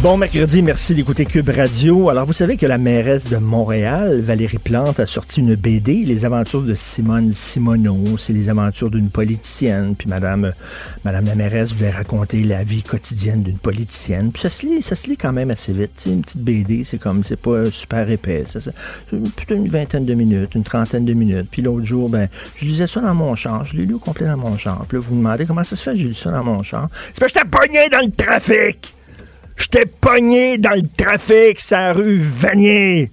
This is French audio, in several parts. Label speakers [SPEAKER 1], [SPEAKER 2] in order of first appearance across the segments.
[SPEAKER 1] Bon mercredi, merci d'écouter Cube Radio. Alors, vous savez que la mairesse de Montréal, Valérie Plante, a sorti une BD, Les aventures de Simone Simoneau. C'est les aventures d'une politicienne. Puis Madame, Madame la mairesse voulait raconter la vie quotidienne d'une politicienne. Puis ça se lit, ça se lit quand même assez vite. Tu sais, une petite BD, c'est comme, c'est pas super épais. C'est plutôt une vingtaine de minutes, une trentaine de minutes. Puis l'autre jour, ben, je lisais ça dans mon char. Je l'ai lu au complet dans mon char. Puis là, vous vous demandez comment ça se fait, j'ai lu ça dans mon char? C'est parce que j'étais pogné dans le trafic! J'étais pogné dans le trafic, sa rue Vanier.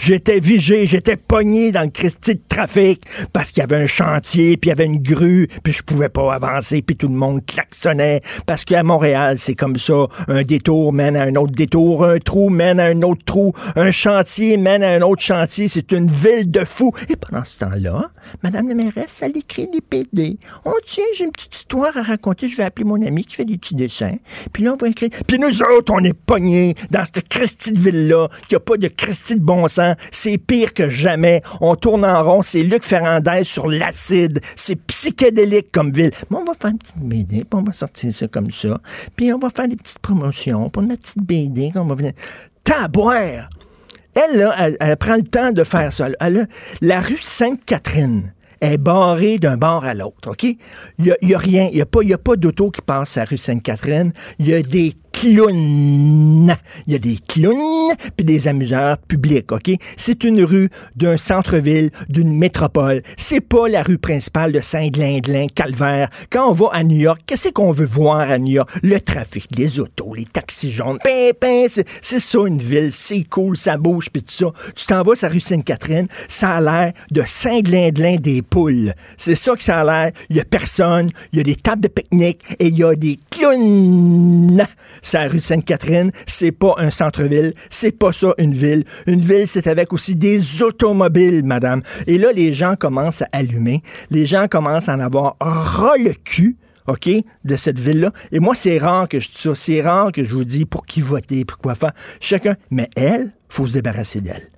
[SPEAKER 1] J'étais vigé, j'étais pogné dans le Christie de trafic parce qu'il y avait un chantier, puis il y avait une grue, puis je pouvais pas avancer, puis tout le monde klaxonnait. Parce qu'à Montréal, c'est comme ça. Un détour mène à un autre détour, un trou mène à un autre trou, un chantier mène à un autre chantier. C'est une ville de fous. Et pendant ce temps-là, Madame la mairesse, elle écrit des PD. Oh tiens, j'ai une petite histoire à raconter. Je vais appeler mon ami qui fait des petits dessins. Puis là, on va écrire. Puis nous autres, on est pognés dans cette Christie de ville-là, qui a pas de Christie de bon sens. C'est pire que jamais. On tourne en rond. C'est Luc Ferrandez sur l'acide. C'est psychédélique comme ville. Mais on va faire une petite BD, puis on va sortir ça comme ça. Puis on va faire des petites promotions pour notre petite BD qu'on va venir. Taboire! Elle, là, elle, elle prend le temps de faire ça. Elle a- la rue Sainte-Catherine est barrée d'un bord à l'autre, OK? Il n'y a, y a rien. Il n'y a pas, y a pas d'auto qui passe à rue Sainte-Catherine. Il y a des clowns. Il y a des clowns puis des amuseurs publics, OK? C'est une rue d'un centre-ville, d'une métropole. C'est pas la rue principale de Saint-Glinglin, Calvaire. Quand on va à New York, qu'est-ce qu'on veut voir à New York? Le trafic, les autos, les taxis jaunes. C'est ça une ville. C'est cool, ça bouge, puis tout ça. Tu t'en vas la rue Sainte-Catherine, ça a l'air de Saint-Glinglin des C'est ça que ça a l'air. Il y a personne, il y a des tables de pique-nique et il y a des clowns. C'est la rue Sainte-Catherine, c'est pas un centre-ville, c'est pas ça une ville. Une ville, c'est avec aussi des automobiles, madame. Et là, les gens commencent à allumer. Les gens commencent à en avoir ras le cul. OK, de cette ville-là. Et moi, c'est rare que je dis ça. C'est rare que je vous dis pour qui voter, pour quoi faire. Chacun. Mais elle, faut se débarrasser d'elle.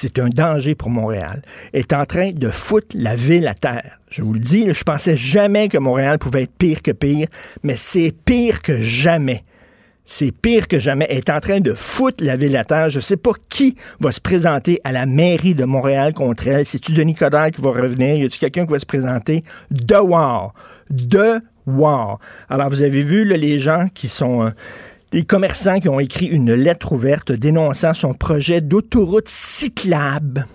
[SPEAKER 1] C'est un danger pour Montréal. Est en train de foutre la ville à terre. Je vous le dis, là, je pensais jamais que Montréal pouvait être pire que pire, mais c'est pire que jamais. C'est pire que jamais. Est en train de foutre la ville à terre. Je sais pas qui va se présenter à la mairie de Montréal contre elle. C'est-tu Denis Coderre qui va revenir? Y a-tu quelqu'un qui va se présenter? De war. De war. Alors, vous avez vu, les gens qui sont... euh, les commerçants qui ont écrit une lettre ouverte dénonçant son projet d'autoroute cyclable.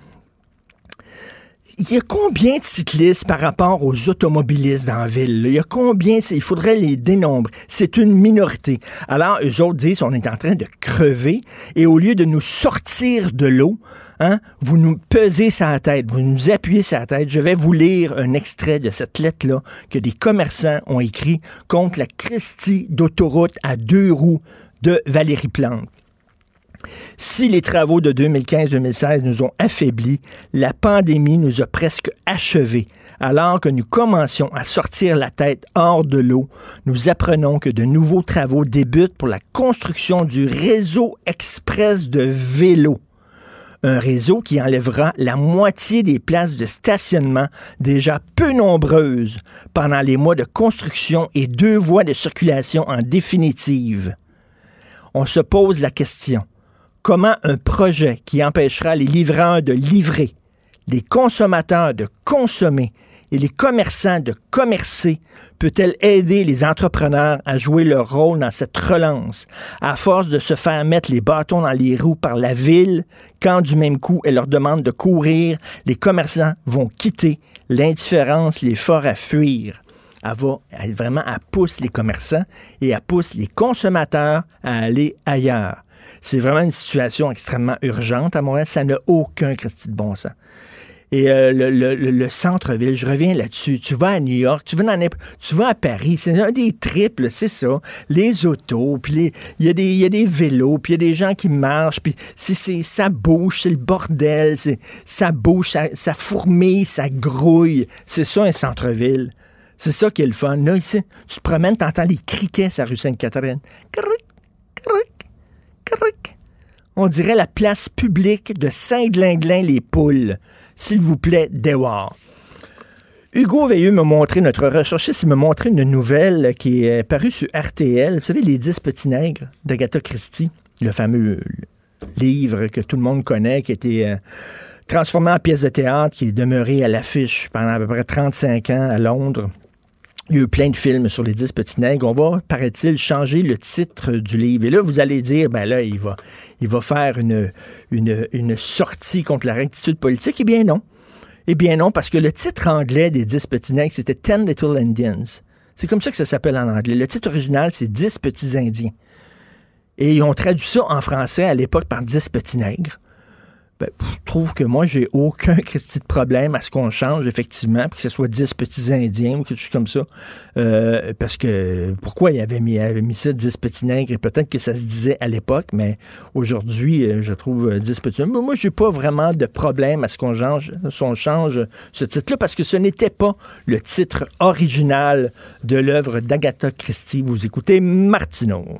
[SPEAKER 1] Il y a combien de cyclistes par rapport aux automobilistes dans la ville? Il y a combien? Il faudrait les dénombrer. C'est une minorité. Alors, eux autres disent, on est en train de crever et au lieu de nous sortir de l'eau, hein, vous nous pesez sa tête, vous nous appuyez sa tête. Je vais vous lire un extrait de cette lettre-là que des commerçants ont écrit contre la Christie d'autoroute à deux roues de Valérie Plante. Si les travaux de 2015-2016 nous ont affaiblis, la pandémie nous a presque achevés. Alors que nous commencions à sortir la tête hors de l'eau, nous apprenons que de nouveaux travaux débutent pour la construction du réseau express de vélos. Un réseau qui enlèvera la moitié des places de stationnement déjà peu nombreuses pendant les mois de construction et deux voies de circulation en définitive. On se pose la question comment un projet qui empêchera les livreurs de livrer, les consommateurs de consommer et les commerçants de commercer? Peut-elle aider les entrepreneurs à jouer leur rôle dans cette relance, à force de se faire mettre les bâtons dans les roues par la ville, quand du même coup elle leur demande de courir, les commerçants vont quitter, l'indifférence les fera fuir. Elle va vraiment, elle pousse les commerçants et elle pousse les consommateurs à aller ailleurs. C'est vraiment une situation extrêmement urgente à Montréal. Ça n'a aucun crédit de bon sens. Et euh, le, le- le- le centre-ville, je reviens là-dessus. Tu vas à New York, tu vas, à Paris, c'est un des triples, c'est ça. Les autos, puis il y, a des- des vélos, puis il y a des gens qui marchent, puis c'est, ça bouge, c'est le bordel, ça bouge, ça, ça fourmille, ça grouille. C'est ça un centre-ville. C'est ça qui est le fun. Là, ici, tu te promènes, t'entends les criquets la rue Sainte-Catherine. Cric, cric. On dirait la place publique de Saint-Glinglin-les-Poules. S'il vous plaît, Dewar. Hugo Veilleux m'a montré, notre recherchiste, m'a montré une nouvelle qui est parue sur RTL. Vous savez, Les Dix Petits Nègres d'Agatha Christie, le fameux livre que tout le monde connaît, qui a été euh, transformé en pièce de théâtre, qui est demeuré à l'affiche pendant à peu près 35 ans à Londres. Il y a eu plein de films sur les dix petits nègres. On va, paraît-il, changer le titre du livre. Et là, vous allez dire, ben là, il va, il va faire une, une, une sortie contre la rectitude politique. Eh bien non. Eh bien non, parce que le titre anglais des dix petits nègres, c'était Ten Little Indians. C'est comme ça que ça s'appelle en anglais. Le titre original, c'est Dix petits Indiens. Et ils ont traduit ça en français à l'époque par Dix petits nègres. Ben, je trouve que moi, j'ai aucun de problème à ce qu'on change, effectivement, que ce soit 10 petits Indiens ou quelque chose comme ça. Euh, parce que pourquoi il avait mis, mis ça 10 petits nègres? Et peut-être que ça se disait à l'époque, mais aujourd'hui, euh, je trouve euh, 10 petits nègres. Mais moi, j'ai pas vraiment de problème à ce qu'on change, change ce titre-là, parce que ce n'était pas le titre original de l'œuvre d'Agatha Christie. Vous écoutez Martineau.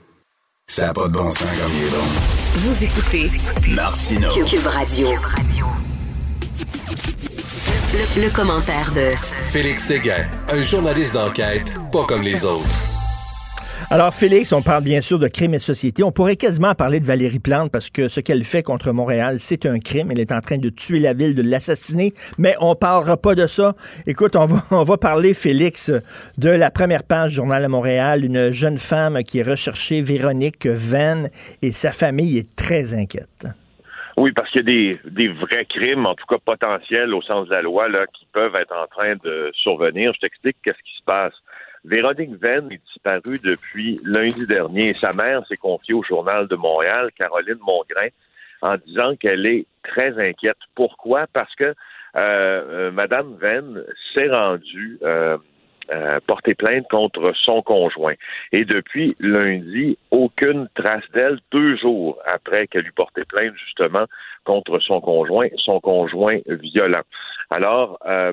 [SPEAKER 2] ça n'a pas de bon sens comme il est bon.
[SPEAKER 3] Vous écoutez
[SPEAKER 2] Martineau,
[SPEAKER 3] Cube Radio. Le, le commentaire de
[SPEAKER 4] Félix Séguin, un journaliste d'enquête pas comme les autres.
[SPEAKER 1] Alors, Félix, on parle bien sûr de crime et société. On pourrait quasiment parler de Valérie Plante parce que ce qu'elle fait contre Montréal, c'est un crime. Elle est en train de tuer la ville, de l'assassiner, mais on parlera pas de ça. Écoute, on va, parler, Félix, de la première page du Journal de Montréal, une jeune femme qui est recherchée, Véronique Venn, et sa famille est très inquiète.
[SPEAKER 5] Oui, parce qu'il y a des, vrais crimes, en tout cas potentiels au sens de la loi, qui peuvent être en train de survenir. Je t'explique qu'est-ce qui se passe. Véronique Venn est disparue depuis lundi dernier sa mère s'est confiée au Journal de Montréal, Caroline Mongrain, en disant qu'elle est très inquiète. Pourquoi? Parce que euh, euh, Madame Venn s'est rendue euh, euh, porter plainte contre son conjoint. Et depuis lundi, aucune trace d'elle, deux jours après qu'elle eut porté plainte justement contre son conjoint, son conjoint violent. Alors, euh,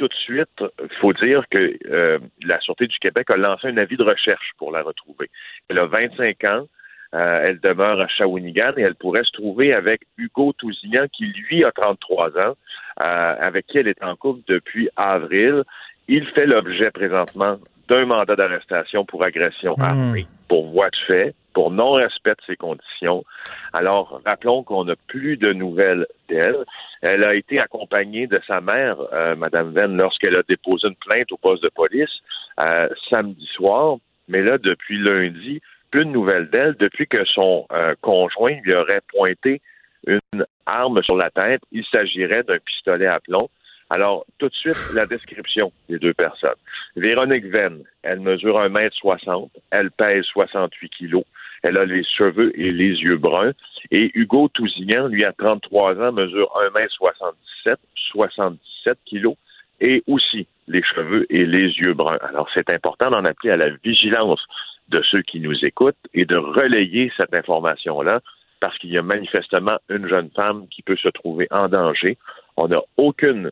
[SPEAKER 5] tout de suite, il faut dire que euh, la Sûreté du Québec a lancé un avis de recherche pour la retrouver. Elle a 25 ans. Euh, elle demeure à Shawinigan et elle pourrait se trouver avec Hugo Tousignan, qui lui a 33 ans, euh, avec qui elle est en couple depuis avril. Il fait l'objet présentement d'un mandat d'arrestation pour agression armée, pour voie de fait, pour non-respect de ses conditions. Alors, rappelons qu'on n'a plus de nouvelles d'elle. Elle a été accompagnée de sa mère, euh, Madame Venn, lorsqu'elle a déposé une plainte au poste de police euh, samedi soir. Mais là, depuis lundi, plus de nouvelles d'elle, depuis que son euh, conjoint lui aurait pointé une arme sur la tête. Il s'agirait d'un pistolet à plomb. Alors, tout de suite, la description des deux personnes. Véronique Venn, elle mesure 1m60, elle pèse 68 kilos, elle a les cheveux et les yeux bruns. Et Hugo Tousignan, lui, a 33 ans, mesure 1m77, 77 kilos, et aussi les cheveux et les yeux bruns. Alors, c'est important d'en appeler à la vigilance de ceux qui nous écoutent et de relayer cette information-là parce qu'il y a manifestement une jeune femme qui peut se trouver en danger. On n'a aucune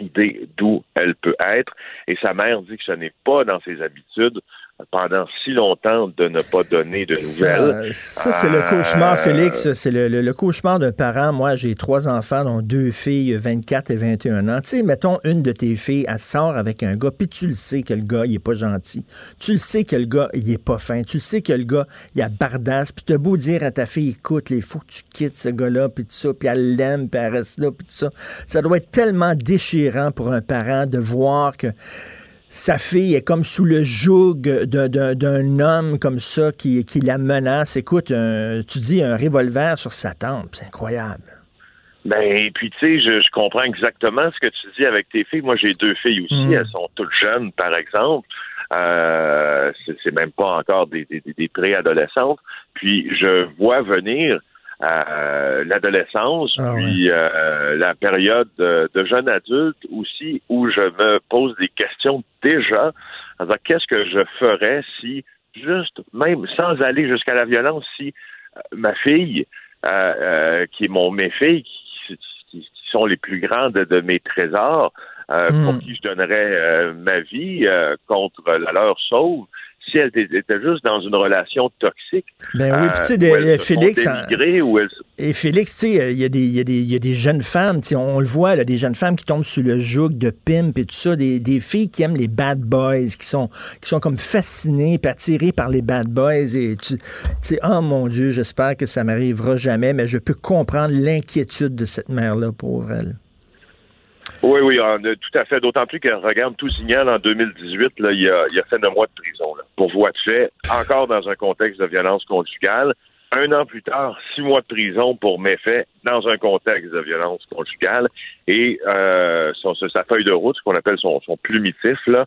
[SPEAKER 5] idée d'où elle peut être. Et sa mère dit que ce n'est pas dans ses habitudes pendant si longtemps de ne pas donner de nouvelles.
[SPEAKER 1] Ça, c'est le cauchemar,
[SPEAKER 5] Euh,
[SPEAKER 1] Félix. C'est le, le- le cauchemar d'un parent. Moi, j'ai trois enfants, dont deux filles, 24 et 21 ans. Tu sais, mettons, une de tes filles, elle sort avec un gars, puis tu le sais que le gars, il est pas gentil. Tu le sais que le gars, il est pas fin. Tu le sais que le gars, il a bardasse. Puis t'as beau dire à ta fille, écoute, il faut que tu quittes ce gars-là, puis tout ça, puis elle l'aime, puis elle reste là, puis tout ça. Ça doit être tellement déchirant pour un parent de voir que sa fille est comme sous le joug d'un- homme comme ça qui, qui la menace. Écoute, un- tu dis un revolver sur sa tempe, c'est incroyable.
[SPEAKER 5] Ben, et puis tu sais, je, je comprends exactement ce que tu dis avec tes filles. Moi, j'ai deux filles aussi.
[SPEAKER 1] Mm.
[SPEAKER 5] Elles sont toutes jeunes, par exemple. Euh, c'est même pas encore des, des- des préadolescentes. Puis je vois venir euh, l'adolescence,
[SPEAKER 1] Ah
[SPEAKER 5] puis euh, la période de, de jeune adulte aussi, où je me pose des questions déjà. en disant, Qu'est-ce que je ferais si, juste, même sans aller jusqu'à la violence, si euh, ma fille, euh, qui est mon mes filles, qui, qui- qui sont les plus grandes de, mes trésors, euh,
[SPEAKER 1] Mm.
[SPEAKER 5] pour qui je donnerais euh, ma vie euh, contre la leur sauve, si elle était, était juste dans une relation toxique,
[SPEAKER 1] Ben oui, puis tu sais,
[SPEAKER 5] euh, elles se
[SPEAKER 1] Félix,
[SPEAKER 5] elles
[SPEAKER 1] Et Félix, tu sais, il y, a des- il y, il y a des jeunes femmes, tu sais, on le voit, là, des jeunes femmes qui tombent sur le joug de pimp et tout ça, des, des filles qui aiment les bad boys, qui sont, qui sont comme fascinées, puis attirées par les bad boys. Et tu tu sais, oh mon Dieu, j'espère que ça m'arrivera jamais, mais je peux comprendre l'inquiétude de cette mère-là, pauvre elle.
[SPEAKER 5] Oui, oui, on a- tout à fait. D'autant plus qu'elle regarde tout signal en 2018, là, il, a, il a fait neuf mois de prison là, pour voie de fait, encore dans un contexte de violence conjugale. Un an plus tard, six mois de prison pour méfait dans un contexte de violence conjugale. Et euh, son- sa feuille de route, ce qu'on appelle son, son plumitif, là,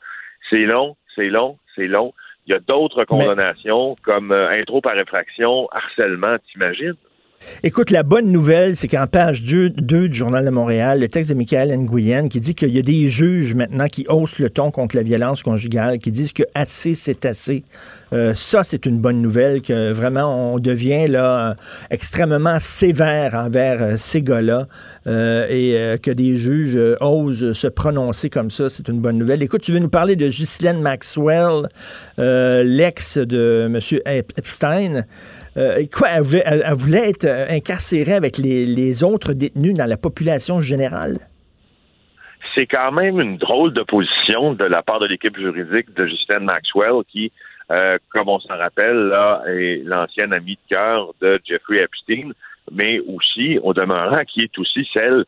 [SPEAKER 5] c'est long, c'est long, c'est long. Il y a d'autres condamnations comme euh, intro par infraction, harcèlement, t'imagines?
[SPEAKER 1] Écoute, la bonne nouvelle, c'est qu'en page 2, 2 du Journal de Montréal, le texte de Michael Nguyen qui dit qu'il y a des juges maintenant qui haussent le ton contre la violence conjugale, qui disent que assez, c'est assez. Euh, ça, c'est une bonne nouvelle, que vraiment, on devient là euh, extrêmement sévère envers euh, ces gars-là et que des juges osent se prononcer comme ça, c'est une bonne nouvelle. Écoute, tu veux nous parler de Ghislaine Maxwell, l'ex de M. Epstein. Euh, quoi, elle voulait, être euh, incarcérée avec les, autres détenus dans la population générale?
[SPEAKER 5] c'est quand même une drôle de position de la part de l'équipe juridique de Justine Maxwell, qui, euh, comme on s'en rappelle, est l'ancienne amie de cœur de Jeffrey Epstein, mais aussi, au demeurant, qui est aussi celle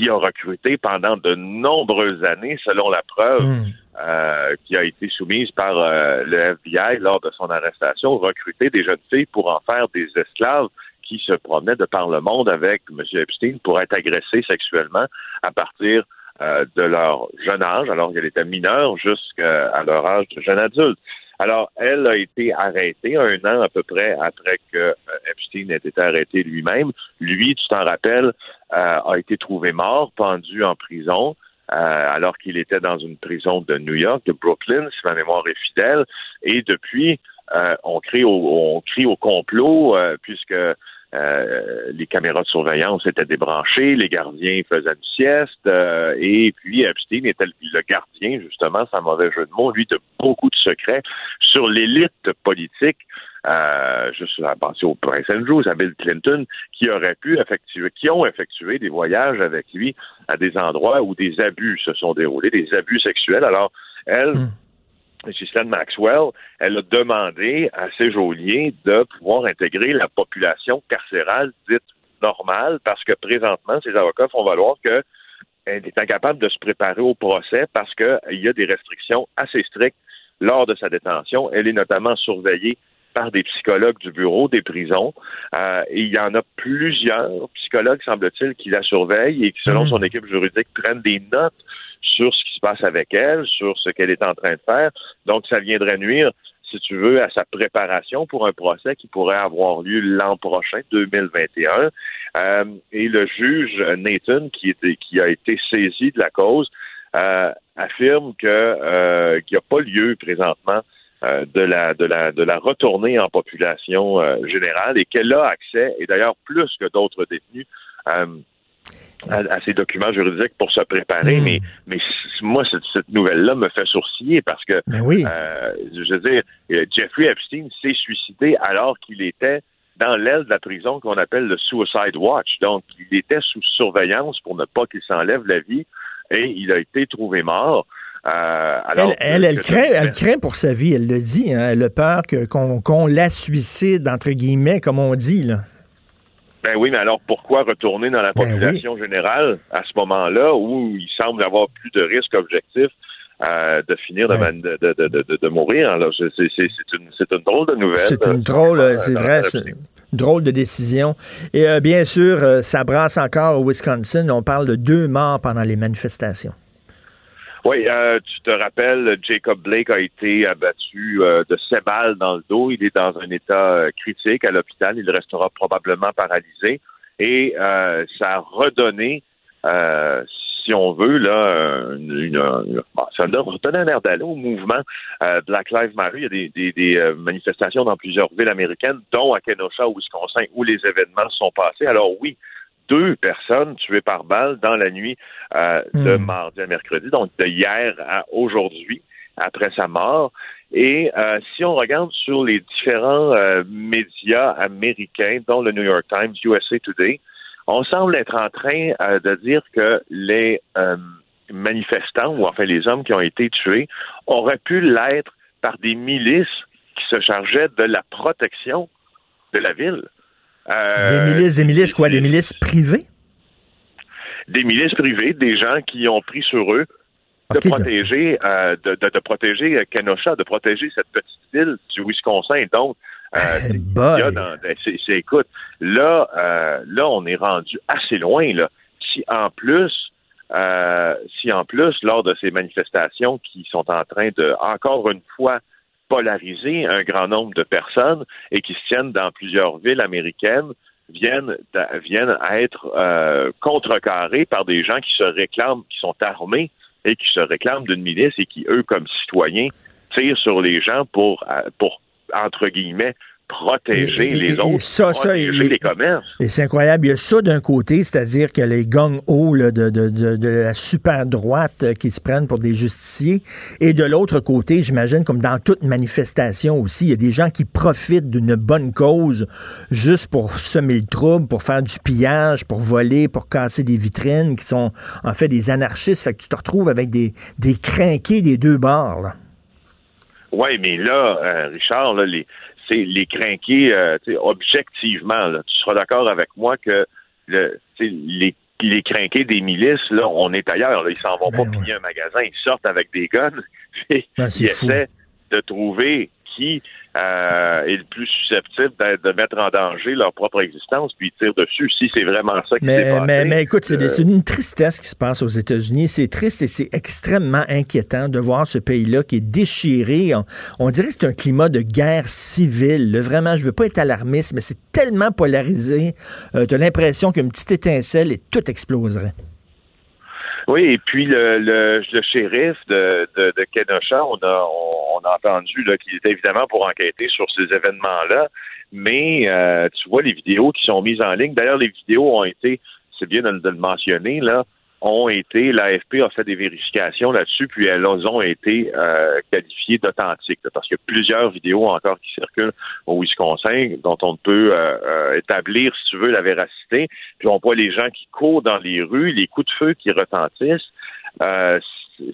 [SPEAKER 5] qui a recruté pendant de nombreuses années, selon la preuve
[SPEAKER 1] Hmm.
[SPEAKER 5] euh, qui a été soumise par euh, le FBI lors de son arrestation, recruter des jeunes filles pour en faire des esclaves qui se promenaient de par le monde avec M. Epstein pour être agressés sexuellement à partir euh, de leur jeune âge, alors qu'elle était mineure, jusqu'à leur âge de jeune adulte. Alors, elle a été arrêtée un an à peu près après que euh, Epstein ait été arrêté lui-même. Lui, tu t'en rappelles, euh, a été trouvé mort, pendu en prison. euh, alors qu'il était dans une prison de New York, de Brooklyn, si ma mémoire est fidèle. Et depuis, euh, on, crie au, on crie au complot, euh, puisque euh, les caméras de surveillance étaient débranchées, les gardiens faisaient une sieste, euh, et puis Epstein était le, gardien, justement, sans mauvais jeu de mots, lui, de beaucoup de secrets sur l'élite politique euh, à penser au Prince Andrew, à Bill Clinton, qui auraient pu effectuer, qui ont effectué des voyages avec lui à des endroits où des abus se sont déroulés, des abus sexuels. Alors, elle, Ghislaine Maxwell, elle a demandé à ses geôliers de pouvoir intégrer la population carcérale dite normale, parce que présentement, ses avocats font valoir que elle est incapable de se préparer au procès parce qu'il y a des restrictions assez strictes lors de sa détention. Elle est notamment surveillée par des psychologues du bureau des prisons. Euh, et il y en a plusieurs psychologues, semble-t-il, qui la surveillent et qui, selon son équipe juridique, prennent des notes sur ce qui se passe avec elle, sur ce qu'elle est en train de faire. Donc, ça viendrait nuire, si tu veux, à sa préparation pour un procès qui pourrait avoir lieu l'an prochain, 2021. Euh, et le juge Nathan, qui, était, qui a été saisi de la cause, euh, affirme que euh, qu'il n'y a pas lieu présentement de la de en population générale et qu'elle a accès, et d'ailleurs plus que d'autres détenus, à, à, ces documents juridiques pour se préparer.
[SPEAKER 1] Mm.
[SPEAKER 5] Mais mais moi cette, cette nouvelle-là me fait sourciller parce que
[SPEAKER 1] Ben oui.
[SPEAKER 5] euh, je veux dire Jeffrey Epstein s'est suicidé alors qu'il était dans l'aile de la prison qu'on appelle le Suicide Watch. Donc, il était sous surveillance pour ne pas qu'il s'enlève la vie et il a été trouvé mort. Euh, alors
[SPEAKER 1] elle, elle, craint, elle craint pour sa vie, elle le dit. Hein, elle a peur qu'on la suicide, entre guillemets, comme on dit. Là.
[SPEAKER 5] Ben oui, mais alors pourquoi retourner dans la
[SPEAKER 1] Ben oui.
[SPEAKER 5] population générale à ce moment-là où il semble avoir plus de risques objectifs euh, de finir de,
[SPEAKER 1] Ben.
[SPEAKER 5] de, mourir? Alors, c'est une, drôle de nouvelle.
[SPEAKER 1] C'est
[SPEAKER 5] Euh,
[SPEAKER 1] une drôle,
[SPEAKER 5] euh,
[SPEAKER 1] c'est
[SPEAKER 5] dans
[SPEAKER 1] vrai, une drôle de décision. Et euh, bien sûr, euh, ça brasse encore au Wisconsin. On parle de deux morts pendant les manifestations.
[SPEAKER 5] Oui, euh, tu te rappelles, Jacob Blake a été abattu euh, de 7 balles dans le dos. Il est dans un état euh, critique à l'hôpital. Il restera probablement paralysé. Et euh, ça a redonné, euh, si on veut, là, une, une- bon, ça a redonné un air d'aller au mouvement euh, Black Lives Matter. Il y a des, des- des, manifestations dans plusieurs villes américaines, dont à Kenosha, au Wisconsin, où les événements sont passés. Alors oui, deux personnes tuées par balle dans la nuit euh, de
[SPEAKER 1] Hmm.
[SPEAKER 5] mardi à mercredi, donc de hier à aujourd'hui, après sa mort. Et euh, si on regarde sur les différents euh, médias américains, dont le New York Times, USA Today, on semble être en train de dire que les manifestants, ou enfin les hommes qui ont été tués, auraient pu l'être par des milices qui se chargeaient de la protection de la ville. Euh,
[SPEAKER 1] Des milices, des milices quoi? Des milices privées?
[SPEAKER 5] des milices privées, des gens qui ont pris sur eux de protéger, euh, de, de, de protéger euh, Kenosha, de protéger cette petite ville du Wisconsin. Donc, euh, dans- ben, c'est, écoute, là, euh, là, on est rendu assez loin. Là. Si en plus, si en plus, lors de ces manifestations qui sont en train de, encore une fois, polariser un grand nombre de personnes et qui se tiennent dans plusieurs villes américaines, viennent, à être euh, contrecarrés par des gens qui se réclament, qui sont armés et qui se réclament d'une milice et qui, eux, comme citoyens, tirent sur les gens pour, euh, pour entre guillemets, protéger
[SPEAKER 1] Et- et-
[SPEAKER 5] les autres,
[SPEAKER 1] ça, ça,
[SPEAKER 5] protéger
[SPEAKER 1] et-
[SPEAKER 5] les commerces.
[SPEAKER 1] Et c'est incroyable. Il y a ça d'un côté, c'est-à-dire que les gang-ho là, de, de, de, de la super droite euh, qui se prennent pour des justiciers. Et de l'autre côté, j'imagine, comme dans toute manifestation aussi, il y a des gens qui profitent d'une bonne cause juste pour semer le trouble, pour faire du pillage, pour voler, pour casser des vitrines, qui sont en fait des anarchistes. Fait que tu te retrouves avec des, des crinqués des deux bords. là.
[SPEAKER 5] Oui, mais là, euh, Richard, là, les, les crinqués, euh, objectivement, là, tu seras d'accord avec moi que le, les, les crinqués des milices, là, on est ailleurs. Là, ils s'en vont
[SPEAKER 1] Ben
[SPEAKER 5] pas
[SPEAKER 1] ouais.
[SPEAKER 5] piller un magasin, ils sortent avec des guns
[SPEAKER 1] Ben,
[SPEAKER 5] ils
[SPEAKER 1] fou.
[SPEAKER 5] essaient de trouver qui euh, est le plus susceptible de mettre en danger leur propre existence, puis ils tirent dessus si c'est vraiment ça qui s'est
[SPEAKER 1] Mais,
[SPEAKER 5] passé.
[SPEAKER 1] mais, mais écoute, c'est
[SPEAKER 5] Euh,
[SPEAKER 1] c'est une tristesse qui se passe aux États-Unis. C'est triste et c'est extrêmement inquiétant de voir ce pays-là qui est déchiré. On, on dirait que c'est un climat de guerre civile. là. Vraiment, je veux pas être alarmiste, mais c'est tellement polarisé. Euh, tu as l'impression qu'une petite étincelle et tout exploserait.
[SPEAKER 5] Oui, et puis le, le, le shérif de, de, de Kenosha, on a, on, a entendu qu'il était évidemment pour enquêter sur ces événements-là, mais euh, tu vois les vidéos qui sont mises en ligne. D'ailleurs, les vidéos ont été, c'est bien de le mentionner, là, ont été, l'AFP a fait des vérifications là-dessus, puis elles ont été euh, qualifiées d'authentiques, parce qu'il y a plusieurs vidéos encore qui circulent au Wisconsin dont on peut euh, euh, établir, si tu veux, la véracité. Puis on voit les gens qui courent dans les rues, les coups de feu qui retentissent. Euh,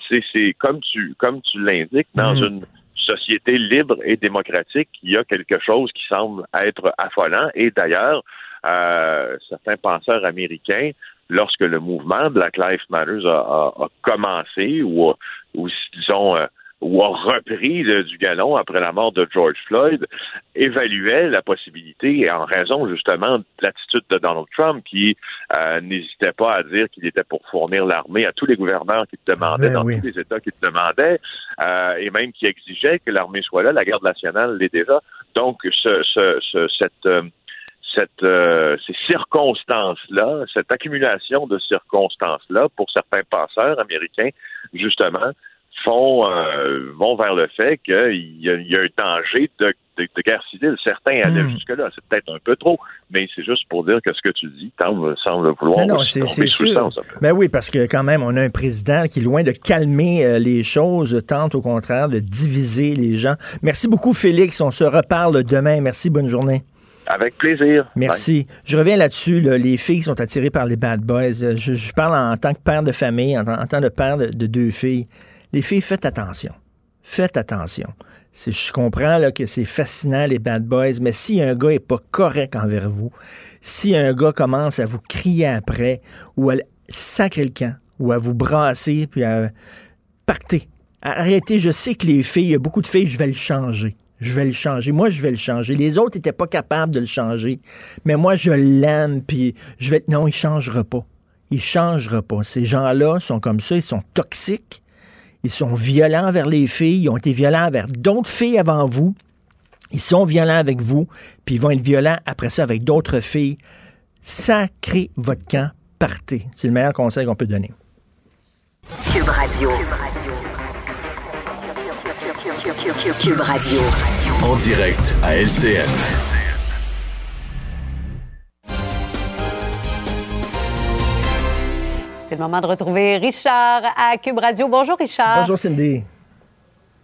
[SPEAKER 5] c'est, c'est comme tu comme tu l'indiques, dans
[SPEAKER 1] Mhm.
[SPEAKER 5] une société libre et démocratique, il y a quelque chose qui semble être affolant. Et d'ailleurs, euh, certains penseurs américains, lorsque le mouvement Black Lives Matter a, a- a commencé ou, a- ou disons euh, ou a repris le- du galon après la mort de George Floyd, évaluait la possibilité, en raison justement de l'attitude de Donald Trump, qui euh, n'hésitait pas à dire qu'il était pour fournir l'armée à tous les gouverneurs qui le demandaient,
[SPEAKER 1] Ben
[SPEAKER 5] dans
[SPEAKER 1] oui.
[SPEAKER 5] tous les États qui le demandaient, euh, et même qui exigeait que l'armée soit là. La garde nationale l'est déjà. Donc, ce, ce, ce- cette, euh, cette, euh, ces circonstances-là, cette accumulation de circonstances-là, pour certains passeurs américains, justement, font euh, vont vers le fait qu'il y, a- il y a un danger de, de- de guerre civile. Certains allaient
[SPEAKER 1] Hmm.
[SPEAKER 5] jusque-là. C'est peut-être un peu trop, mais c'est juste pour dire que ce que tu dis semble, semble vouloir
[SPEAKER 1] Non, c'est
[SPEAKER 5] sous sens.
[SPEAKER 1] Ben oui, parce que quand même, on a un président qui, loin de calmer euh, les choses, tente au contraire de diviser les gens. Merci beaucoup, Félix. On se reparle demain. Merci, bonne journée.
[SPEAKER 5] Avec plaisir.
[SPEAKER 1] Merci. Je reviens là-dessus. là. les filles sont attirées par les bad boys. Euh, Je, parle en tant que père de famille, en, tant- que père de, de deux filles. Les filles, faites attention. Faites attention. Je comprends là, que c'est fascinant, les bad boys, mais si un gars est pas correct envers vous, si un gars commence à vous crier après, ou à sacrer le camp, ou à vous brasser, puis à partez. Arrêtez, je sais que les filles, il y a beaucoup de filles, je vais le changer. Je vais le changer. Moi, je vais le changer. Les autres n'étaient pas capables de le changer. Mais moi, je l'aime, puis je vais... Non, il changera pas. Il changera pas. Ces gens-là sont comme ça, ils sont toxiques. Ils sont violents envers les filles. Ils ont été violents envers d'autres filles avant vous. Ils sont violents avec vous, puis ils vont être violents après ça avec d'autres filles. Sacrez votre camp, partez. C'est le meilleur conseil qu'on peut donner.
[SPEAKER 2] En direct à LCN.
[SPEAKER 6] C'est le moment de retrouver Richard à Cube Radio. Bonjour Richard.
[SPEAKER 1] Bonjour Cindy.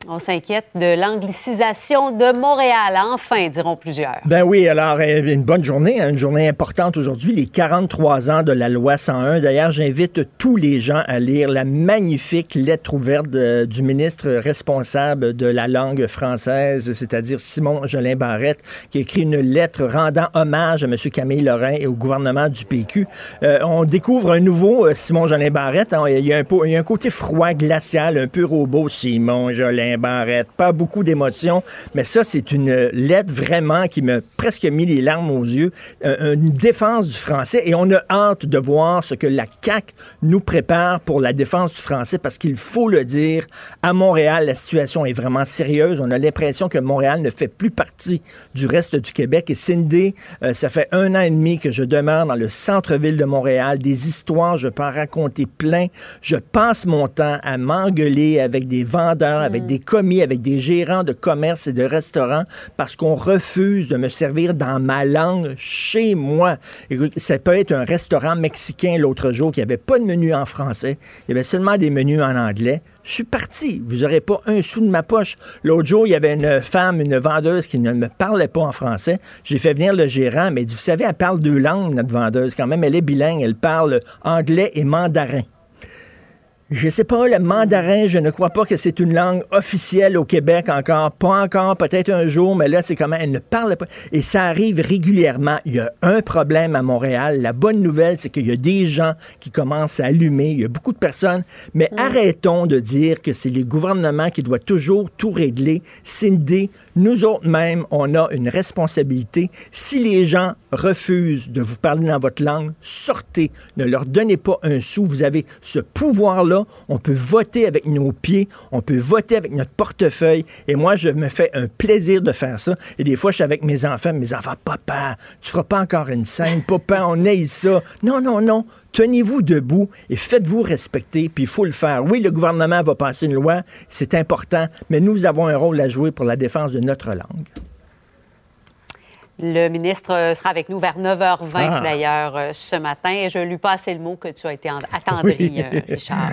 [SPEAKER 6] On s'inquiète de l'anglicisation de Montréal, enfin, diront plusieurs.
[SPEAKER 1] Ben oui, alors euh, une bonne journée, hein, une journée importante aujourd'hui, les 43 ans de la loi 101. D'ailleurs, j'invite tous les gens à lire la magnifique lettre ouverte de- du ministre responsable de la langue française, c'est-à-dire Simon Jolin Barrette, qui a écrit une lettre rendant hommage à M. Camille Lorrain et au gouvernement du PQ. Euh, on découvre un nouveau euh, Simon Jolin Barrette. hein. il, y a un, y a un côté froid, glacial, un peu robot. Simon Jolin Barrette, pas beaucoup d'émotions, mais ça, c'est une lettre vraiment qui m'a presque mis les larmes aux yeux. Euh, une défense du français et on a hâte de voir ce que la CAQ nous prépare pour la défense du français parce qu'il faut le dire, à Montréal, la situation est vraiment sérieuse. On a l'impression que Montréal ne fait plus partie du reste du Québec. Et Cindy, euh, ça fait un an et demi que je demeure dans le centre-ville de Montréal. Des histoires, je peux en raconter plein. Je passe mon temps à m'engueuler avec des vendeurs, avec des commis, avec des gérants de commerce et de restaurants parce qu'on refuse de me servir dans ma langue chez moi. Écoute, ça peut être un restaurant mexicain l'autre jour qui avait pas de menu en français. Il y avait seulement des menus en anglais. Je suis parti. Vous n'aurez pas un sou de ma poche. L'autre jour, il y avait une femme, une vendeuse qui ne me parlait pas en français. J'ai fait venir le gérant, mais il dit, vous savez, elle parle deux langues, notre vendeuse. Quand même, elle est bilingue. Elle parle anglais et mandarin. Je sais pas, le mandarin, je ne crois pas que c'est une langue officielle au Québec encore. Pas encore, peut-être un jour, mais là, c'est comment elle ne parle pas. Et ça arrive régulièrement. Il y a un problème à Montréal. La bonne nouvelle, c'est qu'il y a des gens qui commencent à allumer. Il y a beaucoup de personnes. Mais arrêtons de dire que c'est les gouvernements qui doivent toujours tout régler. Cindy, nous autres même, on a une responsabilité. Si les gens refusent de vous parler dans votre langue, sortez. Ne leur donnez pas un sou. Vous avez ce pouvoir-là. On peut voter avec nos pieds. On peut voter avec notre portefeuille. Et moi, je me fais un plaisir de faire ça. Et des fois, je suis avec mes enfants. Mes enfants, papa, tu feras pas encore une scène. Papa, on aille ça. Non, non, non. Tenez-vous debout et faites-vous respecter. Puis il faut le faire. Oui, le gouvernement va passer une loi. C'est important. Mais nous avons un rôle à jouer pour la défense de notre langue.
[SPEAKER 6] Le ministre euh, sera avec nous vers 9h20
[SPEAKER 1] Ah.
[SPEAKER 6] d'ailleurs euh, ce matin et je lui passé le mot que tu as été en- attendri,
[SPEAKER 1] Oui.
[SPEAKER 6] euh, Richard.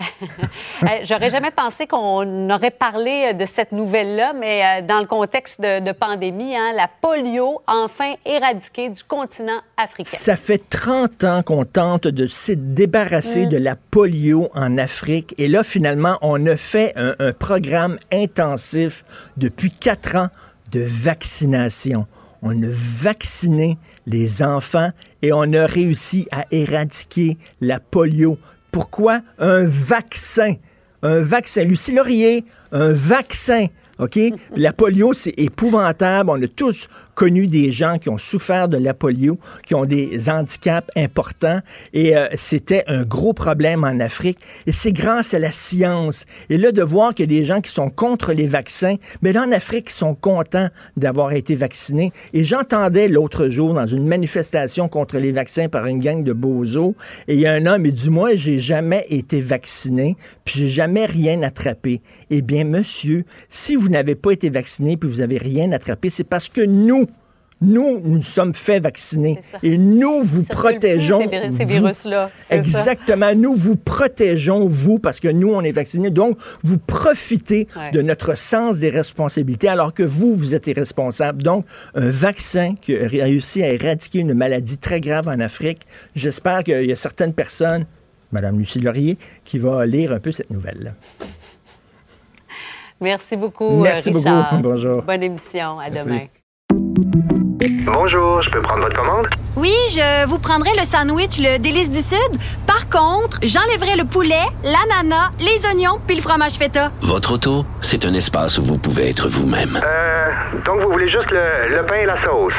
[SPEAKER 6] J'aurais jamais pensé qu'on aurait parlé de cette nouvelle-là, mais dans le contexte de, de pandémie, hein, la polio enfin éradiquée du continent africain.
[SPEAKER 1] Ça fait 30 ans qu'on tente de se débarrasser de la polio en Afrique. Et là, finalement, on a fait un, un programme intensif depuis quatre ans de vaccination. On a vacciné les enfants et on a réussi à éradiquer la polio. Pourquoi? Un vaccin? Un vaccin. Lucie Laurier, un vaccin. OK? La polio, c'est épouvantable. On a tous connu des gens qui ont souffert de la polio, qui ont des handicaps importants. Et euh, c'était un gros problème en Afrique. Et c'est grâce à la science. Et là, de voir qu'il y a des gens qui sont contre les vaccins, mais là, en Afrique, ils sont contents d'avoir été vaccinés. Et j'entendais l'autre jour dans une manifestation contre les vaccins par une gang de bozos, et il y a un homme, il dit, moi, j'ai jamais été vacciné, puis j'ai jamais rien attrapé. Eh bien, monsieur, si vous n'avez pas été vacciné, puis vous avez rien attrapé, c'est parce que nous, nous, nous sommes fait vacciner. Et nous vous protégeons.
[SPEAKER 6] Ces, virus-là.
[SPEAKER 1] Exactement. Nous vous protégeons, vous, parce que nous, on est vaccinés. Donc, vous profitez de notre sens des responsabilités, alors que vous, vous êtes irresponsable. Donc, un vaccin qui a réussi à éradiquer une maladie très grave en Afrique, j'espère qu'il y a certaines personnes, Madame Lucie Laurier, qui va lire un peu cette nouvelle-là.
[SPEAKER 6] Merci beaucoup,
[SPEAKER 1] Merci
[SPEAKER 6] Richard.
[SPEAKER 1] beaucoup. Bonjour.
[SPEAKER 6] Bonne émission. À demain.
[SPEAKER 7] Bonjour, je peux prendre votre commande?
[SPEAKER 8] Oui, je vous prendrai le sandwich, le délice du Sud. Par contre, j'enlèverai le poulet, l'ananas, les oignons puis le fromage feta.
[SPEAKER 9] Votre auto, c'est un espace où vous pouvez être vous-même.
[SPEAKER 7] Euh, donc vous voulez juste le, le pain et la sauce?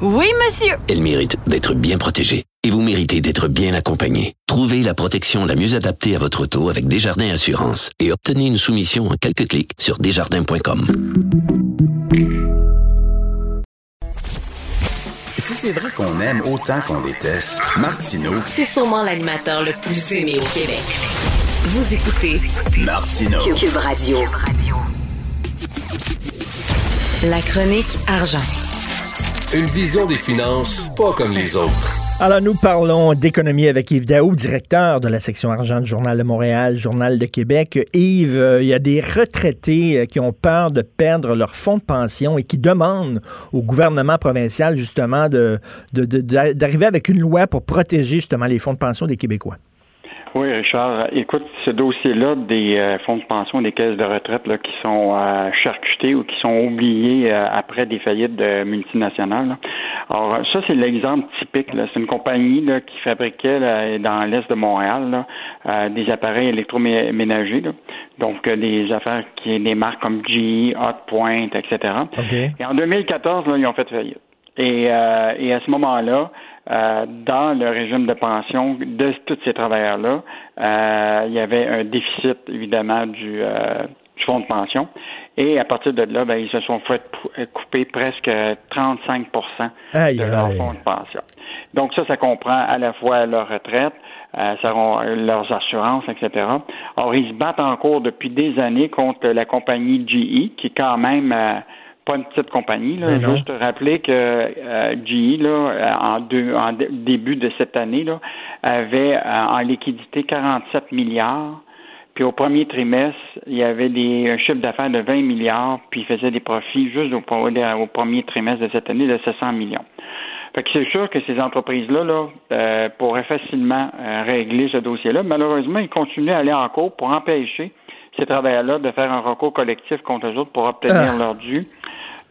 [SPEAKER 8] Oui, monsieur.
[SPEAKER 9] Elle mérite d'être bien protégée. Et vous méritez d'être bien accompagné. Trouvez la protection la mieux adaptée à votre auto avec Desjardins Assurance et obtenez une soumission en quelques clics sur desjardins.com.
[SPEAKER 10] Si c'est vrai qu'on aime autant qu'on déteste, Martineau,
[SPEAKER 11] C'est sûrement l'animateur le plus aimé au Québec. Vous écoutez
[SPEAKER 10] Martineau.
[SPEAKER 3] Cube Radio.
[SPEAKER 11] la chronique argent.
[SPEAKER 4] Une vision des finances pas comme les autres.
[SPEAKER 1] Alors, nous parlons d'économie avec Yves Daou, directeur de la section argent du Journal de Montréal, Journal de Québec. Yves, euh, il y a des retraités euh, qui ont peur de perdre leur fonds de pension et qui demandent au gouvernement provincial, justement, d'arriver avec une loi pour protéger, justement, les fonds de pension des Québécois.
[SPEAKER 12] Oui, Richard. Écoute, ce dossier-là des euh, fonds de pension, des caisses de retraite là, qui sont euh, charcutés ou qui sont oubliés euh, après des faillites de multinationales. là. Alors, ça, c'est l'exemple typique. C'est une compagnie là, qui fabriquait là, dans l'est de Montréal là, euh, des appareils électroménagers. là. Donc, euh, des affaires qui des marques comme GE, Hotpoint, etc. Et en 2014, là, ils ont fait faillite. Et, euh, et à ce moment-là, euh, dans le régime de pension de tous ces travailleurs-là, euh, il y avait un déficit, évidemment, du, euh, du fonds de pension. Et à partir de là, ben, ils se sont fait pou- couper presque 35
[SPEAKER 1] Aïe,
[SPEAKER 12] de leur
[SPEAKER 1] aïe.
[SPEAKER 12] fonds de pension. Donc ça, ça comprend à la fois leur retraite, euh, leurs assurances, etc. Or, ils se battent en cours depuis des années contre la compagnie GE, qui quand même euh, pas une petite compagnie. Là.
[SPEAKER 1] Non.
[SPEAKER 12] Juste rappeler que euh, GE, là, euh, en, deux, en dé- début de cette année, là, avait euh, en liquidité 47 milliards. Puis au premier trimestre, il y avait des, un chiffre d'affaires de 20 milliards, puis il faisait des profits juste au, au premier trimestre de cette année de 700 millions. Fait que c'est sûr que ces entreprises-là là, euh, pourraient facilement euh, régler ce dossier-là. Malheureusement, ils continuent à aller en cours pour empêcher ces travailleurs-là de faire un recours collectif contre eux autres pour obtenir
[SPEAKER 1] Ah.
[SPEAKER 12] leur dû.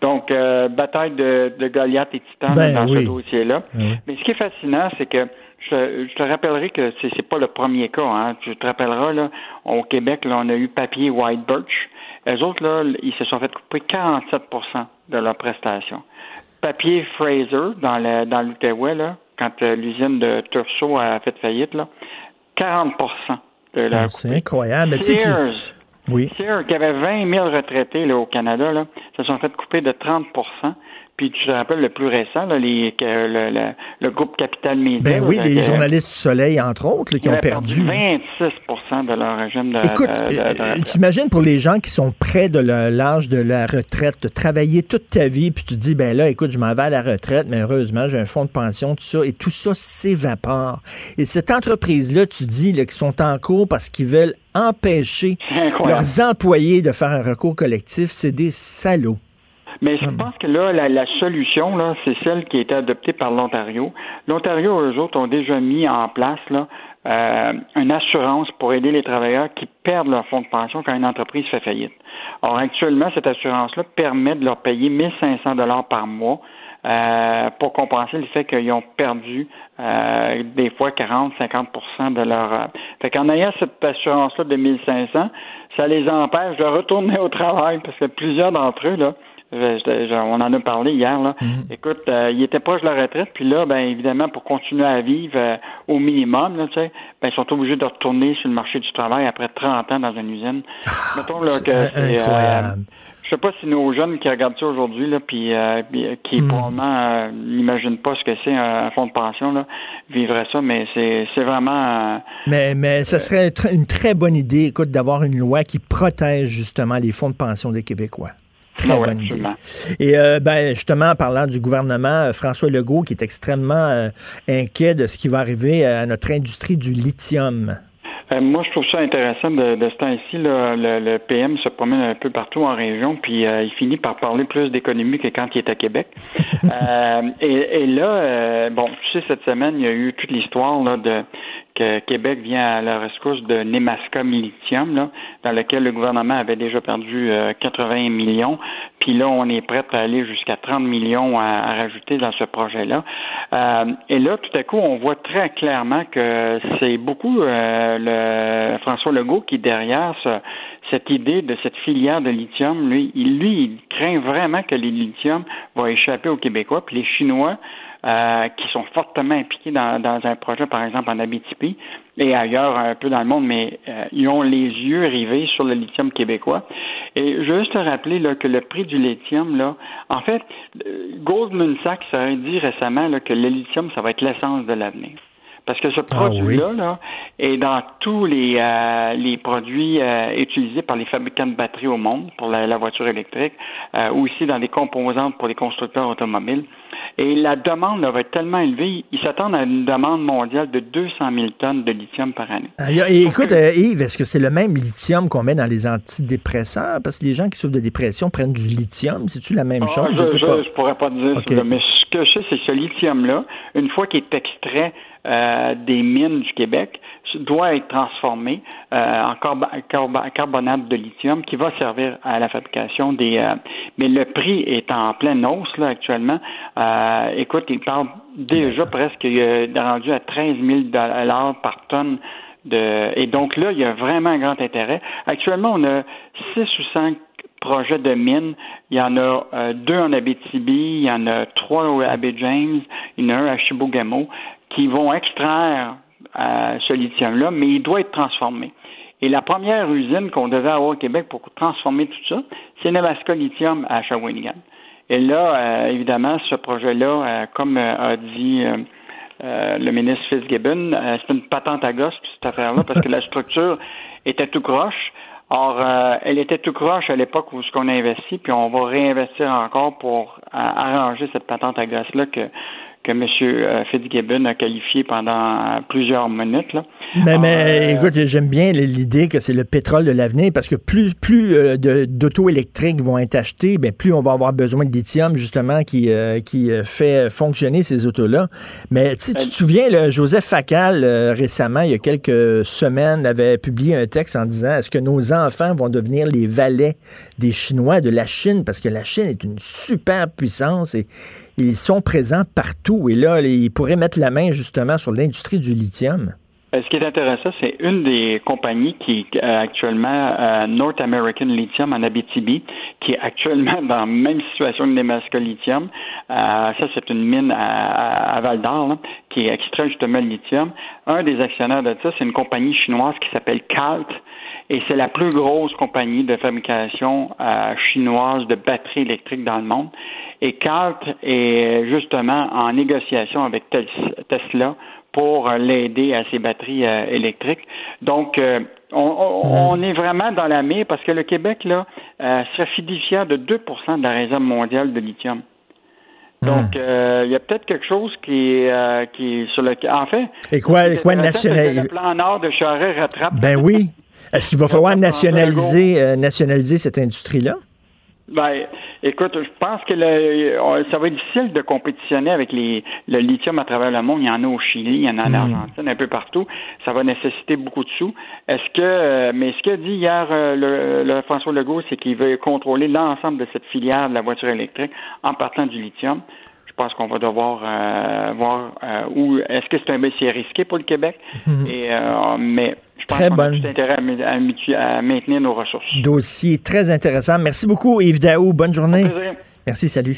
[SPEAKER 12] Donc, euh, bataille de, de Goliath et Titan
[SPEAKER 1] Ben
[SPEAKER 12] dans
[SPEAKER 1] oui.
[SPEAKER 12] ce dossier-là.
[SPEAKER 1] Oui.
[SPEAKER 12] Mais ce qui est fascinant, c'est que je, je te rappellerai que c'est, c'est pas le premier cas. Hein. Tu te rappelleras, là, au Québec, là, on a eu Papier White Birch. Les autres, là, ils se sont fait couper 47% de leurs prestations. Papier Fraser, dans, le, dans l'Outaouais, là, quand euh, l'usine de Tursault a fait faillite, là, 40 de leur
[SPEAKER 1] Ah, C'est incroyable. Mais tu Oui.
[SPEAKER 12] Sears, qui avait 20 000 retraités là, au Canada, là, se sont fait couper de 30 Puis tu te rappelles le plus récent, là, les, que le, le, le groupe Capital Media.
[SPEAKER 1] Ben oui,
[SPEAKER 12] que-
[SPEAKER 1] les journalistes du Soleil, entre autres, là, qui ont perdu.
[SPEAKER 12] 26% de leur régime de,
[SPEAKER 1] Écoute, euh,
[SPEAKER 12] retraite.
[SPEAKER 1] t'imagines pour les gens qui sont près de l'âge de la retraite, de travailler toute ta vie, puis tu te dis, ben là, écoute, je m'en vais à la retraite, mais heureusement, j'ai un fonds de pension, tout ça, et tout ça s'évapore. Et cette entreprise-là, tu dis, qu'ils sont en cours parce qu'ils veulent empêcher leurs employés de faire un recours collectif, c'est des salauds.
[SPEAKER 12] Mais je pense que là, la, la solution, là, c'est celle qui a été adoptée par l'Ontario. L'Ontario, eux autres, ont déjà mis en place là, euh, une assurance pour aider les travailleurs qui perdent leur fonds de pension quand une entreprise fait faillite. Or, actuellement, cette assurance-là permet de leur payer 1500 dollars par mois euh, pour compenser le fait qu'ils ont perdu euh, des fois 40-50% de leur... Euh, fait qu'en ayant cette assurance-là de 1500, ça les empêche de retourner au travail parce que plusieurs d'entre eux, là, on en a parlé hier. Là. Mhm. Écoute, euh, ils étaient proches de la retraite, puis là, ben évidemment, pour continuer à vivre euh, au minimum, là, ben, ils sont obligés de retourner sur le marché du travail après 30 ans dans une usine.
[SPEAKER 1] Ah,
[SPEAKER 12] Mettons là, que c'est, euh, je sais pas si nos jeunes qui regardent ça aujourd'hui, là, puis qui mhm. probablement n'imaginent pas ce que c'est un, fonds de pension, là, vivraient ça, mais c'est, c'est vraiment.
[SPEAKER 1] mais mais ça serait une très bonne idée, écoute, d'avoir une loi qui protège justement les fonds de pension des Québécois. Très ah bonne idée. Et euh, ben, justement, en parlant du gouvernement, euh, François Legault, qui est extrêmement euh, inquiet de ce qui va arriver à notre industrie du lithium.
[SPEAKER 12] moi, je trouve ça intéressant de, ce temps-ci. Le, le, PM se promène un peu partout en région, puis il finit par parler plus d'économie que quand il est à Québec. et, et, là, bon, tu sais, cette semaine, il y a eu toute l'histoire de que Québec vient à la rescousse de Nemaska Lithium, là, dans lequel le gouvernement avait déjà perdu 80 euh, millions. Puis là, on est prêt à aller jusqu'à 30 millions à, rajouter dans ce projet-là. Euh, et là, tout à coup, on voit très clairement que c'est beaucoup euh, le François Legault qui derrière cette idée de cette filière de lithium. Lui, il, lui, il craint vraiment que les lithium vont échapper aux Québécois. Puis les Chinois euh, qui sont fortement impliqués dans, dans, un projet, par exemple, en Abitibi et ailleurs un peu dans le monde, mais euh, ils ont les yeux rivés sur le lithium québécois. Et je veux juste te rappeler là, que le prix du lithium, là, en fait, Goldman Sachs a dit récemment là, que le lithium, ça va être l'essence de l'avenir. Parce que ce ah produit-là là, est dans tous les, euh, les produits utilisés par les fabricants de batteries au monde pour la, la voiture électrique, ou aussi dans des composantes pour les constructeurs automobiles. Et la demande va être tellement élevée, ils s'attendent à une demande mondiale de 200 000 tonnes de lithium par année.
[SPEAKER 1] Et écoute, euh, Yves, est-ce que c'est le même lithium qu'on met dans les antidépresseurs? Parce que les gens qui souffrent de dépression prennent du lithium. C'est-tu la même ah, chose?
[SPEAKER 12] Je, ne pourrais pas dire ça, mais ce que je sais, c'est que ce lithium-là, une fois qu'il est extrait euh, des mines du Québec, doit être transformé euh, en carbonate de lithium qui va servir à la fabrication des. Euh, mais le prix est en pleine hausse là actuellement. Euh, écoute, il parle déjà presque rendu à 13 000 dollars par tonne. De, et donc là, il y a vraiment un grand intérêt. Actuellement, on a six ou cinq projets de mines. Il y en a deux en Abitibi, il y en a trois à Bay James, il y en a un à Chibougamau, qui vont extraire ce lithium-là, mais il doit être transformé. Et la première usine qu'on devait avoir au Québec pour transformer tout ça, c'est Nemaska Lithium à Shawinigan. Et là, euh, évidemment, ce projet-là, euh, comme euh, a dit le ministre Fitzgibbon, c'est une patente à gosse, cette affaire-là, parce que la structure était tout croche. Or, elle était tout croche à l'époque où ce qu'on a investi, puis on va réinvestir encore pour arranger cette patente à gosse-là que que M. Euh, Fitzgibbon a qualifié pendant euh, plusieurs minutes. Là.
[SPEAKER 1] Mais, mais euh, écoute, j'aime bien l'idée que c'est le pétrole de l'avenir parce que plus, plus d'auto électriques vont être achetés, ben, plus on va avoir besoin de lithium, justement, qui, qui fait fonctionner ces autos-là. Mais tu te souviens, là, Joseph Facal, récemment, il y a quelques semaines, avait publié un texte en disant est-ce que nos enfants vont devenir les valets des Chinois de la Chine? Parce que la Chine est une super puissance et ils sont présents partout. Et là, ils pourraient mettre la main justement sur l'industrie du lithium.
[SPEAKER 12] Euh, ce qui est intéressant, c'est une des compagnies qui est euh, actuellement euh, North American Lithium en Abitibi, qui est actuellement dans la même situation que Nemaska Lithium. ça, c'est une mine à, Val d'Or qui extrait justement le lithium. Un des actionnaires de ça, c'est une compagnie chinoise qui s'appelle CALT, et c'est la plus grosse compagnie de fabrication chinoise de batteries électriques dans le monde. Et CALT est justement en négociation avec Tesla pour l'aider à ses batteries euh, électriques. Donc, euh, on, est vraiment dans la mire parce que le Québec là euh, serait fiduciaire de 2% de la réserve mondiale de lithium. Donc, il y a peut-être quelque chose qui est, qui sur le. En fait.
[SPEAKER 1] Et quoi, quoi?
[SPEAKER 12] Le plan Nord de Charest rattrape.
[SPEAKER 1] Ben oui. Est-ce qu'il va falloir nationaliser, nationaliser cette industrie-là?
[SPEAKER 12] Ben, écoute, je pense que le, ça va être difficile de compétitionner avec les, le lithium à travers le monde. Il y en a au Chili, il y en a en hmm. Argentine, un peu partout. Ça va nécessiter beaucoup de sous. Est-ce que, euh, mais ce qu'a dit hier euh, le, François Legault, c'est qu'il veut contrôler l'ensemble de cette filière de la voiture électrique en partant du lithium. Je pense qu'on va devoir euh, voir euh, où est-ce que c'est un métier risqué pour le Québec?
[SPEAKER 1] Mhm.
[SPEAKER 12] Et, euh, mais je pense
[SPEAKER 1] Très
[SPEAKER 12] qu'on a
[SPEAKER 1] bonne.
[SPEAKER 12] tout intérêt à, mi- à mitu- à maintenir nos ressources.
[SPEAKER 1] Dossier très intéressant. Merci beaucoup, Yves Daou. Bonne journée. Merci, salut.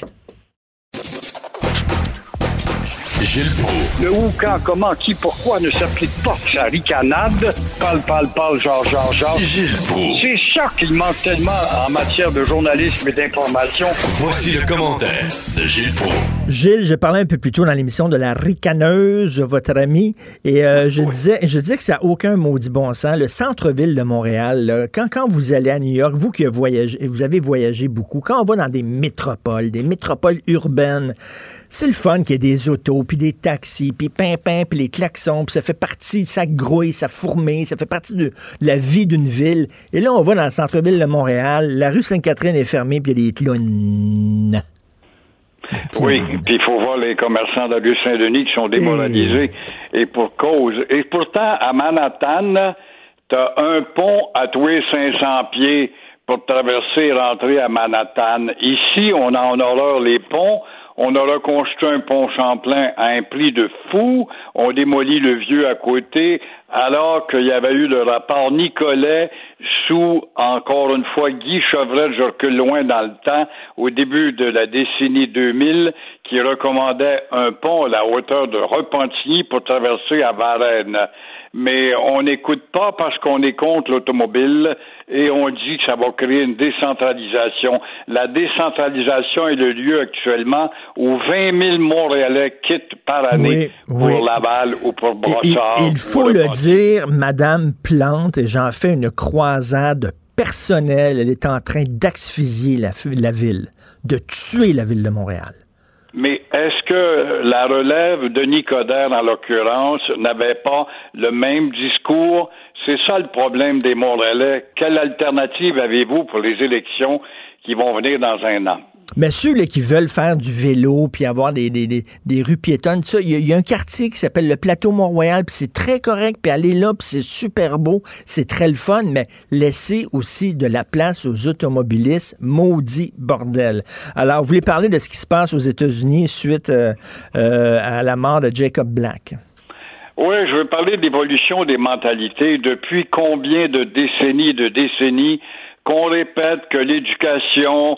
[SPEAKER 2] Gilles Proulx.
[SPEAKER 13] Le où, quand, comment, qui, pourquoi ne s'applique pas sa ricanade? Parle, parle, parle, genre, genre, genre.
[SPEAKER 2] Gilles Proulx.
[SPEAKER 13] C'est ça qu'il manque tellement en matière de journalisme et d'information.
[SPEAKER 2] Voici le commentaire de Gilles Proulx.
[SPEAKER 1] Gilles, je parlais un peu plus tôt dans l'émission de la ricaneuse, votre ami, et euh, je disais, je disais que ça n'a aucun maudit bon sens. Le centre-ville de Montréal, là, quand, quand vous allez à New York, vous qui voyagez, vous avez voyagé beaucoup, quand on va dans des métropoles, des métropoles urbaines, c'est le fun qu'il y ait des autos, puis des taxis, puis pimpin, puis les klaxons, puis ça fait partie, ça grouille, ça fourmille, ça fait partie de, de la vie d'une ville. Et là, on va dans le centre-ville de Montréal, la rue Sainte-Catherine est fermée, puis il y a des clowns.
[SPEAKER 13] Oui, puis il faut voir les commerçants de la rue Saint-Denis qui sont démoralisés et pour cause. Et pourtant, à Manhattan, t'as un pont à tous les 500 pieds pour traverser et rentrer à Manhattan. Ici, on a en horreur les ponts. On a reconstruit un pont Champlain à un prix de fou. On démolit le vieux à côté, alors qu'il y avait eu le rapport Nicolet sous, encore une fois, Guy Chevrette, je recule loin dans le temps, au début de la décennie 2000, qui recommandait un pont à la hauteur de Repentigny pour traverser à Varennes. Mais on n'écoute pas parce qu'on est contre l'automobile et on dit que ça va créer une décentralisation. La décentralisation est le lieu actuellement où 20 000 Montréalais quittent par année
[SPEAKER 1] Oui,
[SPEAKER 13] pour
[SPEAKER 1] oui.
[SPEAKER 13] Laval ou pour Brossard.
[SPEAKER 1] il faut le dire, Madame Plante, et j'en fais une croisade personnelle, elle est en train d'asphyxier la ville, de tuer la ville de Montréal.
[SPEAKER 13] Que la relève de Nicodère, en l'occurrence, n'avait pas le même discours? C'est ça le problème des Montréalais. Quelle alternative avez-vous pour les élections qui vont venir dans un an?
[SPEAKER 1] Mais ceux là, qui veulent faire du vélo puis avoir des, des, des, des rues piétonnes, ça, il y, a- il y a un quartier qui s'appelle le Plateau Mont-Royal, puis c'est très correct, puis aller là, puis c'est super beau, c'est très le fun, mais laissez aussi de la place aux automobilistes, maudit bordel. Alors, vous voulez parler de ce qui se passe aux États-Unis suite euh, euh, à la mort de Jacob Black?
[SPEAKER 13] Oui, je veux parler d'évolution des mentalités. Depuis combien de décennies, de décennies, qu'on répète que l'éducation,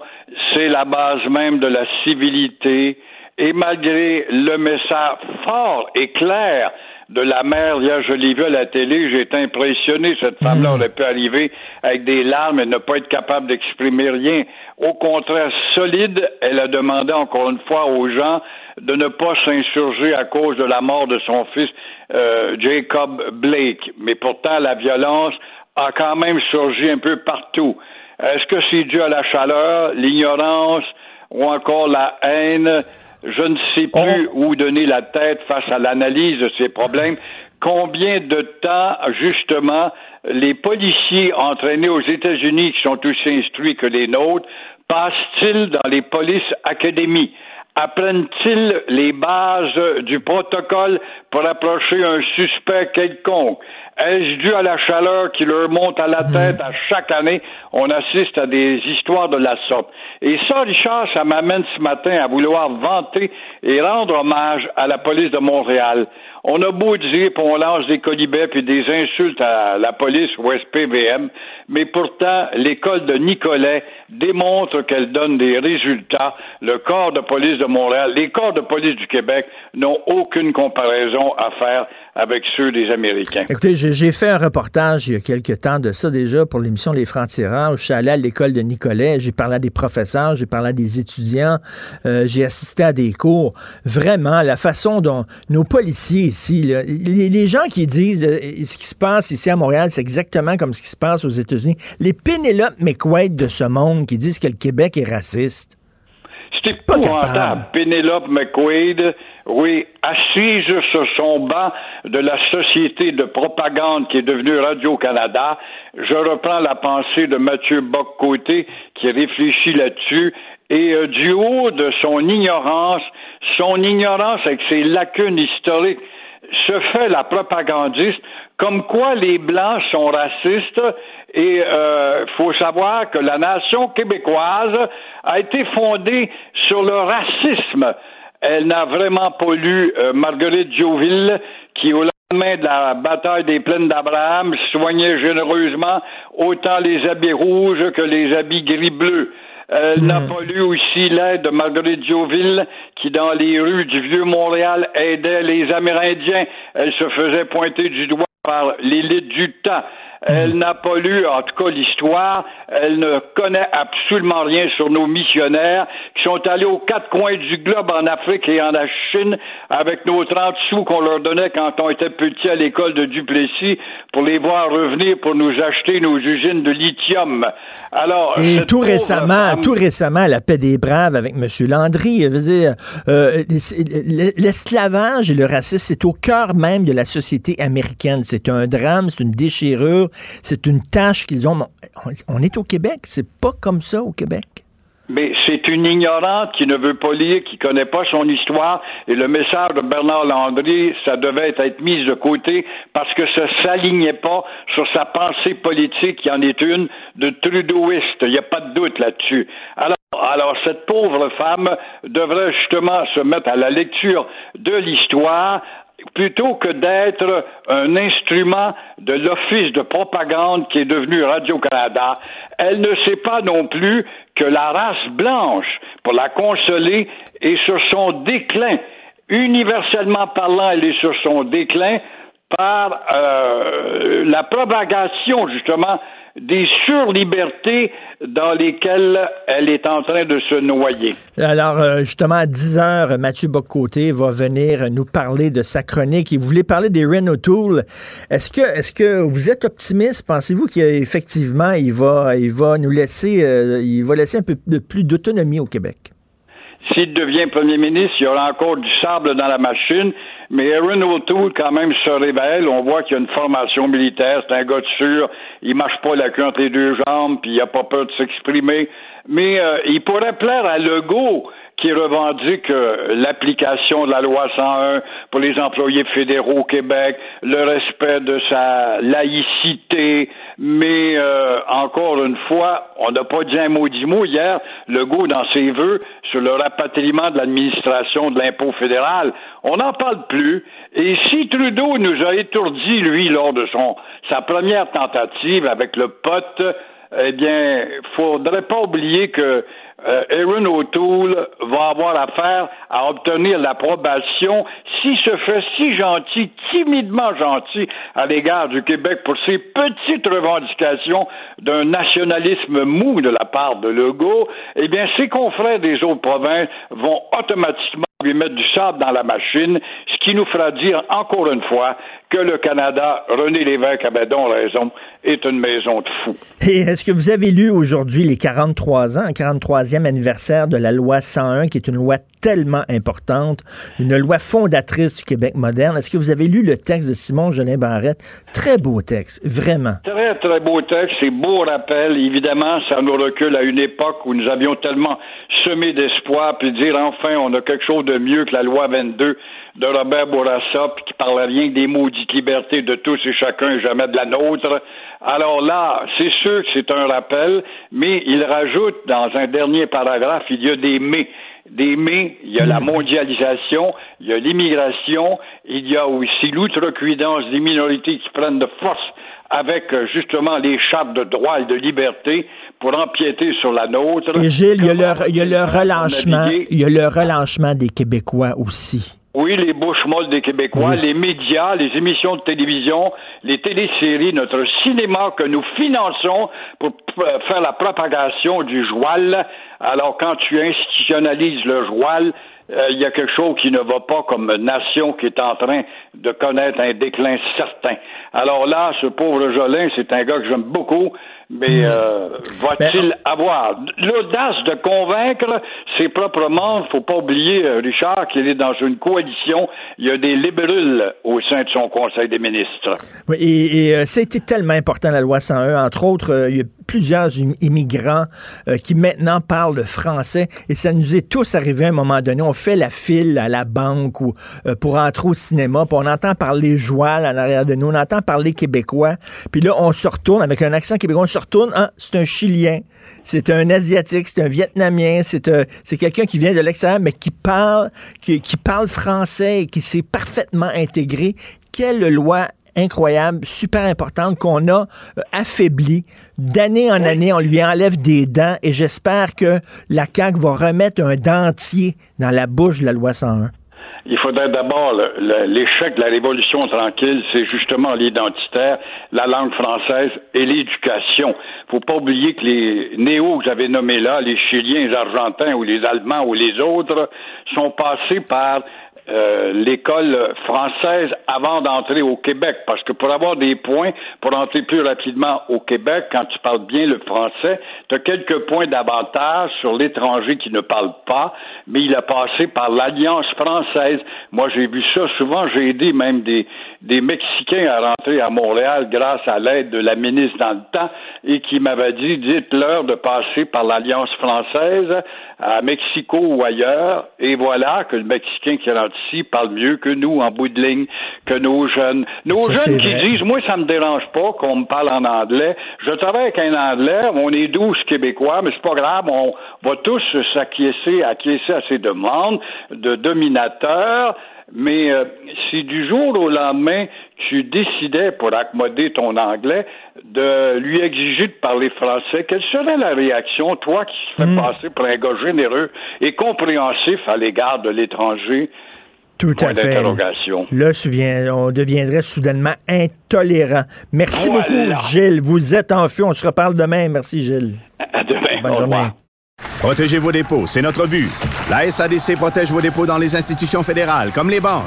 [SPEAKER 13] c'est la base même de la civilité, et malgré le message fort et clair de la mère, hier, je l'ai vu à la télé, j'ai été impressionné. Cette femme-là aurait pu arriver avec des larmes et ne pas être capable d'exprimer rien. Au contraire, solide, elle a demandé encore une fois aux gens de ne pas s'insurger à cause de la mort de son fils euh, Jacob Blake. Mais pourtant, la violence a quand même surgi un peu partout. Est-ce que c'est dû à la chaleur, l'ignorance ou encore la haine? Je ne sais plus où donner la tête face à l'analyse de ces problèmes. Combien de temps, justement, les policiers entraînés aux États-Unis, qui sont aussi instruits que les nôtres, passent-ils dans les polices académies? Apprennent-ils les bases du protocole pour approcher un suspect quelconque? Est-ce dû à la chaleur qui leur monte à la tête à chaque année? On assiste à des histoires de la sorte. Et ça, Richard, ça m'amène ce matin à vouloir vanter et rendre hommage à la police de Montréal. On a beau dire, puis on lance des colibets puis des insultes à la police ou SPVM, mais pourtant, l'école de Nicolet démontre qu'elle donne des résultats. Le corps de police de Montréal, les corps de police du Québec n'ont aucune comparaison à faire avec ceux des Américains.
[SPEAKER 1] Écoutez, j'ai fait un reportage il y a quelques temps de ça déjà pour l'émission Les Francs-Tireurs. Je suis allé à l'école de Nicolet, j'ai parlé à des professeurs, j'ai parlé à des étudiants, euh, j'ai assisté à des cours. Vraiment, la façon dont nos policiers ici, les gens qui disent euh, ce qui se passe ici à Montréal, c'est exactement comme ce qui se passe aux États-Unis. Les Pénélope McQuaid de ce monde qui disent que le Québec est raciste.
[SPEAKER 13] C'est épouvantable. Pénélope McQuaid, oui, assise sur son banc de la société de propagande qui est devenue Radio-Canada, je reprends la pensée de Mathieu Bock-Côté qui réfléchit là-dessus. Et euh, du haut de son ignorance, son ignorance avec ses lacunes historiques, se fait la propagandiste comme quoi les Blancs sont racistes et euh, faut savoir que la nation québécoise a été fondée sur le racisme. Elle n'a vraiment pas lu euh, Marguerite Jouville, qui au lendemain de la bataille des plaines d'Abraham soignait généreusement autant les habits rouges que les habits gris-bleus. Elle n'a pas lu aussi l'aide de Marguerite Jouville, qui, dans les rues du vieux Montréal, aidait les Amérindiens. Elle se faisait pointer du doigt par l'élite du temps. Elle n'a pas lu, en tout cas, l'histoire. Elle ne connaît absolument rien sur nos missionnaires qui sont allés aux quatre coins du globe en Afrique et en Chine avec nos 30 sous qu'on leur donnait quand on était petits à l'école de Duplessis pour les voir revenir pour nous acheter nos usines de lithium. Alors,
[SPEAKER 1] Et tout récemment,
[SPEAKER 13] femme-
[SPEAKER 1] tout récemment, la paix des braves avec M. Landry, je veux dire, euh, l'esclavage et le racisme, c'est au cœur même de la société américaine. C'est un drame, c'est une déchirure, c'est une tâche qu'ils ont. On, est au Québec, c'est pas comme ça au Québec.
[SPEAKER 13] Mais c'est une ignorante qui ne veut pas lire, qui connaît pas son histoire. Et le message de Bernard Landry, ça devait être mis de côté parce que ça s'alignait pas sur sa pensée politique, qui en est une, de trudeauiste. Il n'y a pas de doute là-dessus. Alors, alors, cette pauvre femme devrait justement se mettre à la lecture de l'histoire plutôt que d'être un instrument de l'office de propagande qui est devenu Radio-Canada, elle ne sait pas non plus que la race blanche, pour la consoler, est sur son déclin. Universellement parlant, elle est sur son déclin par euh, la propagation, justement, des surlibertés dans lesquelles elle est en train de se noyer.
[SPEAKER 1] Alors, euh, justement, à 10 heures, Mathieu Boccoté va venir nous parler de sa chronique. Et vous voulez parler des Renault Tool. Est-ce que, est-ce que vous êtes optimiste? Pensez-vous qu'effectivement, il va, il va nous laisser, euh, il va laisser un peu de plus d'autonomie au Québec?
[SPEAKER 13] S'il devient premier ministre, il y aura encore du sable dans la machine, mais Aaron O'Toole, quand même, se révèle. On voit qu'il a une formation militaire, c'est un gars de sûr, il marche pas la queue entre les deux jambes, puis il a pas peur de s'exprimer. Mais euh, il pourrait plaire à Legault, qui revendique euh, l'application de la loi 101 pour les employés fédéraux au Québec, le respect de sa laïcité, mais euh, encore une fois, on n'a pas dit un maudit mot hier, Legault dans ses vœux sur le rapatriement de l'administration de l'impôt fédéral. On n'en parle plus. Et si Trudeau nous a étourdis, lui, lors de son sa première tentative avec le pote, eh bien, faudrait pas oublier que euh, Aaron O'Toole va avoir affaire à obtenir l'approbation s'il se fait si gentil, timidement gentil à l'égard du Québec pour ses petites revendications d'un nationalisme mou de la part de Legault, eh bien, ses confrères des autres provinces vont automatiquement lui mettre du sable dans la machine, ce qui nous fera dire encore une fois que le Canada, René Lévesque avait donc raison, est une maison de fous.
[SPEAKER 1] Et est-ce que vous avez lu aujourd'hui les 43 ans, 43e anniversaire de la loi 101, qui est une loi tellement importante, une loi fondatrice du Québec moderne? Est-ce que vous avez lu le texte de Simon Jolin Barrette? Très beau texte, vraiment.
[SPEAKER 13] Très, très beau texte, c'est beau rappel. Évidemment, ça nous recule à une époque où nous avions tellement semé d'espoir, puis dire enfin, on a quelque chose de mieux que la loi 22 de Robert Bourassa, puis qui parlait rien que des maudites libertés de tous et chacun et jamais de la nôtre. Alors là, c'est sûr que c'est un rappel, mais il rajoute dans un dernier paragraphe, il y a des mais des mais, il y a la mondialisation, il y a l'immigration, il y a aussi l'outrecuidance des minorités qui prennent de force avec euh, justement les chartes de droit et de liberté pour empiéter sur la nôtre.
[SPEAKER 1] Et Gilles, il y a le, il y a le il y a le relâchement des Québécois aussi.
[SPEAKER 13] Oui, les bouches molles des Québécois,
[SPEAKER 1] Oui.
[SPEAKER 13] les médias, les émissions de télévision, les téléséries, notre cinéma que nous finançons pour p- faire la propagation du joual. Alors, quand tu institutionnalises le joual, euh, il y a quelque chose qui ne va pas comme nation qui est en train de connaître un déclin certain. Alors là, ce pauvre Jolin, c'est un gars que j'aime beaucoup, mais euh, va-t-il avoir l'audace de convaincre ses propres membres? Faut pas oublier, euh, Richard, qu'il est dans une coalition. Il y a des libérules au sein de son Conseil des ministres.
[SPEAKER 1] Oui, et, et, euh, ça a été tellement important, la loi 101. Entre autres, euh, il y a plusieurs im- immigrants euh, qui maintenant parlent français et ça nous est tous arrivé à un moment donné. On fait la file à la banque ou euh, pour entrer au cinéma, puis on entend parler joual en arrière de nous, on entend parler québécois, puis là, on se retourne avec un accent québécois, on se se retourne, hein, c'est un Chilien, c'est un Asiatique, c'est un Vietnamien, c'est euh, c'est quelqu'un qui vient de l'extérieur, mais qui parle, qui, qui parle français et qui s'est parfaitement intégré. Quelle loi incroyable, super importante qu'on a euh, affaiblie. D'année en année, on lui enlève des dents et j'espère que la CAQ va remettre un dentier dans la bouche de la loi 101.
[SPEAKER 13] Il faudrait d'abord l'échec de la révolution tranquille, c'est justement l'identitaire, la langue française et l'éducation. Faut pas oublier que les néos que j'avais nommés là, les Chiliens, les Argentins ou les Allemands ou les autres, sont passés par euh, l'école française avant d'entrer au Québec, parce que pour avoir des points, pour entrer plus rapidement au Québec, quand tu parles bien le français, tu as quelques points d'avantage sur l'étranger qui ne parle pas, mais il a passé par l'Alliance française. Moi, j'ai vu ça souvent, j'ai aidé même des, des Mexicains à rentrer à Montréal grâce à l'aide de la ministre dans le temps et qui m'avait dit, dites-leur de passer par l'Alliance française à Mexico ou ailleurs, et voilà que le Mexicain qui rentre ici parle mieux que nous en bout de ligne, que nos jeunes. Nos jeunes qui disent, moi, ça me dérange pas qu'on me parle en anglais. Je travaille avec un anglais, on est douze Québécois, mais c'est pas grave, on va tous s'acquiescer, acquiescer à ces demandes de dominateurs. Mais euh, si du jour au lendemain, tu décidais, pour accommoder ton anglais, de lui exiger de parler français, quelle serait la réaction, toi qui se fais passer pour un gars généreux et compréhensif à l'égard de l'étranger?
[SPEAKER 1] Tout à fait. Là, on deviendrait soudainement intolérant. Merci beaucoup, Gilles. Vous êtes en feu. On se reparle demain. Merci, Gilles.
[SPEAKER 13] À demain.
[SPEAKER 1] Bonne journée.
[SPEAKER 10] Protégez vos dépôts, c'est notre but. La SADC protège vos dépôts dans les institutions fédérales, comme les banques.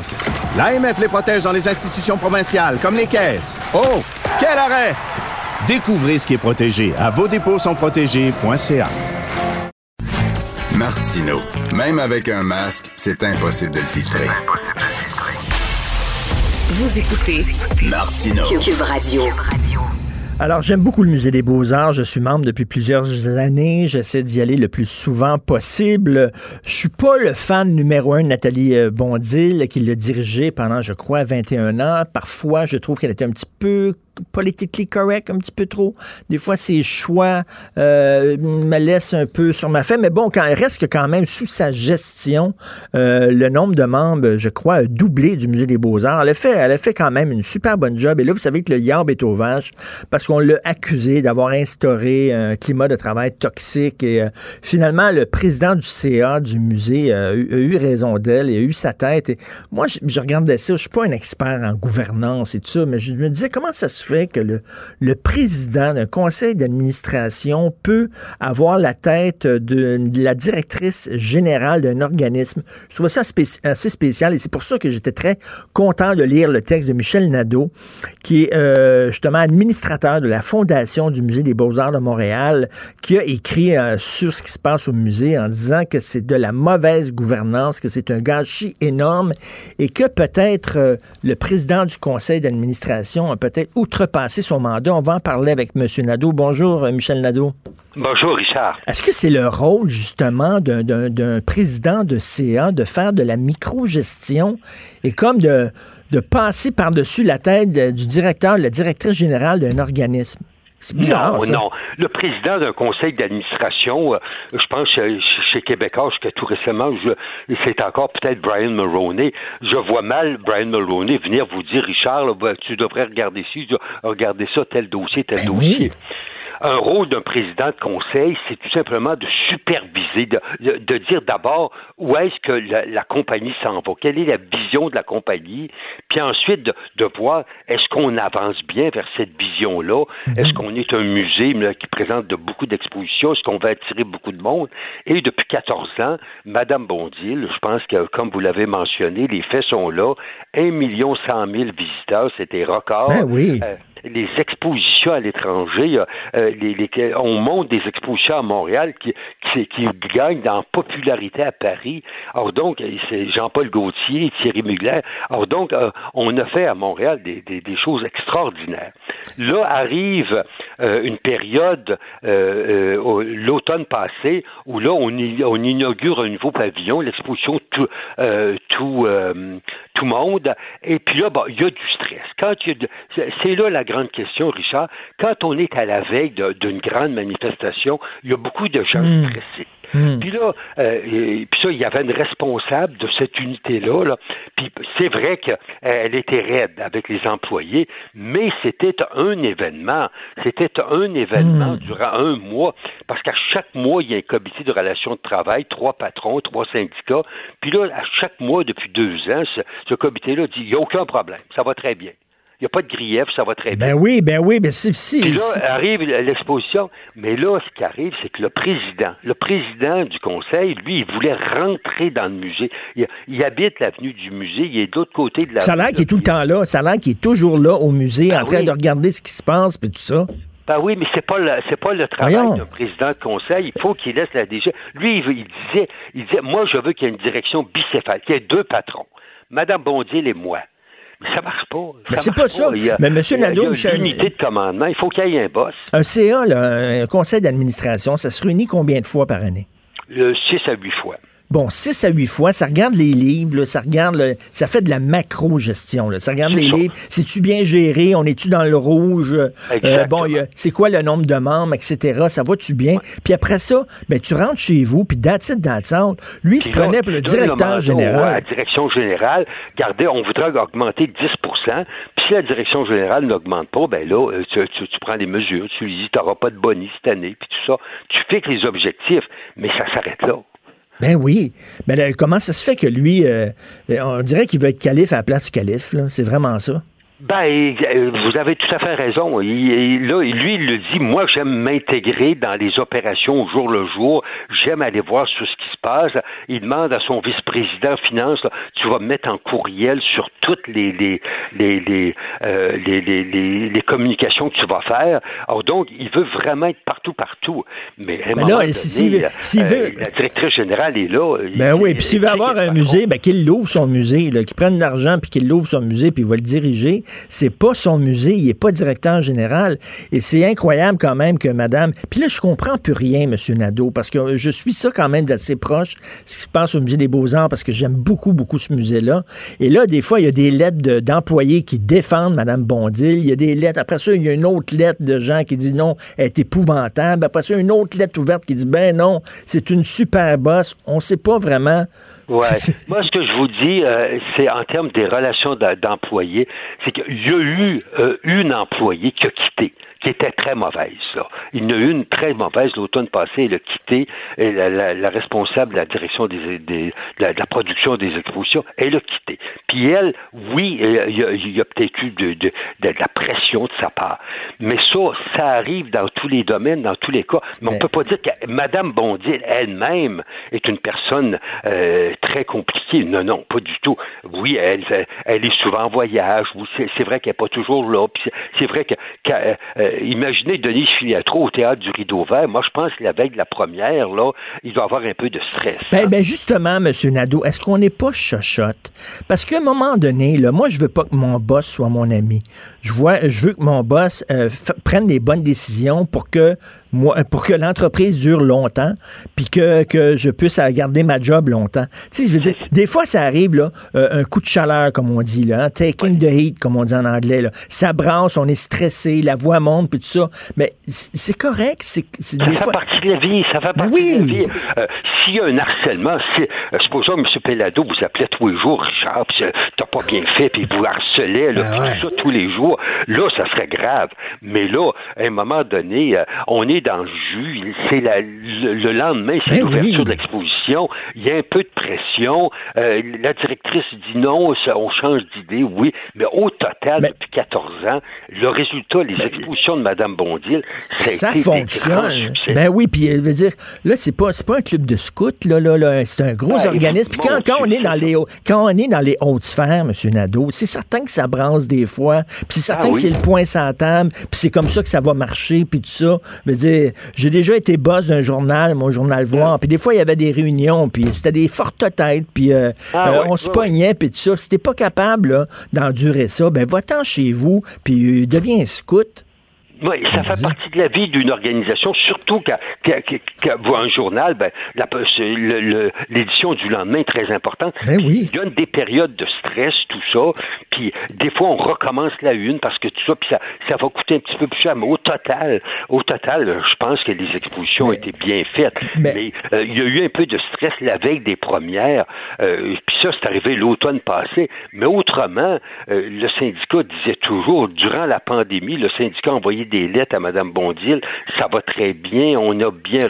[SPEAKER 10] L'AMF les protège dans les institutions provinciales, comme les caisses. Oh, quel arrêt! Découvrez ce qui est protégé à vos dépôts sont protégés.ca.
[SPEAKER 14] Martino, même avec un masque, c'est impossible de le filtrer.
[SPEAKER 11] Vous écoutez
[SPEAKER 14] Martino.
[SPEAKER 3] Cube Radio.
[SPEAKER 1] Alors, j'aime beaucoup le Musée des Beaux-Arts. Je suis membre depuis plusieurs années. J'essaie d'y aller le plus souvent possible. Je suis pas le fan numéro un de Nathalie euh, Bondil, qui l'a dirigé pendant, je crois, 21 ans. Parfois, je trouve qu'elle était un petit peu politically correct un petit peu trop. Des fois, ses choix euh, me laissent un peu sur ma faim. Mais bon, quand elle reste quand même sous sa gestion, euh, le nombre de membres, je crois, a doublé du Musée des Beaux-Arts. Elle a fait, elle a fait quand même une super bonne job. Et là, vous savez que le yarb est au vache parce qu'on l'a accusé d'avoir instauré un climat de travail toxique. Et euh, finalement, le président du CA du musée a, eu raison d'elle et a eu sa tête. Et moi, je, je regardais ça. Je suis pas un expert en gouvernance et tout ça, mais je me disais comment ça se que le, président d'un conseil d'administration peut avoir la tête de, la directrice générale d'un organisme. Je trouve ça assez spécial et c'est pour ça que j'étais très content de lire le texte de Michel Nadeau, qui est euh, justement administrateur de la Fondation du Musée des Beaux-Arts de Montréal, qui a écrit euh, sur ce qui se passe au musée en disant que c'est de la mauvaise gouvernance, que c'est un gâchis énorme et que peut-être euh, le président du conseil d'administration a peut-être outrepasser son mandat. On va en parler avec M. Nadeau. Bonjour, euh, Michel Nadeau.
[SPEAKER 15] Bonjour, Richard.
[SPEAKER 1] Est-ce que c'est le rôle, justement, d'un président de CA de faire de la micro-gestion et comme de, de passer par-dessus la tête du directeur, la directrice générale d'un organisme?
[SPEAKER 15] Bizarre, non, non. Le président d'un conseil d'administration, euh, je pense chez Québécois, jusqu'à tout récemment, c'est encore peut-être Brian Mulroney. Je vois mal Brian Mulroney venir vous dire, Richard, ben, tu devrais regarder ci, regarder ça, tel dossier, tel ben dossier un rôle d'un président de conseil, c'est tout simplement de superviser, de, de, dire d'abord où est-ce que la, compagnie s'en va, quelle est la vision de la compagnie, puis ensuite de, de voir est-ce qu'on avance bien vers cette vision-là, mhm. est-ce qu'on est un musée qui présente de beaucoup d'expositions, est-ce qu'on va attirer beaucoup de monde. Et depuis 14 ans, Madame Bondil, je pense que comme vous l'avez mentionné, les faits sont là, 1 million 100 000 visiteurs, c'était record.
[SPEAKER 1] Ben oui.
[SPEAKER 15] Euh, les expositions à l'étranger, euh, on monte des expositions à Montréal qui, gagnent en popularité à Paris. Alors donc, c'est Jean-Paul Gaultier, Thierry Mugler. Alors donc, euh, on a fait à Montréal des, choses extraordinaires. Là arrive euh, une période, l'automne passé, où là, on, inaugure un nouveau pavillon, l'exposition tout, tout monde. Et puis là, il y a du stress quand il y a de- c'est- là la grande question, Richard. Quand on est à la veille d'une grande manifestation, il y a beaucoup de gens
[SPEAKER 1] Hmm.
[SPEAKER 15] stressés. Puis là, euh, et- puis ça, il y avait une responsable de cette unité-là. Là. Puis c'est vrai qu'elle était raide avec les employés, mais c'était un événement. C'était un événement durant un mois, parce qu'à chaque mois, il y a un comité de relations de travail, trois patrons, trois syndicats. Puis là, à chaque mois, depuis deux ans, ce, ce comité-là dit, il n'y a aucun problème, ça va très bien. Il n'y a pas de grief, ça va très bien.
[SPEAKER 1] Ben oui, ben oui, ben si, si.
[SPEAKER 15] Puis là, arrive l'exposition. Mais là, ce qui arrive, c'est que le président, le président du conseil, lui, il voulait rentrer dans le musée. Il, il habite l'avenue du musée, il est de l'autre côté de la
[SPEAKER 1] Ça a l'air qu'il est tout le temps là. Ça a l'air qu'il est toujours là au musée en train
[SPEAKER 15] oui.
[SPEAKER 1] de regarder ce qui se passe puis tout ça.
[SPEAKER 15] Ben oui, mais c'est pas le c'est pas le travail d'un président de conseil. Il faut qu'il laisse la DG. Lui, il, disait, il disait, moi, je veux qu'il y ait une direction bicéphale, qu'il y ait deux patrons, Madame Bondiel et moi. Mais ça marche pas.
[SPEAKER 1] Mais
[SPEAKER 15] Ça
[SPEAKER 1] c'est
[SPEAKER 15] marche
[SPEAKER 1] pas ça.
[SPEAKER 15] Il y a-
[SPEAKER 1] Mais
[SPEAKER 15] a-
[SPEAKER 1] Nadeau,
[SPEAKER 15] il y a
[SPEAKER 1] Michel-
[SPEAKER 15] l'unité de commandement. Il faut qu'il y ait un boss.
[SPEAKER 1] Un CA, là, un conseil d'administration, ça se réunit combien de fois par année?
[SPEAKER 15] Le 6 à 8 fois.
[SPEAKER 1] Bon, 6 à 8 fois, ça regarde les livres, là, ça regarde, le- ça fait de la macro-gestion. là. Ça regarde les
[SPEAKER 15] ça.
[SPEAKER 1] livres. C'est-tu bien géré? On est-tu dans le rouge? Euh, bon, il y a- c'est quoi le nombre de membres, etc. Ça va-tu bien? Puis après ça, ben, tu rentres chez vous, puis that's it, that's all. Lui, il se
[SPEAKER 15] là,
[SPEAKER 1] prenait pour le directeur général.
[SPEAKER 15] À la direction générale, regardez, on voudrait augmenter de 10 Puis si la direction générale n'augmente pas, ben là, euh, tu, tu- tu prends des mesures. Tu lui dis, tu n'auras pas de boni cette année, puis tout ça. Tu fixes les objectifs, mais ça s'arrête là.
[SPEAKER 1] Ben oui. Ben comment ça se fait que lui, euh, on dirait qu'il veut être calife à la place du calife, là? C'est vraiment ça.
[SPEAKER 15] Ben, euh, vous avez tout à fait raison. Il, il- là, lui, il le dit, moi, j'aime m'intégrer dans les opérations au jour le jour. J'aime aller voir sur ce qui se passe. Il demande à son vice-président finance, là, tu vas me mettre en courriel sur toutes les les les les, euh, les, les, les- les communications que tu vas faire. Alors donc, il veut vraiment être partout, partout. Mais
[SPEAKER 1] Ben là,
[SPEAKER 15] donné,
[SPEAKER 1] s'il veut- s'il
[SPEAKER 15] euh,
[SPEAKER 1] veut-
[SPEAKER 15] la directrice générale est là.
[SPEAKER 1] Ben
[SPEAKER 15] Il-
[SPEAKER 1] oui, puis s'il veut avoir un musée, ben qu'il l'ouvre son musée, là, qu'il prenne de l'argent puis qu'il l'ouvre son musée puis il va le diriger. C'est pas son musée, il est pas directeur général. Et c'est incroyable quand même que madame. Puis là, je comprends plus rien, monsieur Nadeau, parce que je suis ça quand même d'assez proche, ce qui se passe au musée des Beaux-Arts, parce que j'aime beaucoup, beaucoup ce musée-là. Et là, des fois, il y a des lettres de- d'employés qui défendent madame Bondil. Il y a des lettres. Après ça, il y a une autre lettre de gens qui dit non, elle est épouvantable. Après ça, une autre lettre ouverte qui dit ben non, c'est une super boss. On sait pas vraiment.
[SPEAKER 15] Ouais. Moi, ce que je vous dis, euh, c'est en termes des relations d'employés, c'est qu'il y a eu euh, une employée qui a quitté, qui était très mauvaise. Là. Il y en a eu une très mauvaise l'automne passé. Elle a quitté et la, la- la responsable de la direction des, des- de, la, de la production des expositions. Elle a quitté. Puis elle, oui, euh, il y a, peut-être eu de, de- de la pression de sa part. Mais ça, ça arrive dans tous les domaines, dans tous les cas. Mais on peut pas dire que Madame Bondier elle-même est une personne euh, très compliquée. Non, non, pas du tout. Oui, elle, elle est souvent en voyage. C'est, vrai qu'elle n'est pas toujours là. C'est, vrai que, que, euh, imaginez Denise Filiatro au théâtre du Rideau Vert. Moi, je pense que la veille de la première, là, il doit avoir un peu de stress.
[SPEAKER 1] Ben, ben justement, M. Nadeau, est-ce qu'on n'est pas chochotte? Parce qu'à un moment donné, là, moi, je veux pas que mon boss soit mon ami. Je, vois, je veux que mon boss euh, prenne les bonnes décisions pour que moi, pour que l'entreprise dure longtemps, puis que, que je puisse euh, garder ma job longtemps. Tu sais, je veux dire, des fois, ça arrive, là, euh, un coup de chaleur, comme on dit, là, hein, taking the heat, comme on dit en anglais, là. Ça brasse, on est stressé, la voix monte, puis tout ça. Mais c'est correct, c'est c'est
[SPEAKER 15] Ça
[SPEAKER 1] des
[SPEAKER 15] fait
[SPEAKER 1] fois...
[SPEAKER 15] partie de la vie, ça fait partie de la vie. Euh, S'il y a un harcèlement, si, euh, supposons M. Pellado vous appelait tous les jours, Richard, puis euh, t'as pas bien fait, puis vous harcelait, là, puis tout ça tous les jours, là, ça serait grave. Mais là, à un moment donné, euh, on est dans le jus, c'est le, le lendemain, c'est
[SPEAKER 1] Ben
[SPEAKER 15] l'ouverture
[SPEAKER 1] oui.
[SPEAKER 15] de l'exposition, il y a un peu de pression, euh, la directrice dit non, on change d'idée, oui, mais au total, depuis 14 ans, le résultat, les expositions de Mme Bondil, ça, a
[SPEAKER 1] ça
[SPEAKER 15] été
[SPEAKER 1] fonctionne. Ben oui, puis je veux dire, là, c'est pas, c'est pas un club de scouts, là, là, là. C'est un gros
[SPEAKER 15] Ben,
[SPEAKER 1] organisme. Puis quand, quand on est dans les quand on est dans les hautes sphères, M. Nadeau, c'est certain que ça brasse des fois. Puis c'est certain
[SPEAKER 15] Ah
[SPEAKER 1] que
[SPEAKER 15] oui.
[SPEAKER 1] c'est le point sans table. Puis c'est comme ça que ça va marcher, puis tout ça. Je veux dire, j'ai déjà été boss d'un journal, mon journal Voir. Puis des fois, il y avait des réunions, puis c'était des fortes têtes, puis euh,
[SPEAKER 15] Ah
[SPEAKER 1] euh, on se pognait, puis tout ça. Si t'es pas capable d'endurer ça, ben va-t'en chez vous, puis euh, deviens scout.
[SPEAKER 15] Oui, ça fait partie de la vie d'une organisation, surtout qu'à un journal, ben, l'édition du lendemain est très importante.
[SPEAKER 1] Ben oui.
[SPEAKER 15] Il y a des périodes de stress, tout ça, puis des fois on recommence la une parce que tout ça, puis ça, ça va coûter un petit peu plus cher, mais au total, au total, je pense que les expositions ont été bien faites. Mais, euh, il y a eu un peu de stress la veille des premières, euh, puis ça, c'est arrivé l'automne passé. Mais autrement, euh, le syndicat disait toujours, durant la pandémie, le syndicat a envoyé des lettres à Mme Bondil, ça va très bien, on a bien...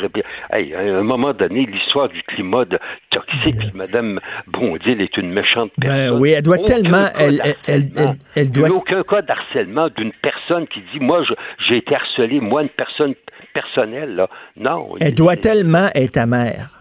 [SPEAKER 15] Hey, à un moment donné, l'histoire du climat de toxique, Mme Bondil est une méchante
[SPEAKER 1] Ben
[SPEAKER 15] personne.
[SPEAKER 1] oui, elle doit tellement... Elle, elle, elle, elle- elle
[SPEAKER 15] Il n'y a
[SPEAKER 1] doit...
[SPEAKER 15] aucun cas d'harcèlement d'une personne qui dit moi j'ai été harcelé, moi une personne personnelle là. Non.
[SPEAKER 1] Elle doit tellement être amère.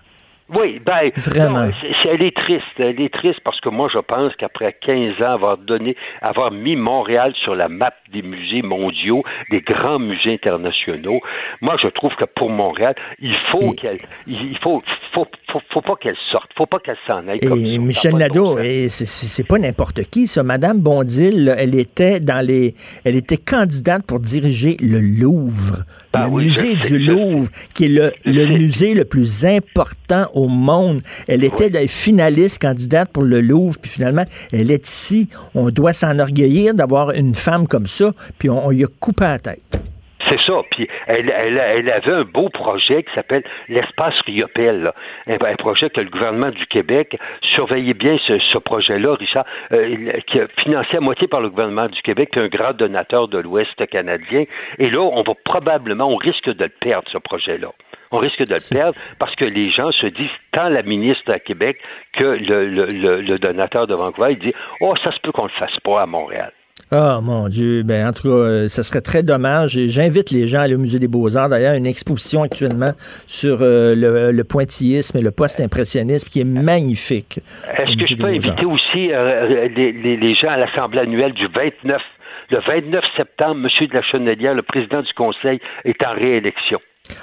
[SPEAKER 15] Oui, ben
[SPEAKER 1] Vraiment.
[SPEAKER 15] non, elle est triste, elle est triste parce que moi je pense qu'après 15 ans avoir donné avoir mis Montréal sur la map des musées mondiaux, des grands musées internationaux, moi je trouve que pour Montréal, il faut qu'elle il faut faut, faut, faut pas qu'elle sorte, faut pas qu'elle s'en aille comme
[SPEAKER 1] Et
[SPEAKER 15] ça.
[SPEAKER 1] Michel Nadeau, et c'est- pas n'importe qui, ça. Madame Bondil, là, elle était dans les, elle était candidate pour diriger le Louvre,
[SPEAKER 15] Ah
[SPEAKER 1] le
[SPEAKER 15] oui,
[SPEAKER 1] musée du Louvre, qui est le, le musée le plus important au monde. Elle était des finaliste candidate pour le Louvre, puis finalement, elle est ici. On doit s'enorgueillir d'avoir une femme comme ça, puis on, on lui a coupé la tête.
[SPEAKER 15] C'est ça. Puis elle, elle, elle avait un beau projet qui s'appelle l'espace Riopel. là. Un, un projet que le gouvernement du Québec surveillait bien ce, ce projet-là, Richard, euh, qui est financé à moitié par le gouvernement du Québec, puis un grand donateur de l'Ouest canadien. Et là, on va probablement, on risque de le perdre, ce projet-là. On risque de le perdre parce que les gens se disent, tant la ministre à Québec que le, le, le, le donateur de Vancouver, il dit, oh, ça se peut qu'on le fasse pas à Montréal.
[SPEAKER 1] Ah, mon Dieu. Ben, en tout cas, euh, ça serait très dommage. Et J'invite les gens à aller au Musée des Beaux-Arts. D'ailleurs, une exposition actuellement sur euh, le, le pointillisme et le post-impressionnisme qui est magnifique.
[SPEAKER 15] Est-ce que je peux inviter aussi euh, les, les- les gens à l'Assemblée annuelle du 29, le 29 septembre, M. de la Chenelière, le président du Conseil, est en réélection?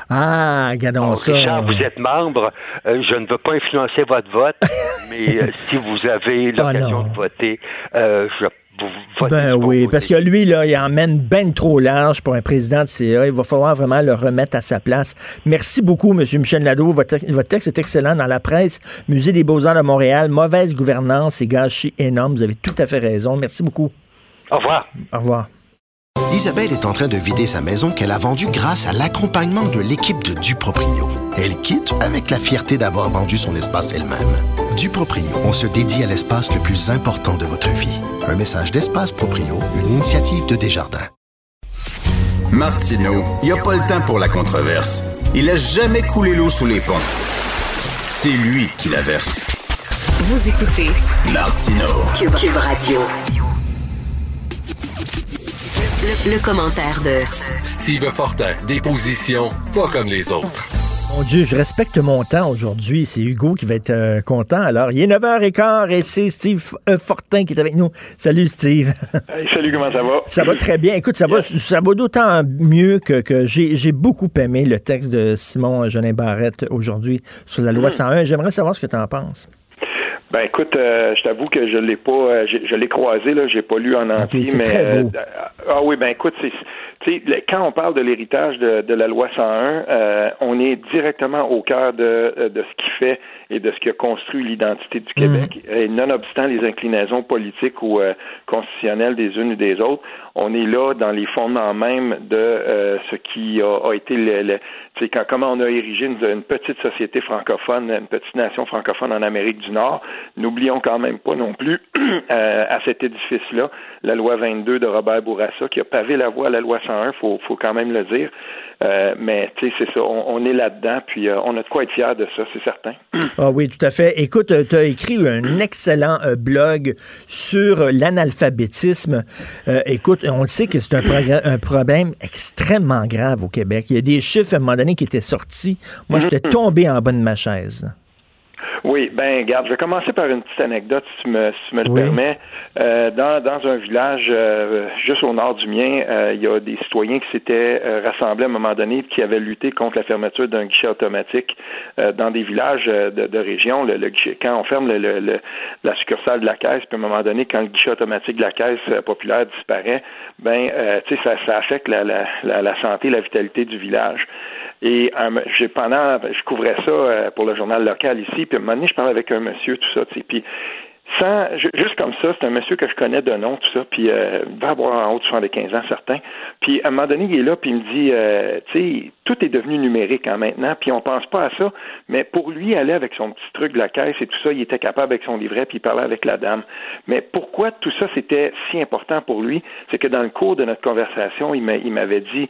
[SPEAKER 1] Ah, regardons
[SPEAKER 15] Alors,
[SPEAKER 1] ça.
[SPEAKER 15] Richard, vous êtes membre. Euh, je ne veux pas influencer votre vote, mais euh, si vous avez l'occasion de voter, euh, je vous votez
[SPEAKER 1] Ben oui, parce que lui, là, il emmène ben trop large pour un président de CA. Il va falloir vraiment le remettre à sa place. Merci beaucoup, M. Michel Nadeau. Votre, votre texte est excellent dans la presse. Musée des Beaux-Arts de Montréal, mauvaise gouvernance et gâchis énorme. Vous avez tout à fait raison. Merci beaucoup.
[SPEAKER 15] Au revoir.
[SPEAKER 1] Au revoir.
[SPEAKER 16] Isabelle est en train de vider sa maison qu'elle a vendue grâce à l'accompagnement de l'équipe de Duproprio. Elle quitte avec la fierté d'avoir vendu son espace elle-même. Duproprio, on se dédie à l'espace le plus important de votre vie. Un message d'Espace Proprio, une initiative de Desjardins.
[SPEAKER 14] Martineau, il n'y a pas le temps pour la controverse. Il a jamais coulé l'eau sous les ponts. C'est lui qui la verse.
[SPEAKER 11] Vous écoutez
[SPEAKER 14] Martineau.
[SPEAKER 3] Cube, Cube Radio. Le, le commentaire de
[SPEAKER 4] Steve Fortin, des positions pas comme les autres.
[SPEAKER 1] Mon Dieu, je respecte mon temps aujourd'hui. C'est Hugo qui va être euh, content. Alors, il est 9h15 et c'est Steve euh, Fortin qui est avec nous. Salut, Steve.
[SPEAKER 17] Hey, salut, comment ça va?
[SPEAKER 1] Ça va très bien. Écoute, ça va, ça va d'autant mieux que, que j'ai j'ai beaucoup aimé le texte de Simon Jolin Barrette aujourd'hui sur la loi 101. J'aimerais savoir ce que tu en penses.
[SPEAKER 17] Ben écoute, euh, je t'avoue que je l'ai pas, euh, j'ai- je l'ai croisé là, j'ai pas lu en entier, mais euh, ah oui, ben écoute, c'est, le- quand on parle de l'héritage de, de la loi 101, euh, on est directement au cœur de, euh, de ce qui fait et de ce qui a construit l'identité du Québec. Et nonobstant les inclinaisons politiques ou euh, constitutionnelles des unes ou des autres, on est là dans les fondements même de euh, ce qui a, a été le, le- quand, comment on a érigé une, une petite société francophone, une petite nation francophone en Amérique du Nord. N'oublions quand même pas non plus euh, à cet édifice-là la loi 22 de Robert Bourassa qui a pavé la voie à la loi 101, faut, faut quand même le dire. Euh, mais tu sais, c'est ça, on, on est là-dedans, puis euh, on a de quoi être fier de ça, c'est certain.
[SPEAKER 1] Ah oui, tout à fait. Écoute, tu as écrit un excellent euh, blog sur euh, l'analphabétisme. Euh, écoute, on le sait que c'est un, un problème extrêmement grave au Québec. Il y a des chiffres à un moment donné qui étaient sortis. Moi, j'étais tombé en bas de ma chaise.
[SPEAKER 17] Oui, ben garde, je vais commencer par une petite anecdote, si tu me, si tu me le permets. Euh, dans, dans un village euh, juste au nord du mien, euh, il y a des citoyens qui s'étaient rassemblés à un moment donné qui avaient lutté contre la fermeture d'un guichet automatique dans des villages de, de région. Le, guichet, quand on ferme le, la succursale de la caisse, puis à un moment donné, quand le guichet automatique de la caisse populaire disparaît, ben tu sais, ça, ça affecte la, la, la, la santé, la vitalité du village. Et j'ai pendant, je couvrais ça pour le journal local ici, puis à un moment donné, je parlais avec un monsieur, tout ça, tu sais, puis sans, juste comme ça, c'est un monsieur que je connais de nom, tout ça, puis euh, va avoir en haut de 75 ans, certain. Puis à un moment donné, il est là, puis il me dit, euh, tu sais, tout est devenu numérique hein, maintenant, puis on pense pas à ça, mais pour lui, aller avec son petit truc de la caisse et tout ça, il était capable avec son livret, puis il parlait avec la dame. Mais pourquoi tout ça, c'était si important pour lui? C'est que dans le cours de notre conversation, il m'avait dit,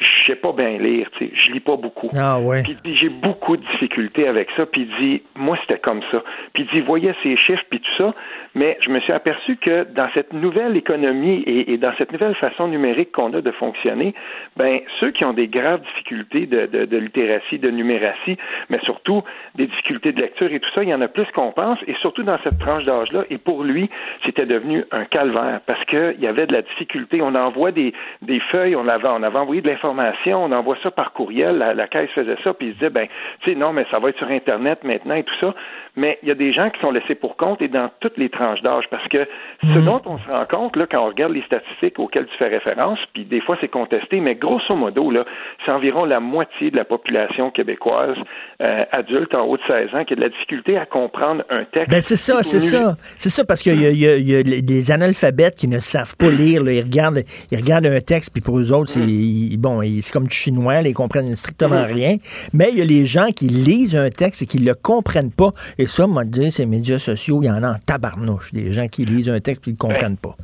[SPEAKER 17] je sais pas bien lire, tu sais, je lis pas beaucoup.
[SPEAKER 1] Ah ouais.
[SPEAKER 17] Puis, j'ai beaucoup de difficultés avec ça. Puis il dit, moi c'était comme ça. Puis il dit, voyait ces chiffres puis tout ça, mais je me suis aperçu que dans cette nouvelle économie et, dans cette nouvelle façon numérique qu'on a de fonctionner, ben ceux qui ont des graves difficultés de, de, de littératie, de numératie, mais surtout des difficultés de lecture et tout ça, il y en a plus qu'on pense, et surtout dans cette tranche d'âge-là. Et pour lui, c'était devenu un calvaire parce qu'il y avait de la difficulté. On envoie des, des feuilles, on avait, on avait envoyé de l'information on envoie ça par courriel, la, caisse faisait ça, puis ils se disaient, ben, tu sais, non, mais ça va être sur Internet maintenant et tout ça. Mais il y a des gens qui sont laissés pour compte et dans toutes les tranches d'âge, parce que ce mhm. dont on se rend compte, là, quand on regarde les statistiques auxquelles tu fais référence, puis des fois c'est contesté, mais grosso modo, là, c'est environ la moitié de la population québécoise euh, adulte en haut de 16 ans qui a de la difficulté à comprendre un texte.
[SPEAKER 1] Ben c'est ça, c'est ça. C'est ça, parce qu'il y, y, a des analphabètes qui ne savent pas lire. Là. Ils, regardent, ils regardent un texte, puis pour eux autres, c'est bon, c'est comme du chinois, ils comprennent strictement mm-hmm. rien. Mais il y a les gens qui lisent un texte et qui le comprennent pas. Et ça, moi, dire, ces médias sociaux, il y en a en tabarnouche, des gens qui lisent un texte et qui ne comprennent pas.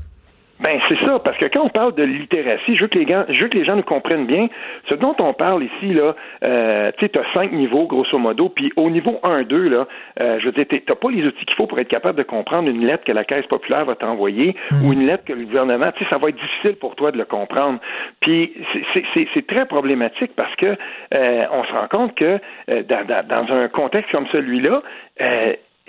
[SPEAKER 17] Ben c'est ça, parce que quand on parle de littératie, je veux que les gens, je veux que les gens nous comprennent bien. Ce dont on parle ici là, euh, tu sais, t'as cinq niveaux grosso modo, puis au niveau 1, 2 là, euh, je veux dire, t'as pas les outils qu'il faut pour être capable de comprendre une lettre que la caisse populaire va t'envoyer ou une lettre que le gouvernement, tu sais, ça va être difficile pour toi de le comprendre. Puis c'est très problématique parce que euh, on se rend compte que dans, dans, dans, un contexte comme celui-là,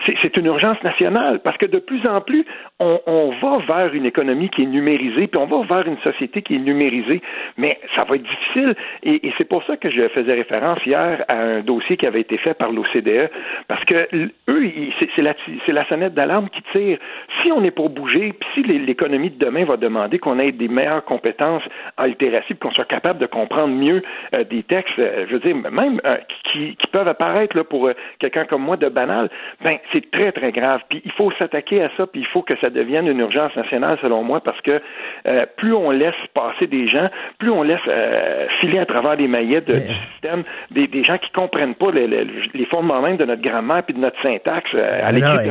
[SPEAKER 17] c'est une urgence nationale parce que de plus en plus, on, va vers une économie qui est numérisée, puis on va vers une société qui est numérisée, mais ça va être difficile. Et, c'est pour ça que je faisais référence hier à un dossier qui avait été fait par l'OCDE, parce que eux, c'est la, la sonnette d'alarme qui tire. Si on est pour bouger, puis si l'économie de demain va demander qu'on ait des meilleures compétences en littératie, qu'on soit capable de comprendre mieux euh, des textes, euh, je veux dire, même euh, qui, qui, peuvent apparaître là, pour quelqu'un comme moi de banal, ben c'est très, très grave. Puis il faut s'attaquer à ça, puis il faut que ça devienne une urgence nationale, selon moi, parce que euh, plus on laisse passer des gens, plus on laisse euh, filer à travers les maillettes du système des, des, gens qui comprennent pas les, les, les, fondements même de notre grammaire puis de notre syntaxe euh, à l'écrit.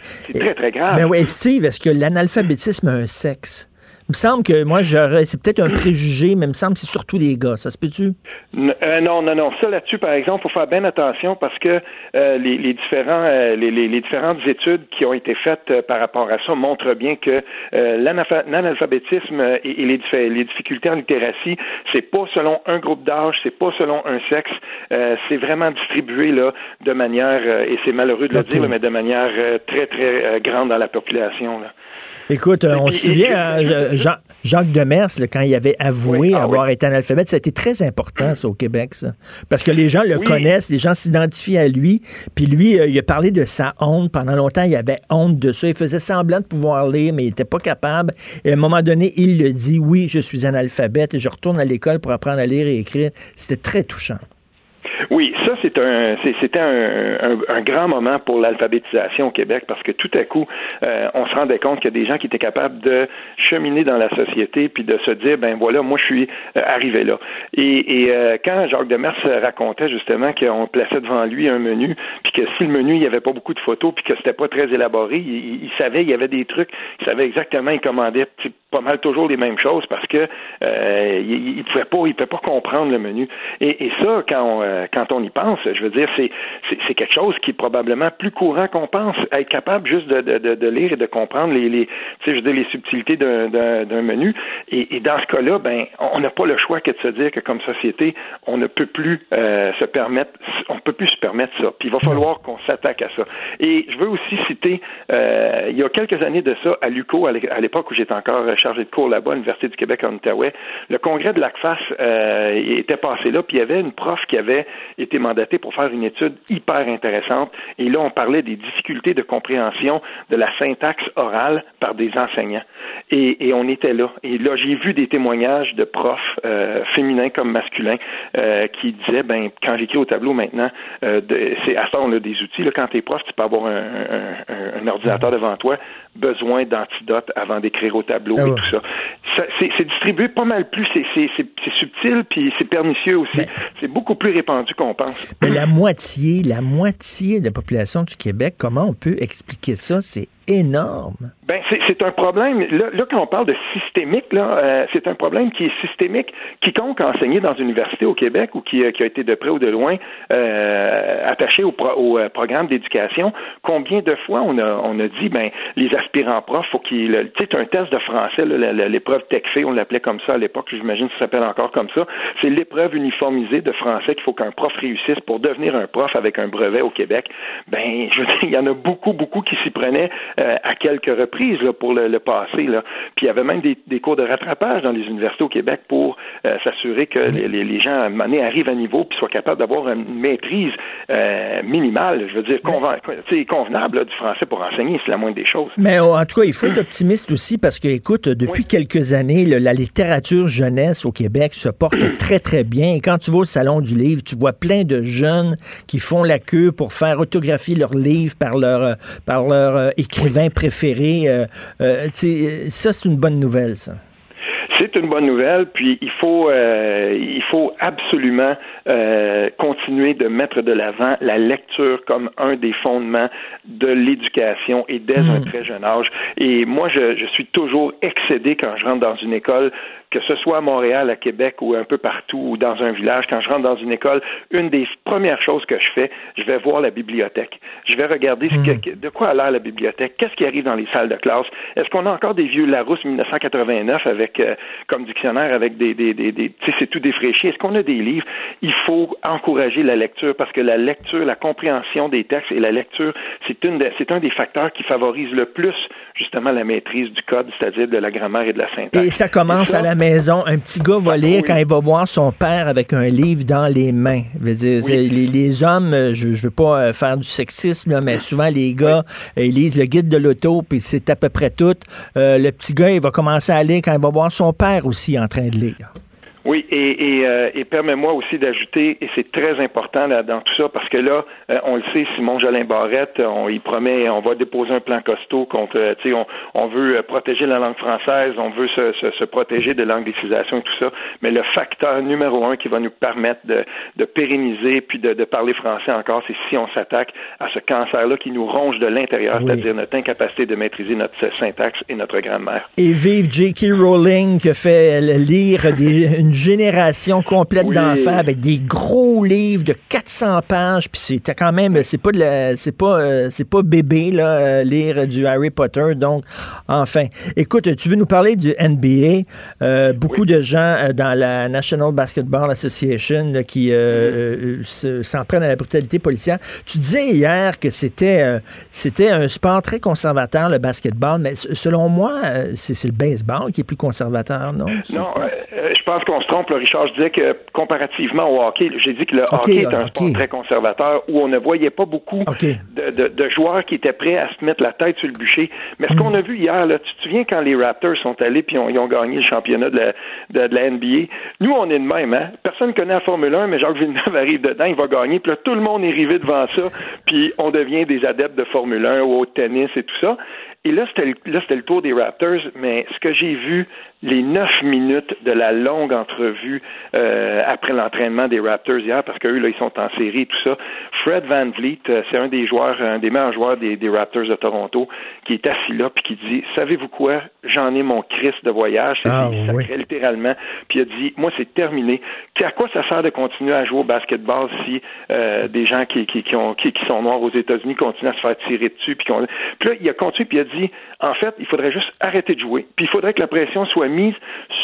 [SPEAKER 17] C'est très, très grave.
[SPEAKER 1] Mais oui, Steve, est-ce que l'analphabétisme a un sexe? Il me semble que moi, j'aurais, c'est peut-être un préjugé, mais il me semble que c'est surtout les gars. Ça se peut-tu?
[SPEAKER 17] Euh, non, non, non. Ça, là-dessus, par exemple, il faut faire bien attention parce que euh, les, les, différents, euh, les, les, différentes études qui ont été faites par rapport à ça montrent bien que l'analphabétisme et, les, les, difficultés en littératie, c'est pas selon un groupe d'âge, c'est pas selon un sexe, c'est vraiment distribué là de manière, et c'est malheureux de le dire, mais de manière très, très grande dans la population. Là.
[SPEAKER 1] Écoute, on se souvient, Jean, Jacques Demers, quand il avait avoué ah avoir été analphabète, ça a été très important, ça, au Québec, ça. Parce que les gens le connaissent, les gens s'identifient à lui. Puis lui, euh, il a parlé de sa honte. Pendant longtemps, il avait honte de ça. Il faisait semblant de pouvoir lire, mais il n'était pas capable. Et à un moment donné, il le dit, oui, je suis analphabète et je retourne à l'école pour apprendre à lire et écrire. C'était très touchant.
[SPEAKER 17] Oui, c'est un c'était un, un, grand moment pour l'alphabétisation au Québec parce que tout à coup euh, on se rendait compte qu'il y a des gens qui étaient capables de cheminer dans la société puis de se dire ben voilà moi je suis euh, arrivé là. Et, et euh, quand Jacques Demers racontait justement qu'on plaçait devant lui un menu puis que si le menu il y avait pas beaucoup de photos puis que c'était pas très élaboré il, savait il y avait des trucs il savait exactement il commandait pas mal toujours les mêmes choses parce que euh, il, il pouvait pas, il pouvait pas comprendre le menu. Et, et ça, quand on, euh, quand on y pense, je veux dire, c'est c'est quelque chose qui est probablement plus courant qu'on pense. Être capable juste de, de, de, lire et de comprendre les, les tu sais, je veux dire, les subtilités d'un d'un menu. Et, et, dans ce cas-là, ben, on n'a pas le choix que de se dire que comme société, on ne peut plus euh, se permettre, on peut plus se permettre ça. Puis il va falloir qu'on s'attaque à ça. Et je veux aussi citer, euh, il y a quelques années de ça, à l'UCO, à l'époque où j'étais encore chargé de cours là-bas à l'Université du Québec en Outaouais, le congrès de l'ACFAS euh, était passé là, puis il y avait une prof qui avait été mandatée pour faire une étude hyper intéressante. Et là, on parlait des difficultés de compréhension de la syntaxe orale par des enseignants. Et, on était là. Et là, j'ai vu des témoignages de profs, euh, féminins comme masculins, euh, qui disaient, ben, quand j'écris au tableau maintenant, c'est à ça on a des outils. Là, quand tu es prof, tu peux avoir un ordinateur devant toi, besoin d'antidotes avant d'écrire au tableau ah et tout ça. ça c'est distribué pas mal plus, c'est subtil puis c'est pernicieux aussi. C'est beaucoup plus répandu qu'on pense.
[SPEAKER 1] Mais la moitié, la moitié de la population du Québec, comment on peut expliquer ça? C'est énorme.
[SPEAKER 17] Ben, c'est un problème. Là, quand on parle de systémique, là, euh, c'est un problème qui est systémique. Quiconque a enseigné dans une université au Québec ou qui, qui a été de près ou de loin euh, attaché au, au euh, programme d'éducation, combien de fois on a, on a dit, ben, les aspirants profs, faut qu'ils, tu sais, un test de français, l'épreuve TECFE, on l'appelait comme ça à l'époque, j'imagine que ça s'appelle encore comme ça. C'est l'épreuve uniformisée de français qu'il faut qu'un prof réussisse pour devenir un prof avec un brevet au Québec. Ben, je veux dire, il y en a beaucoup, beaucoup qui s'y prenaient euh, à quelques reprises là, pour le, le passé. Là. Puis il y avait même des, des, cours de rattrapage dans les universités au Québec pour euh, s'assurer que les, les, gens à un moment arrivent à niveau puis soient capables d'avoir une maîtrise euh, minimale, je veux dire, conven convenable là, du français pour enseigner, c'est la moindre des choses.
[SPEAKER 1] Mais oh, en tout cas, il faut être optimiste aussi parce que, écoute, depuis quelques années, la littérature jeunesse au Québec se porte très, très bien. Et quand tu vas au Salon du Livre, tu vois plein de jeunes qui font la queue pour faire autographier leurs livres par leur, par leur écrivain préféré. Euh, euh, ça, c'est une bonne nouvelle, ça.
[SPEAKER 17] C'est une bonne nouvelle, puis il faut euh, il faut absolument euh, continuer de mettre de l'avant la lecture comme un des fondements de l'éducation et dès un hmm. très jeune âge. Et moi, je, je suis toujours excédé quand je rentre dans une école que ce soit à Montréal, à Québec ou un peu partout ou dans un village, quand je rentre dans une école, une des premières choses que je fais, je vais voir la bibliothèque. Je vais regarder ce que, hmm. de quoi a l'air la bibliothèque, qu'est-ce qui arrive dans les salles de classe. Est-ce qu'on a encore des vieux Larousse 1989 avec euh, comme dictionnaire avec des, des, des, des tu sais, c'est tout défraîchi? Est-ce qu'on a des livres? Il faut encourager la lecture parce que la lecture, la compréhension des textes et la lecture, c'est une c'est un des facteurs qui favorise le plus justement la maîtrise du code, c'est-à-dire de la grammaire et de la syntaxe.
[SPEAKER 1] Et ça commence à la maison. Un petit gars va lire quand il va voir son père avec un livre dans les mains. dire, les, hommes, euh, je, ne veux pas euh, faire du sexisme, mais souvent les gars, euh, ils lisent le guide de l'auto, puis c'est à peu près tout. le petit gars, il va commencer à lire quand il va voir son père aussi en train de lire.
[SPEAKER 17] Oui, et, et, euh, et permets-moi aussi d'ajouter, et c'est très important là, dans tout ça, parce que là, euh, on le sait, Simon Jolin Barrette, on, il promet, on va déposer un plan costaud contre, euh, tu sais, on, on, veut protéger la langue française, on veut se, se, se, protéger de l'anglicisation et tout ça, mais le facteur numéro un qui va nous permettre de, de pérenniser puis de, de, parler français encore, c'est si on s'attaque à ce cancer-là qui nous ronge de l'intérieur, c'est-à-dire notre incapacité de maîtriser notre syntaxe et notre grammaire.
[SPEAKER 1] Et vive J.K. Rowling qui fait lire des, une génération complète d'enfants avec des gros livres de 400 pages. Puis c'était quand même, c'est pas c'est pas, euh, c'est pas bébé là, euh, lire du Harry Potter. Donc, enfin, écoute, tu veux nous parler du NBA euh, Beaucoup de gens dans la National Basketball Association qui mm-hmm. s'en prennent à la brutalité policière. Tu disais hier que c'était, c'était un sport très conservateur le basketball, mais selon moi, c'est, le baseball qui est plus conservateur, non
[SPEAKER 17] Non, je pense qu'on trompe, Richard. Je disais que comparativement au hockey, j'ai dit que le hockey est un sport très conservateur où on ne voyait pas beaucoup de, joueurs qui étaient prêts à se mettre la tête sur le bûcher. Mais ce qu'on a vu hier, là, tu te souviens quand les Raptors sont allés puis ils ont gagné le championnat de la, de, la NBA? Nous, on est de même, hein? Personne ne connaît la Formule 1, mais Jacques Villeneuve arrive dedans, il va gagner. Puis là, tout le monde est rivé devant ça, puis on devient des adeptes de Formule 1 ou au tennis et tout ça. Et là, c'était le, le tour des Raptors, mais ce que j'ai vu, les neuf minutes de la longue entrevue euh, après l'entraînement des Raptors hier, parce qu'eux, là, ils sont en série et tout ça. Fred Van Vliet, euh, c'est un des joueurs, un des meilleurs joueurs des, des Raptors de Toronto, qui est assis là puis qui dit Savez-vous quoi? J'en ai mon Christ de voyage. C'est
[SPEAKER 1] Ah, oui.
[SPEAKER 17] littéralement. Puis il a dit Moi, c'est terminé. À quoi ça sert de continuer à jouer au basketball si euh, des gens qui, qui, qui, ont, qui, qui sont noirs aux États-Unis continuent à se faire tirer dessus? Puis, puis là, il a continué puis il a dit En fait, il faudrait juste arrêter de jouer. Puis il faudrait que la pression soit mise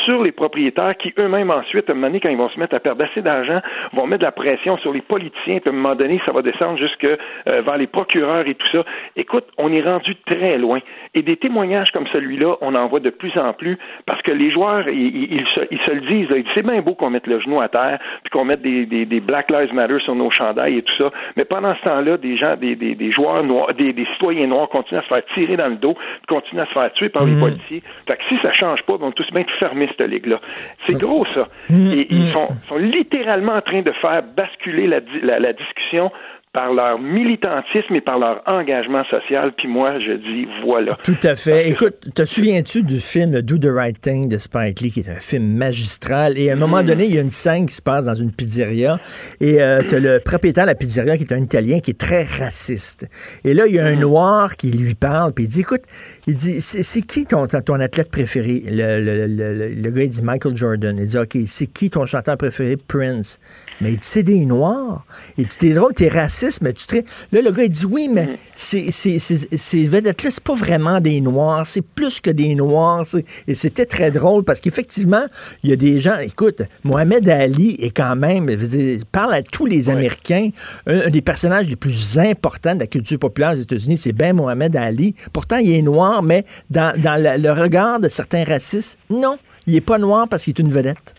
[SPEAKER 17] sur les propriétaires qui eux-mêmes ensuite, à un moment donné, quand ils vont se mettre à perdre assez d'argent, vont mettre de la pression sur les politiciens. Puis à un moment donné, ça va descendre jusque euh, vers les procureurs et tout ça. Écoute, on est rendu très loin. Et des témoignages comme celui-là, on en voit de plus en plus parce que les joueurs, ils, se, le disent. Ils disent, C'est bien beau qu'on mette le genou à terre, puis qu'on mette des, Black Lives Matter sur nos chandails et tout ça. Mais pendant ce temps-là, des gens, des joueurs noirs, des, des citoyens noirs continuent à se faire tirer dans le dos, puis continuent à se faire tuer par les policiers. Fait que si ça change pas, ben, on va tous bien fermer cette ligue-là. C'est gros, ça. Et ils sont, sont littéralement en train de faire basculer la, di- la, la discussion par leur militantisme et par leur engagement social. Puis moi, je dis, voilà.
[SPEAKER 1] Tout à fait. Écoute, te souviens-tu du film Do the Right Thing de Spike Lee, qui est un film magistral? Et à un moment
[SPEAKER 17] Mm.
[SPEAKER 1] donné, il y a une scène qui se passe dans une pizzeria et euh, t'as le propriétaire de la pizzeria qui est un Italien qui est très raciste. Et là, il y a
[SPEAKER 17] Mm.
[SPEAKER 1] un Noir qui lui parle, puis il dit, écoute, il dit, c'est c'est qui ton, ton athlète préféré? Le, le, le, le- le gars, il dit Michael Jordan. Il dit, OK, c'est qui ton chanteur préféré? Prince. Mais il dit, c'est des Noirs. Il dit, t'es drôle, t'es raciste, tu te... Là, le gars, il dit, oui, mais c'est- ces vedettes-là, c'est pas vraiment des Noirs, c'est plus que des Noirs. Et c'était très drôle parce qu'effectivement, il y a des gens, écoute, Mohamed Ali est quand même, il parle à tous les Américains. Un, un des personnages les plus importants de la culture populaire aux États-Unis, c'est Ben Mohamed Ali. Pourtant, il est noir, mais dans, dans le, le regard de certains racistes, non, il est pas noir parce qu'il est une vedette.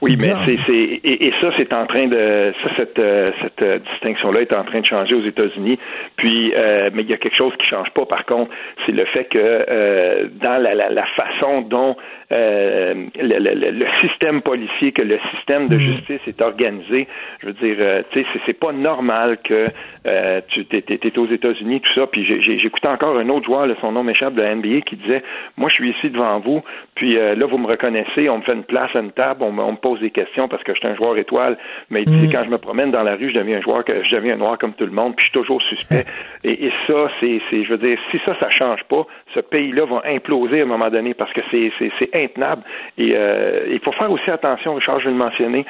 [SPEAKER 17] Oui, mais c'est, c'est et, et ça, c'est en train de ça, cette, euh, cette euh, distinction-là est en train de changer aux États-Unis. Puis, euh, mais il y a quelque chose qui change pas. Par contre, c'est le fait que euh, dans la, la, la façon dont euh, le, le- le- système policier, que le système de justice est organisé, je veux dire, euh, tu sais, c'est, pas normal que euh, tu t'es aux États-Unis, tout ça. Puis j'écoutais encore un autre joueur, là, son nom m'échappe de la NBA, qui disait, moi, je suis ici devant vous, puis euh, là, vous me reconnaissez, on me fait une place à une table, on me, on me pose des questions parce que je suis un joueur étoile. Mais il dit, quand je me promène dans la rue, je deviens un joueur, que je deviens un noir comme tout le monde, puis je suis toujours suspect. Et, et ça, c'est, c'est, je veux dire, si ça, ça change pas, ce pays-là va imploser à un moment donné parce que c'est, Et euh, il faut faire aussi attention, Richard, je vais le mentionner.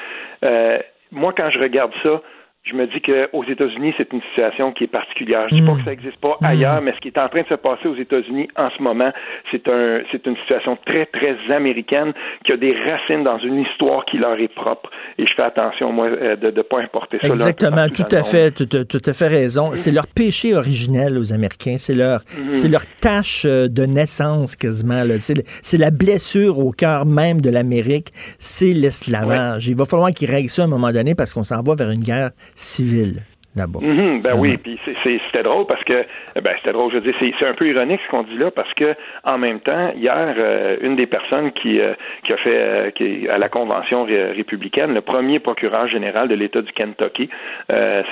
[SPEAKER 17] Euh, moi, quand je regarde ça, je me dis qu'aux États-Unis, c'est une situation qui est particulière. Je dis pas que ça n'existe pas ailleurs, mais ce qui est en train de se passer aux États-Unis en ce moment, c'est un, c'est une situation très, très américaine qui a des racines dans une histoire qui leur est propre. Et je fais attention, moi, euh, de ne pas importer ça.
[SPEAKER 1] Exactement, tout à fait, tout, à fait raison. C'est leur péché originel aux Américains, c'est leur, c'est leur tâche euh, de naissance quasiment. c'est la blessure au cœur même de l'Amérique, c'est l'esclavage. Il va falloir qu'ils règlent ça à un moment donné parce qu'on s'en va vers une guerre civile là-bas.
[SPEAKER 17] Mhm, ben oui, puis c'était drôle parce que ben c'était drôle, je veux dire, c'est un peu ironique ce qu'on dit là parce que en même temps, hier, euh, une des personnes qui euh, qui a fait euh, qui est à la convention ré- républicaine, le premier procureur général de l'État du Kentucky,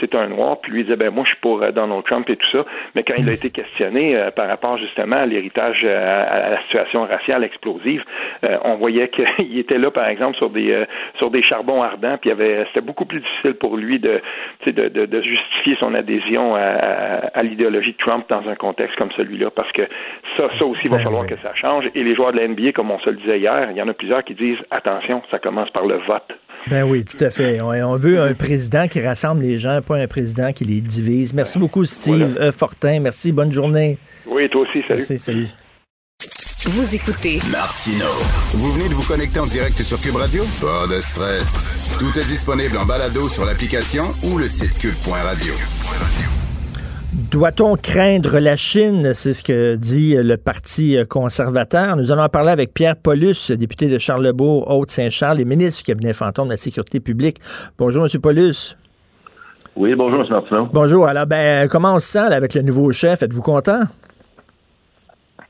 [SPEAKER 17] c'est un noir, puis lui disait ben moi je suis pour Donald Trump et tout ça, mais quand il a été questionné par rapport justement à l'héritage à, à la situation raciale explosive, on voyait qu'il était là par exemple sur des sur des charbons ardents, puis c'était beaucoup plus difficile pour lui de, de, de justifier son adhésion à, à- à l'idéologie de Trump dans un contexte comme celui-là, parce que ça, ça aussi, il va
[SPEAKER 1] Ben
[SPEAKER 17] falloir
[SPEAKER 1] oui.
[SPEAKER 17] que ça change. Et les joueurs de la NBA, comme on se le disait hier, il y en a plusieurs qui disent attention, ça commence par le vote.
[SPEAKER 1] Ben oui, tout à fait. On, veut un président qui rassemble les gens, pas un président qui les divise. Merci beaucoup, Steve Fortin. Merci, bonne journée.
[SPEAKER 17] Oui, toi aussi, salut.
[SPEAKER 1] Merci, salut.
[SPEAKER 11] Vous écoutez
[SPEAKER 14] Martino. Vous venez de vous connecter en direct sur Cube Radio? Pas de stress. Tout est disponible en balado sur l'application ou le site cube.radio.
[SPEAKER 1] Doit-on craindre la Chine? C'est ce que dit le Parti conservateur. Nous allons en parler avec Pierre Paulus, député de Charlebourg, Haute-Saint-Charles et ministre du cabinet fantôme de la sécurité publique. Bonjour, M. Paulus.
[SPEAKER 18] Oui, bonjour, M. Martineau.
[SPEAKER 1] Bonjour. Alors, ben, comment on se sent là, avec le nouveau chef? Êtes-vous content?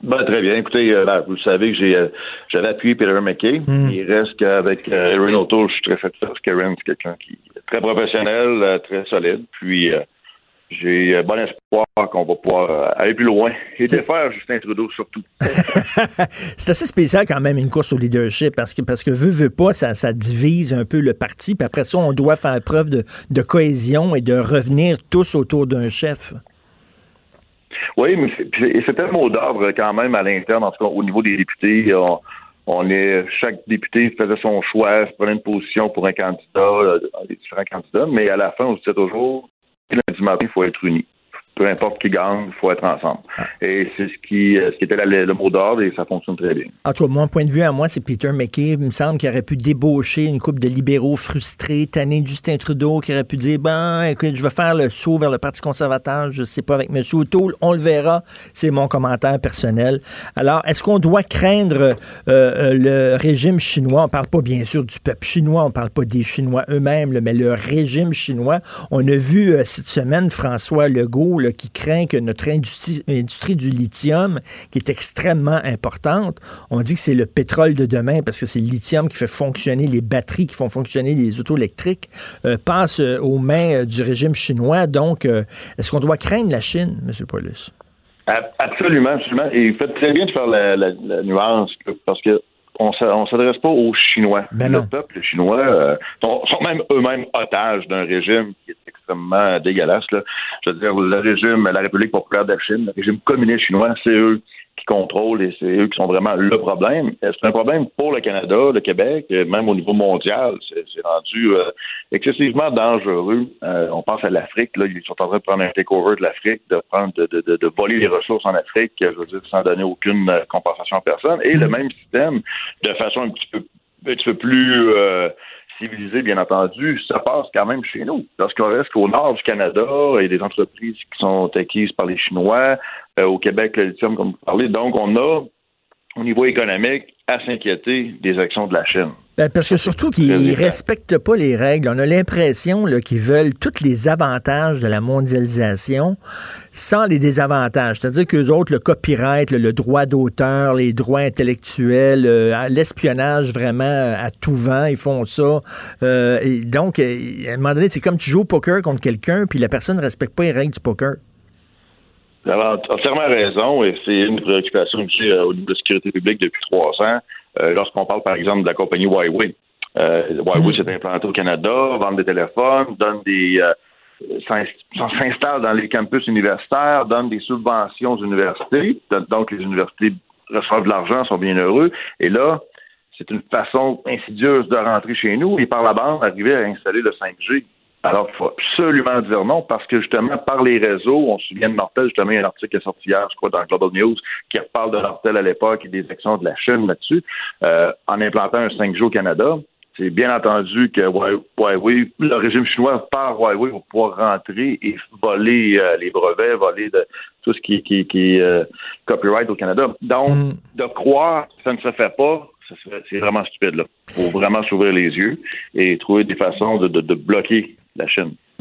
[SPEAKER 18] Ben, très bien. Écoutez, euh, ben, vous savez que j'ai, euh, j'avais appuyé Peter McKay. Il reste qu'avec euh, Erin O'Toole, je suis très satisfait parce qu'Erin, c'est quelqu'un qui est très professionnel, euh, très solide. Puis, euh, j'ai bon espoir qu'on va pouvoir aller plus loin et défaire Justin Trudeau surtout.
[SPEAKER 1] c'est assez spécial quand même une course au leadership parce que parce que veut veut pas ça, ça divise un peu le parti puis après ça on doit faire preuve de, de cohésion et de revenir tous autour d'un chef.
[SPEAKER 18] Oui, mais c'était un mot d'ordre quand même à l'interne, en tout cas au niveau des députés. On, on est chaque député faisait son choix, prenait une position pour un candidat, euh, les différents candidats, mais à la fin, on se disait toujours lundi matin, il faut être unis peu importe qui gagne, il faut être ensemble. Ah. Et c'est ce qui, euh, ce qui était le mot d'ordre et ça fonctionne très bien.
[SPEAKER 1] En tout cas, mon point de vue à moi, c'est Peter McKay. Il me semble qu'il aurait pu débaucher une couple de libéraux frustrés, tanner Justin Trudeau, qui aurait pu dire Ben, écoute, je vais faire le saut vers le Parti conservateur, je sais pas, avec M. O'Toole, on le verra. C'est mon commentaire personnel. Alors, est-ce qu'on doit craindre euh, euh, le régime chinois? On parle pas bien sûr du peuple chinois, on parle pas des Chinois eux-mêmes, mais le régime chinois. On a vu cette semaine François Legault qui craint que notre industrie, du lithium, qui est extrêmement importante, on dit que c'est le pétrole de demain parce que c'est le lithium qui fait fonctionner les batteries, qui font fonctionner les autos électriques, euh, passe euh, aux mains euh, du régime chinois. Donc, est-ce qu'on doit craindre la Chine, M. Paulus?
[SPEAKER 18] Absolument, absolument. Et il fait très bien de faire la nuance parce que on ne s'adresse pas aux Chinois.
[SPEAKER 1] Ben
[SPEAKER 18] le peuple chinois euh, sont, même eux-mêmes otages d'un régime qui est extrêmement dégueulasse. Je veux dire, le régime, la République populaire de Chine, le régime communiste chinois, c'est eux qui contrôlent et c'est eux qui sont vraiment le problème. C'est un problème pour le Canada, le Québec, même au niveau mondial. C'est rendu euh, excessivement dangereux. Euh, on pense à l'Afrique. Là, ils sont en train de prendre un takeover de l'Afrique, de prendre de, de, de, voler les ressources en Afrique, je veux dire, sans donner aucune euh, compensation à personne. Et le même système, de façon un petit peu, un petit peu plus civilisé, bien entendu, ça passe quand même chez nous. Lorsqu'on reste au nord du Canada, a des entreprises qui sont acquises par les Chinois, euh, au Québec, le lithium, comme vous parlez. Donc, on a, au niveau économique, à s'inquiéter des actions de la Chine.
[SPEAKER 1] Ben, parce que surtout qu'ils ne respectent pas les règles. On a l'impression qu'ils veulent tous les avantages de la mondialisation sans les désavantages. C'est-à-dire qu'eux autres, le copyright, le, droit d'auteur, les droits intellectuels, euh, l'espionnage vraiment à tout vent, ils font ça. Euh, et donc, euh, à un moment donné, c'est comme tu joues au poker contre quelqu'un, puis la personne ne respecte pas les règles du poker.
[SPEAKER 18] Vous avez entièrement raison, et c'est une préoccupation aussi au niveau de la sécurité publique depuis trois ans. Euh, lorsqu'on parle, par exemple, de la compagnie Huawei. Euh, Huawei s'est implanté au Canada, vend des téléphones, donne des euh, s'installe dans les campus universitaires, donne des subventions aux universités. Donc, les universités reçoivent de l'argent, sont bien heureux. Et là, c'est une façon insidieuse de rentrer chez nous et par la bande arriver à installer le 5G. Alors, il faut absolument dire non parce que justement, par les réseaux, on se souvient de Nortel, justement, il y a un article qui est sorti hier, je crois, dans Global News, qui reparle de Nortel à l'époque et des actions de la Chine là-dessus, euh, en implantant un 5G au Canada. C'est bien entendu que Huawei, le régime chinois par Huawei va pouvoir rentrer et voler euh, les brevets, voler de, tout ce qui, qui, qui est euh, copyright au Canada. Donc, mm. de croire que ça ne se fait pas, c'est vraiment stupide. Il faut vraiment s'ouvrir les yeux et trouver des façons de, de, de bloquer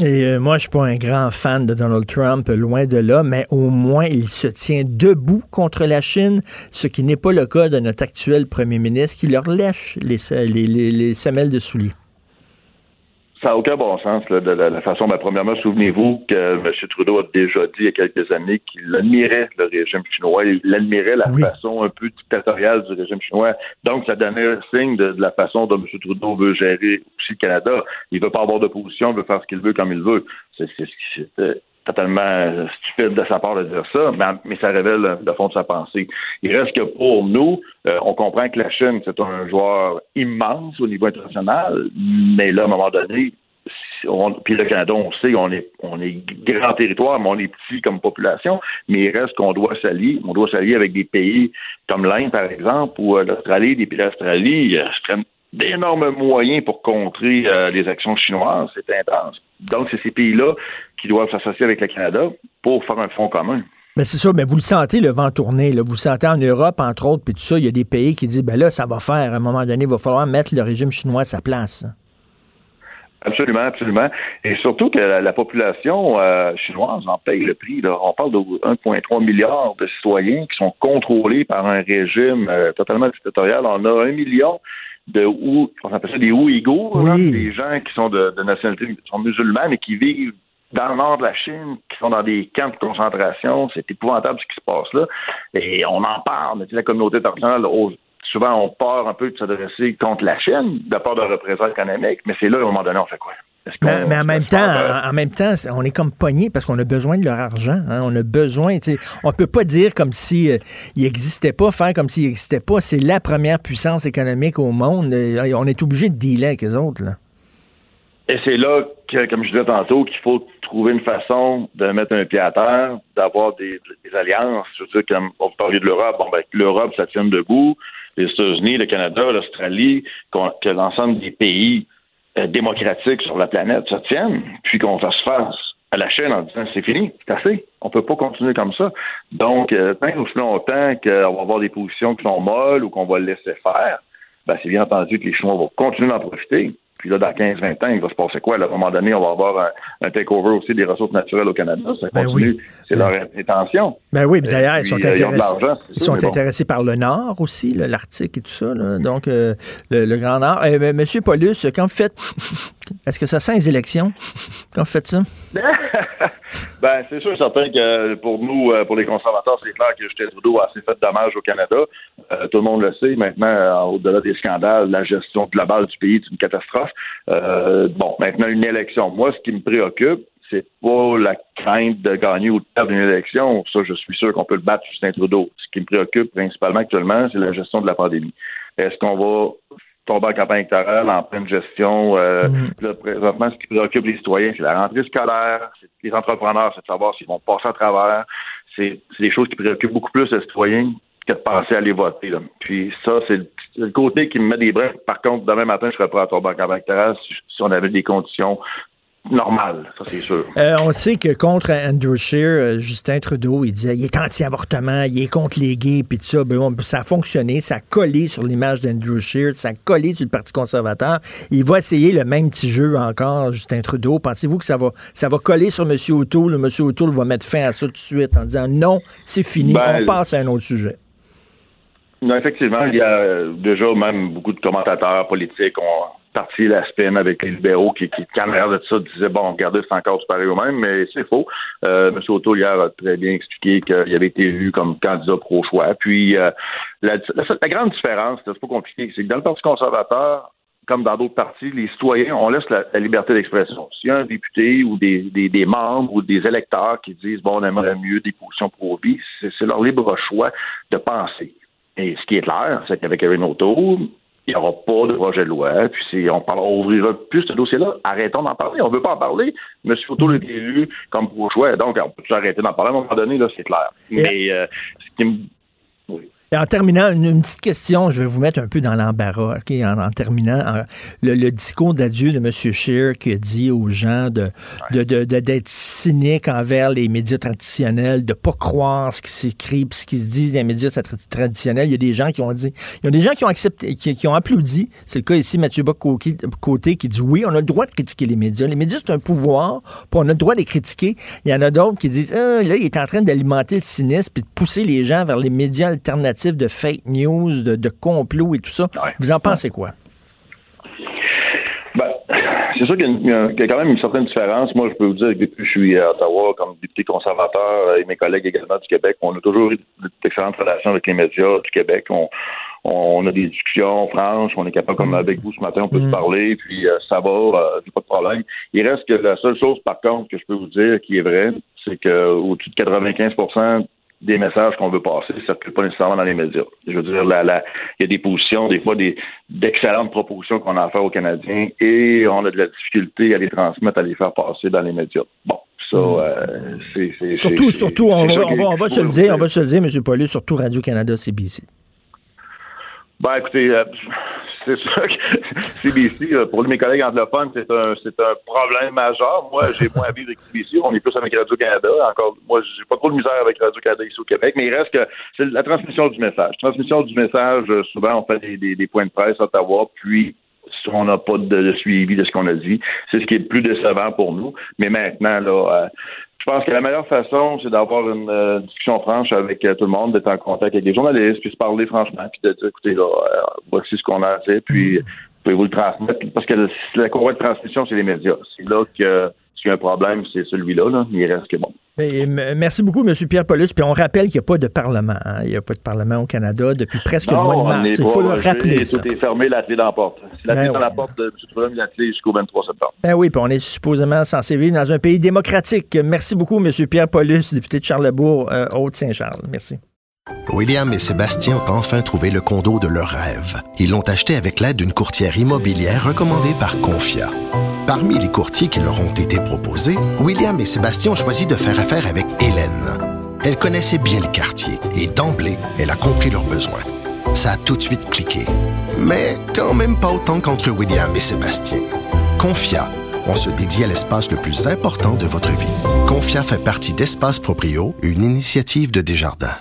[SPEAKER 1] Et euh, moi, je suis pas un grand fan de Donald Trump, loin de là, mais au moins il se tient debout contre la Chine, ce qui n'est pas le cas de notre actuel premier ministre qui leur lèche les, les, les, les semelles de souliers
[SPEAKER 18] ça n'a aucun bon sens de la, façon. Ben, premièrement, souvenez-vous que M. Trudeau a déjà dit il y a quelques années qu'il admirait le régime chinois, il admirait la façon un peu dictatoriale du régime chinois. Donc, ça donnait un signe de, la façon dont M. Trudeau veut gérer aussi le Canada. Il veut pas avoir d'opposition, il veut faire ce qu'il veut comme il veut. C'est euh, totalement stupide de sa part de dire ça, mais, ça révèle le fond de sa pensée. Il reste que pour nous, euh, on comprend que la Chine, c'est un joueur immense au niveau international, mais là, à un moment donné, puis le Canada, on sait, on est, on est grand territoire, mais on est petit comme population, mais il reste qu'on doit s'allier. On doit s'allier avec des pays comme l'Inde, par exemple, ou euh, l'Australie, des pays d'Australie euh, d'énormes moyens pour contrer les actions chinoises. C'est intense. Donc, c'est ces pays-là qui doivent s'associer avec le Canada pour faire un fonds commun.
[SPEAKER 1] Mais c'est ça, mais vous le sentez, le vent tourner. Là. Vous le sentez en Europe, entre autres, puis tout ça, il y a des pays qui disent, ben là, ça va faire. À un moment donné, il va falloir mettre le régime chinois à sa place.
[SPEAKER 18] Absolument, absolument. Et surtout que la, population euh, chinoise en paye le prix. On parle de 1,3 milliard de citoyens qui sont contrôlés par un régime euh, totalement dictatorial. On a un million de ou on appelle ça des Ouïghours, des gens qui sont de, nationalité sont musulmans et qui vivent dans le nord de la Chine, qui sont dans des camps de concentration. C'est épouvantable ce qui se passe là. Et on en parle, mais la communauté internationale, souvent, on part un peu de s'adresser contre la Chine, de part de représailles économiques, mais c'est là, à un moment donné, on fait quoi?
[SPEAKER 1] Mais, mais, en même temps, en, même temps, on est comme pogné parce qu'on a besoin de leur argent. Hein. On a besoin. On peut pas dire comme si euh, il n'existait pas, faire comme s'il n'existait pas. C'est la première puissance économique au monde. Euh, on est obligé de dealer avec les autres. Là.
[SPEAKER 18] Et c'est là que, comme je disais tantôt, qu'il faut trouver une façon de mettre un pied à terre, d'avoir des, alliances. Je veux dire, comme on parlait de l'Europe, bon, ben, l'Europe, ça tient debout. Les États-Unis, le Canada, l'Australie, que l'ensemble des pays euh, démocratiques sur la planète se tiennent, puis qu'on fasse face à la chaîne en disant c'est fini, c'est assez. On peut pas continuer comme ça. Donc, euh, tant que aussi longtemps qu'on va avoir des positions qui sont molles ou qu'on va le laisser faire, ben, c'est bien entendu que les Chinois vont continuer d'en profiter. Puis là, dans 15-20 ans, il va se passer quoi? à un moment donné, on va avoir un, takeover aussi des ressources naturelles au Canada. Ça ben continue. C'est leur intention.
[SPEAKER 1] Ben oui, d'ailleurs, ils sont euh, intéressés, ils, sont intéressés par le Nord aussi, l'Arctique et tout ça. Donc, euh, le, Grand Nord. Eh, Monsieur Paulus, quand vous faites... Est-ce que ça sent les élections? Quand vous faites ça?
[SPEAKER 18] ben, c'est sûr certain que pour nous, euh, pour les conservateurs, c'est clair que Justin Trudeau a assez fait de dommages au Canada. tout le monde le sait. Maintenant, au-delà des scandales, la gestion globale du pays est une catastrophe. Euh, bon, maintenant, une élection. Moi, ce qui me préoccupe, c'est pas la crainte de gagner ou de perdre une élection. Ça, je suis sûr qu'on peut le battre, Justin Trudeau. Ce qui me préoccupe principalement actuellement, c'est la gestion de la pandémie. Est-ce qu'on va tomber en campagne électorale en pleine gestion? Euh, mm. présentement, ce qui préoccupe les citoyens, c'est la rentrée scolaire, c'est les entrepreneurs, c'est de savoir s'ils vont passer à travers. C'est des choses qui préoccupent beaucoup plus les citoyens que de penser à aller voter. Là. Puis ça, c'est le côté qui me met des brins. Par contre, demain matin, je serais prêt à tomber en campagne si, si on avait des conditions normales, ça c'est sûr.
[SPEAKER 1] Euh, on sait que contre Andrew Scheer, euh, Justin Trudeau, il disait il est anti-avortement, il est contre les gays, puis tout ça. Ben, bon, ça a fonctionné, ça a collé sur l'image d'Andrew Scheer, ça a collé sur le Parti conservateur. Il va essayer le même petit jeu encore, Justin Trudeau. Pensez-vous que ça va, ça va coller sur M. O'Toole? M. O'Toole va mettre fin à ça tout de suite en disant non, c'est fini, ben, on passe à un autre sujet?
[SPEAKER 18] Non, effectivement, il y a euh, déjà même beaucoup de commentateurs politiques ont parti la avec les libéraux qui, qui quand de ça, disaient bon, regardez, c'est encore pareil au même, mais c'est faux. Euh, M. Auto hier a très bien expliqué qu'il avait été élu comme candidat pro-choix. Puis euh, la, grande différence, c'est pas compliqué, c'est que dans le Parti conservateur, comme dans d'autres partis, les citoyens, on laisse la, liberté d'expression. S'il y a un député ou des, des, des, membres ou des électeurs qui disent bon, on aimerait mieux des positions pro-vie, c'est leur libre choix de penser. Et ce qui est clair, c'est qu'avec Erin O'Toole, il n'y aura pas de projet de loi. Puis si on, on ouvrira plus ce dossier-là, arrêtons d'en parler. On ne veut pas en parler. M. O'Toole est élu comme pour choix. Donc, on peut arrêter d'en parler à un moment donné, là, c'est clair. Mais euh, ce qui me
[SPEAKER 1] en terminant, une, petite question, je vais vous mettre un peu dans l'embarras, OK? En, terminant, le, discours d'adieu de M. Scheer qui a dit aux gens de, d'être cyniques envers les médias traditionnels, de pas croire ce qui s'écrit, ce qui se dit dans les médias traditionnels. Il y a des gens qui ont dit, il y a des gens qui ont accepté, qui, ont applaudi. C'est le cas ici, Mathieu Bock-Côté, qui dit oui, on a le droit de critiquer les médias. Les médias, c'est un pouvoir, puis on a le droit de les critiquer. Il y en a d'autres qui disent, ah, là, il est en train d'alimenter le cynisme puis de pousser les gens vers les médias alternatifs de fake news, de, complot et tout ça. Vous en pensez quoi?
[SPEAKER 18] Ben, c'est sûr qu'il y, a quand même une certaine différence. Moi, je peux vous dire que depuis que je suis à Ottawa comme député conservateur et mes collègues également du Québec, on a toujours eu d'excellentes relations avec les médias du Québec. On, a des discussions franches, on est capable, comme mm. avec vous ce matin, on peut se mm. parler, puis euh, ça va, euh, pas de problème. Il reste que la seule chose, par contre, que je peux vous dire qui est vraie, c'est qu'au-dessus de 95 des messages qu'on veut passer ne circulent pas nécessairement dans les médias. Je veux dire, il y a des positions, des fois des d'excellentes propositions qu'on a à faire aux Canadiens et on a de la difficulté à les transmettre, à les faire passer dans les médias. Bon. Ça, hmm. euh, c'est,
[SPEAKER 1] surtout, surtout, on, va, on, va, se le dire, on va se le dire, M. Paulus, surtout Radio-Canada, CBC.
[SPEAKER 18] Ben, écoutez, euh, c'est sûr que CBC, euh, pour mes collègues anglophones, c'est un, c'est un problème majeur. Moi, j'ai moins à vivre avec CBC. On est plus avec Radio-Canada. Encore, moi, j'ai pas trop de misère avec Radio-Canada ici au Québec, mais il reste que c'est la transmission du message. Transmission du message, euh, souvent, on fait des, des, points de presse à Ottawa, puis si on n'a pas de, suivi de ce qu'on a dit, c'est ce qui est le plus décevant pour nous. Mais maintenant, là, je pense que la meilleure façon, c'est d'avoir une euh, discussion franche avec euh, tout le monde, d'être en contact avec les journalistes, puis se parler franchement, puis de dire, écoutez, là, euh, voici ce qu'on a fait, puis mm. pouvez-vous le transmettre, parce que la courroie de transmission, c'est les médias. C'est là que s'il y a un problème, c'est celui-là. Là. Il reste que bon.
[SPEAKER 1] Merci beaucoup, M. Pierre Paulus. Puis on rappelle qu'il n'y a pas de Parlement. hein. Il n'y a pas de Parlement au Canada depuis presque le
[SPEAKER 18] Non,
[SPEAKER 1] mois de mars. Il faut le rappeler. ça.
[SPEAKER 18] Tout est fermé, la clé dans la porte. Si la
[SPEAKER 1] Ben
[SPEAKER 18] clé est dans
[SPEAKER 1] ouais.
[SPEAKER 18] la porte, M. Trudeau il a la clé jusqu'au 23 septembre.
[SPEAKER 1] Ben oui, puis on est supposément censé vivre dans un pays démocratique. Merci beaucoup, M. Pierre Paulus, député de Charlebourg, euh, Haute-Saint-Charles. Merci.
[SPEAKER 16] William et Sébastien ont enfin trouvé le condo de leur rêve. Ils l'ont acheté avec l'aide d'une courtière immobilière recommandée par Confia. Parmi les courtiers qui leur ont été proposés, William et Sébastien ont choisi de faire affaire avec Hélène. Elle connaissait bien le quartier et d'emblée, elle a compris leurs besoins. Ça a tout de suite cliqué. Mais quand même pas autant qu'entre William et Sébastien. Confia, on se dédie à l'espace le plus important de votre vie. Confia fait partie d'Espace Proprio, une initiative de Desjardins.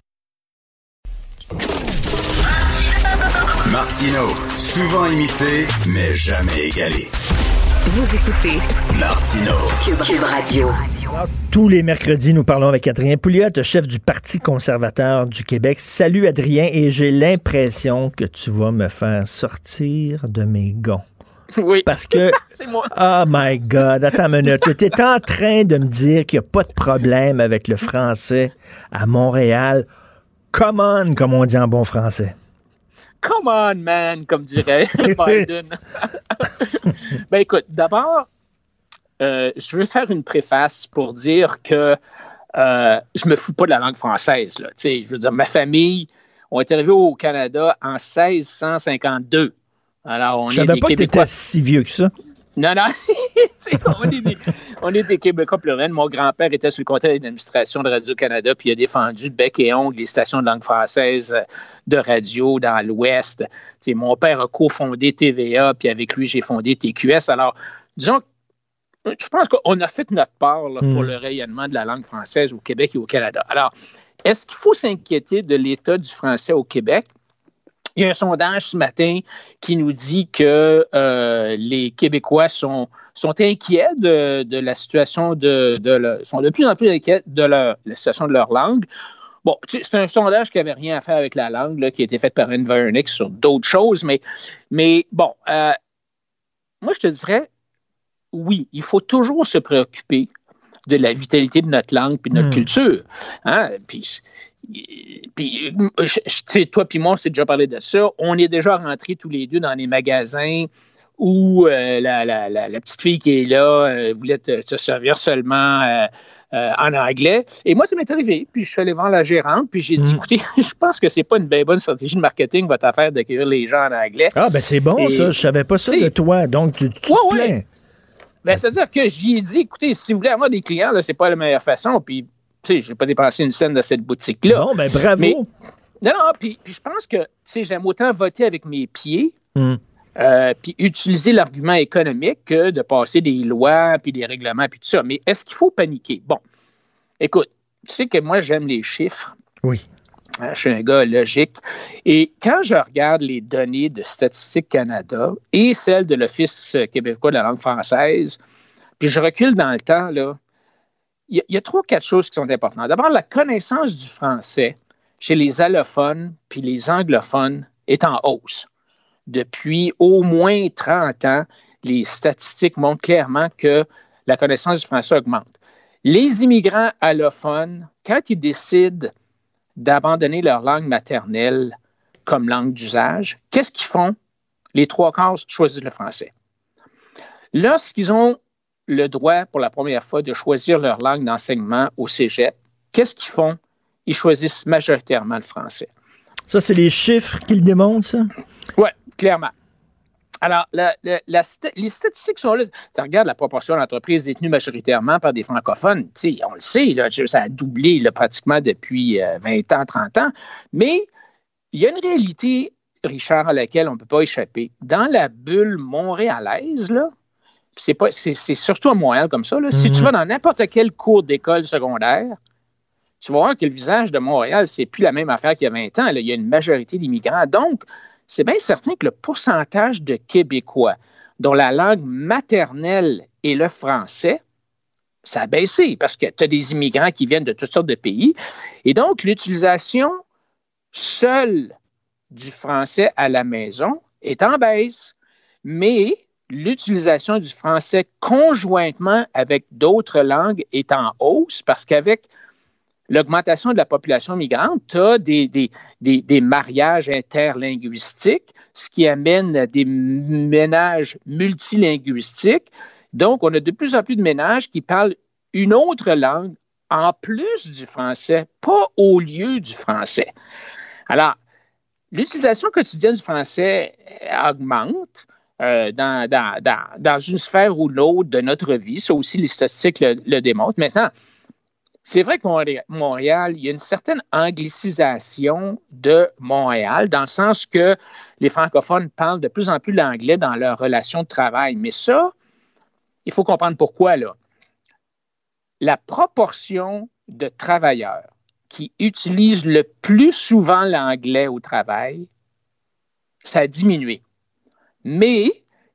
[SPEAKER 14] Martino, souvent imité, mais jamais égalé.
[SPEAKER 11] Vous écoutez
[SPEAKER 14] Martino.
[SPEAKER 3] Cube, Cube Radio.
[SPEAKER 1] Tous les mercredis, nous parlons avec Adrien Pouliot, chef du Parti conservateur du Québec. Salut Adrien, et j'ai l'impression que tu vas me faire sortir de mes gonds.
[SPEAKER 19] Oui.
[SPEAKER 1] Parce que,
[SPEAKER 19] C'est moi.
[SPEAKER 1] oh my God, attends une minute. Tu es en train de me dire qu'il n'y a pas de problème avec le français à Montréal. Come on, comme on dit en bon français.
[SPEAKER 19] Come on, man, comme dirait Biden. ben écoute, d'abord, euh, je veux faire une préface pour dire que euh, je me fous pas de la langue française. Là. Je veux dire, ma famille, on est arrivé au Canada en 1652. Alors, on
[SPEAKER 1] Je
[SPEAKER 19] est
[SPEAKER 1] savais
[SPEAKER 19] des
[SPEAKER 1] pas que tu
[SPEAKER 19] Québécois.
[SPEAKER 1] étais si vieux que ça.
[SPEAKER 19] Non, non. On, est des, on est des Québécois pluriels. Mon grand-père était sur le conseil d'administration de Radio-Canada, puis il a défendu bec et ongle les stations de langue française euh, de radio dans l'Ouest. Mon père a cofondé TVA, puis avec lui, j'ai fondé TQS. Alors, disons, je pense qu'on a fait notre part là, pour
[SPEAKER 20] Mm.
[SPEAKER 19] le rayonnement de la langue française au Québec et au Canada. Alors, est-ce qu'il faut s'inquiéter de l'état du français au Québec? Il y a un sondage ce matin qui nous dit que euh, les Québécois sont, sont inquiets de, de la situation de, sont de plus en plus inquiets de leur- la situation de leur langue. Bon, tu sais, c'est un sondage qui n'avait rien à faire avec la langue, là, qui a été fait par Environics sur d'autres choses, mais, mais bon, euh, moi, je te dirais, oui, il faut toujours se préoccuper de la vitalité de notre langue puis de notre
[SPEAKER 20] Mm.
[SPEAKER 19] culture. Hein? Puis, puis, euh, toi puis moi, on s'est déjà parlé de ça. On est déjà rentrés tous les deux dans les magasins où euh, la, la- la- la petite fille qui est là euh, voulait te- se servir seulement euh, en anglais. Et moi, ça m'est arrivé. Puis je suis allé voir la gérante, puis j'ai dit,
[SPEAKER 1] Mm.
[SPEAKER 19] écoutez, je pense que c'est pas une bien bonne stratégie de marketing, votre affaire d'accueillir les gens en anglais.
[SPEAKER 1] Ah, ben c'est bon,
[SPEAKER 19] Et-
[SPEAKER 1] ça. Je savais pas ça de toi. Donc, tu, tu
[SPEAKER 19] Ouais,
[SPEAKER 1] te
[SPEAKER 19] ouais. Ben, c'est-à-dire que j'y ai dit, écoutez, si vous voulez avoir des clients, là, c'est pas la meilleure façon. Puis, tu sais, j'ai pas dépensé une scène de cette boutique-là.
[SPEAKER 1] Bon, ben bravo.
[SPEAKER 19] Mais- non, non, puis, puis je pense que, tu sais, j'aime autant voter avec mes pieds,
[SPEAKER 1] Hmm.
[SPEAKER 19] euh, puis utiliser l'argument économique que de passer des lois, puis des règlements, puis tout ça. Mais est-ce qu'il faut paniquer? Bon, écoute, tu sais que moi, j'aime les chiffres.
[SPEAKER 1] Oui.
[SPEAKER 19] Hein, Je suis un gars logique. Et quand je regarde les données de Statistique Canada et celles de l'Office québécois de la langue française, puis je recule dans le temps, là, y, y a trois, quatre choses qui sont importantes. D'abord, la connaissance du français chez les allophones puis les anglophones est en hausse. Depuis au moins 30 ans, les statistiques montrent clairement que la connaissance du français augmente. Les immigrants allophones, quand ils décident d'abandonner leur langue maternelle comme langue d'usage, qu'est-ce qu'ils font? Les trois quarts choisissent le français. Lorsqu'ils ont le droit pour la première fois de choisir leur langue d'enseignement au cégep, qu'est-ce qu'ils font? Ils choisissent majoritairement le français.
[SPEAKER 1] Ça, c'est les chiffres qui le démontrent, ça?
[SPEAKER 19] Oui, clairement. Alors, la- la- la sta- les statistiques sont là. Tu regardes la proportion d'entreprises détenues majoritairement par des francophones. On le sait, là, ça a doublé là, pratiquement depuis euh, 20 ans, 30 ans. Mais il y a une réalité, Richard, à laquelle on ne peut pas échapper. Dans la bulle montréalaise, là, c'est, pas, c'est, c'est surtout à Montréal comme ça. là. Si tu vas dans n'importe quel cours d'école secondaire, tu vas voir que le visage de Montréal, c'est plus la même affaire qu'il y a 20 ans. là. Il y a une majorité d'immigrants. Donc, c'est bien certain que le pourcentage de Québécois dont la langue maternelle est le français, ça a baissé parce que tu as des immigrants qui viennent de toutes sortes de pays. Et donc, l'utilisation seule du français à la maison est en baisse. Mais l'utilisation du français conjointement avec d'autres langues est en hausse parce qu'avec l'augmentation de la population migrante, tu as des, des, des, mariages interlinguistiques, ce qui amène des ménages multilinguistiques. Donc, on a de plus en plus de ménages qui parlent une autre langue en plus du français, pas au lieu du français. Alors, l'utilisation quotidienne du français augmente. Euh, dans, une sphère ou l'autre de notre vie. Ça aussi, les statistiques le, le démontrent. Maintenant, c'est vrai que Montréal, il y a une certaine anglicisation de Montréal, dans le sens que les francophones parlent de plus en plus l'anglais dans leurs relations de travail. Mais ça, il faut comprendre pourquoi, là. La proportion de travailleurs qui utilisent le plus souvent l'anglais au travail, ça a diminué. Mais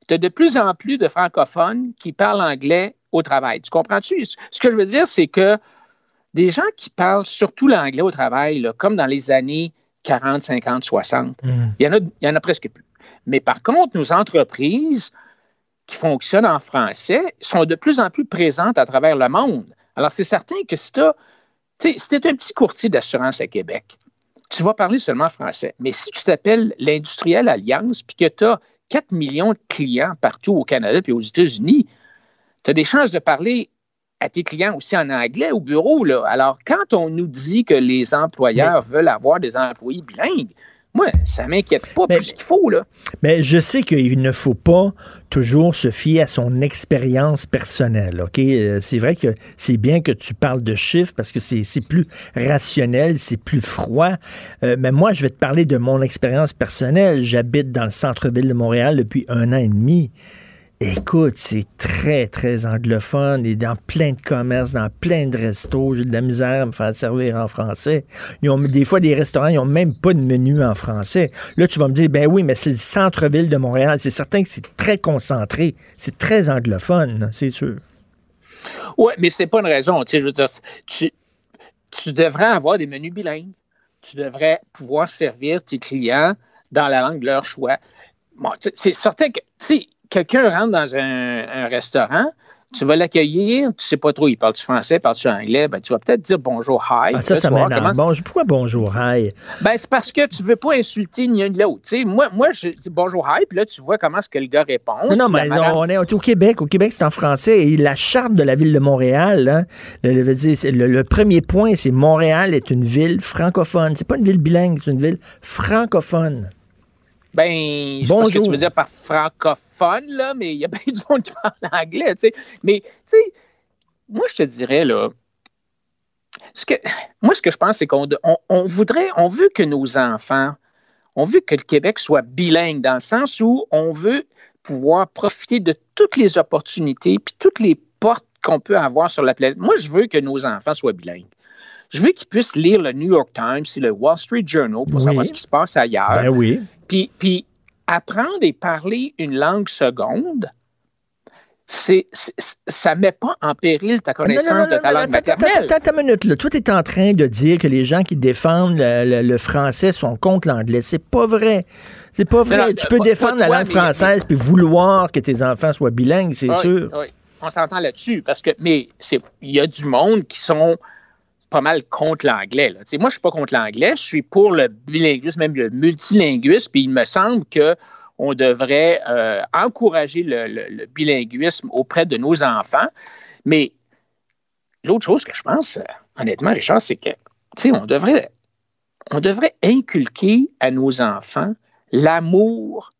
[SPEAKER 19] tu as de plus en plus de francophones qui parlent anglais au travail. Tu comprends-tu? Ce que je veux dire, c'est que des gens qui parlent surtout l'anglais au travail, là, comme dans les années 40, 50, 60, il, y en a, il y en a presque plus. Mais par contre, nos entreprises qui fonctionnent en français sont de plus en plus présentes à travers le monde. Alors, c'est certain que si tu si es un petit courtier d'assurance à Québec, tu vas parler seulement français. Mais si tu t'appelles l'Industrielle Alliance puis que tu as 4 millions de clients partout au Canada et aux États-Unis, tu as des chances de parler à tes clients aussi en anglais au bureau. Là. Alors, quand on nous dit que les employeurs veulent avoir des employés bilingues, moi, ça m'inquiète pas plus qu'il faut. Là.
[SPEAKER 1] Mais je sais qu'il ne faut pas toujours se fier à son expérience personnelle. OK? Euh, c'est vrai que c'est bien que tu parles de chiffres parce que c'est plus rationnel, c'est plus froid. Euh, mais moi, je vais te parler de mon expérience personnelle. J'habite dans le centre-ville de Montréal depuis un an et demi. Écoute, c'est très, très anglophone et dans plein de commerces, dans plein de restos. J'ai de la misère à me faire servir en français. Ont des fois des restaurants, ils n'ont même pas de menu en français. Là, tu vas me dire, ben oui, mais c'est le centre-ville de Montréal. C'est certain que c'est très concentré. C'est très anglophone, c'est sûr.
[SPEAKER 19] Oui, mais c'est pas une raison. Tu tu, devrais avoir des menus bilingues. Tu devrais pouvoir servir tes clients dans la langue de leur choix. C'est certain que, tu quelqu'un rentre dans un, un, restaurant, tu vas l'accueillir, tu sais pas trop, il parle du français, parle du anglais, ben, tu vas peut-être dire bonjour, hi.
[SPEAKER 1] Ah, ça, ça m'énerve. Bonjour, pourquoi bonjour, hi?
[SPEAKER 19] Ben, c'est parce que tu veux pas insulter ni un ni l'autre. Moi, moi, je dis bonjour, hi, puis là, tu vois comment est-ce que le gars répond.
[SPEAKER 1] Non, non, mais madame... on est au Québec. Au Québec, c'est en français. Et la charte de la ville de Montréal, hein, le, le, le, premier point, c'est Montréal est une ville francophone. C'est pas une ville bilingue, c'est une ville francophone.
[SPEAKER 19] Ben, je Bonjour. pense que tu veux dire par francophone, là, mais il y a bien du monde qui parle anglais, tu sais. Mais, tu sais, moi, je te dirais, là, ce que, moi, ce que je pense, c'est qu'on on, on voudrait, on veut que nos enfants, on veut que le Québec soit bilingue dans le sens où on veut pouvoir profiter de toutes les opportunités puis toutes les portes qu'on peut avoir sur la planète. Moi, je veux que nos enfants soient bilingues. Je veux qu'ils puissent lire le New York Times et le Wall Street Journal pour oui. savoir ce qui se passe ailleurs.
[SPEAKER 1] Ben oui.
[SPEAKER 19] Puis, puis apprendre et parler une langue seconde, c'est, ça ne met pas en péril ta connaissance non, non, non, de ta langue maternelle.
[SPEAKER 1] Attends une minute. Là. Toi, tu es en train de dire que les gens qui défendent le, le, le français sont contre l'anglais. C'est pas vrai. C'est pas vrai. tu peux pas, défendre pas la langue française mais... puis vouloir que tes enfants soient bilingues, c'est
[SPEAKER 19] oui,
[SPEAKER 1] sûr.
[SPEAKER 19] Oui. On s'entend là-dessus. Parce que, mais il y a du monde qui sont pas mal contre l'anglais. Moi, je suis pas contre l'anglais, je suis pour le bilinguisme, même le multilinguisme, puis il me semble que on devrait euh, encourager le, bilinguisme auprès de nos enfants. Mais l'autre chose que je pense, honnêtement, Richard, c'est que on devrait, on devrait inculquer à nos enfants l'amour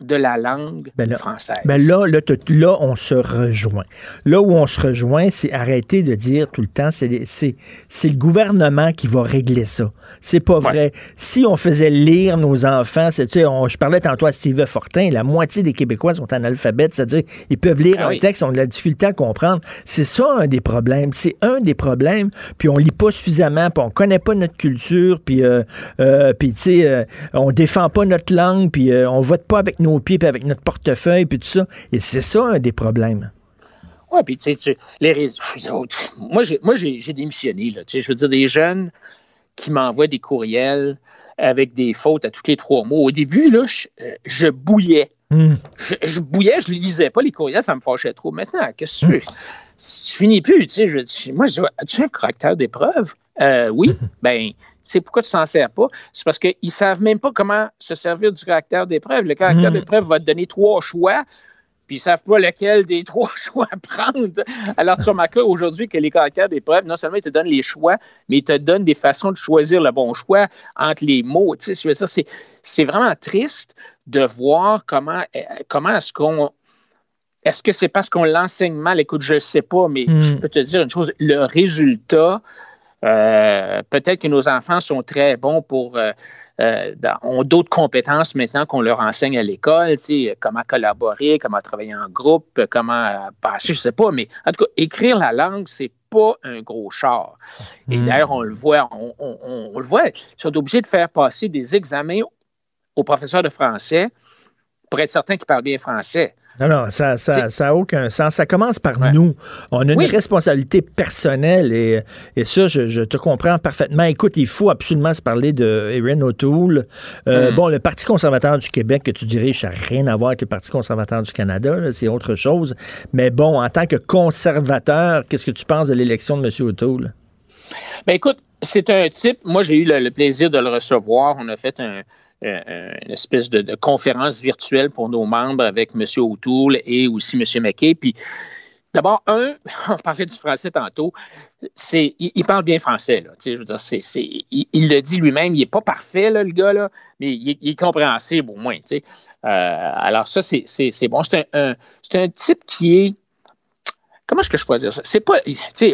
[SPEAKER 19] de la langue
[SPEAKER 1] ben là,
[SPEAKER 19] française.
[SPEAKER 1] Ben là, là, là, on se rejoint. Là où on se rejoint, c'est arrêter de dire tout le temps, c'est le gouvernement qui va régler ça. C'est pas vrai. Si on faisait lire nos enfants, tu sais, je parlais tantôt à Steve Fortin, la moitié des Québécois sont analphabètes, c'est-à-dire ils peuvent lire ah un texte, on a de la difficulté à comprendre. C'est ça un des problèmes. C'est un des problèmes. Puis on lit pas suffisamment, puis on connaît pas notre culture, puis euh, euh, puis tu sais, euh, on défend pas notre langue, puis euh, on vote pas avec nos pieds, puis avec notre portefeuille, puis tout ça. Et c'est ça un des problèmes.
[SPEAKER 19] Oui, puis tu sais, les réseaux. Moi, j'ai, moi, j'ai, j'ai démissionné, là. Tu sais, je veux dire, des jeunes qui m'envoient des courriels avec des fautes à tous les trois mots. Au début, là, je, je bouillais.
[SPEAKER 1] Hmm.
[SPEAKER 19] Je, je bouillais, je lisais pas les courriels, ça me fâchait trop. Maintenant, qu'est-ce que tu? Si tu finis plus, tu sais, je moi, je dis, as-tu un caractère d'épreuve? Euh, oui. ben, c'est pourquoi tu t'en sers pas? C'est parce qu'ils ne savent même pas comment se servir du caractère d'épreuve. Le caractère
[SPEAKER 1] Mm.
[SPEAKER 19] d'épreuve va te donner trois choix, puis ils ne savent pas lequel des trois choix prendre. Alors, tu remarques là aujourd'hui que les caractères d'épreuve, non seulement ils te donnent les choix, mais ils te donnent des façons de choisir le bon choix entre les mots. Tu sais, c'est, c'est vraiment triste de voir comment, euh, comment est-ce qu'on est-ce que c'est parce qu'on l'enseigne mal? Écoute, je ne sais pas, mais
[SPEAKER 1] Mm.
[SPEAKER 19] je peux te dire une chose. Le résultat, euh, peut-être que nos enfants sont très bons pour. euh, euh, dans- ont d'autres compétences maintenant qu'on leur enseigne à l'école, tu sais, comment collaborer, comment travailler en groupe, comment passer, je ne sais pas, mais en tout cas, écrire la langue, c'est pas un gros char. Et
[SPEAKER 1] Mm.
[SPEAKER 19] d'ailleurs, on le voit, on, on- on- on le voit, ils sont obligés de faire passer des examens aux professeurs de français pour être certains qu'ils parlent bien français.
[SPEAKER 1] Non, non, ça n'a ça, ça a aucun sens. Ça commence par nous. On a une responsabilité personnelle et, et ça, je, je te comprends parfaitement. Écoute, il faut absolument se parler de Erin O'Toole. Euh,
[SPEAKER 19] Mm.
[SPEAKER 1] Bon, le Parti conservateur du Québec que tu diriges, ça n'a rien à voir avec le Parti conservateur du Canada, c'est autre chose. Mais bon, en tant que conservateur, qu'est-ce que tu penses de l'élection de M. O'Toole?
[SPEAKER 19] Ben écoute, c'est un type, moi j'ai eu le, le plaisir de le recevoir. On a fait un- une espèce de, conférence virtuelle pour nos membres avec M. O'Toole et aussi M. McKay. Puis d'abord, un, on parlait du français tantôt, c'est, il, parle bien français. Je veux dire, c'est, c'est- il, le dit lui-même, il n'est pas parfait, le gars, là, mais il, est- compréhensible au moins. Euh, alors ça, c'est, c'est- bon. C'est un, c'est un type qui est comment est-ce que je peux dire ça? C'est pas,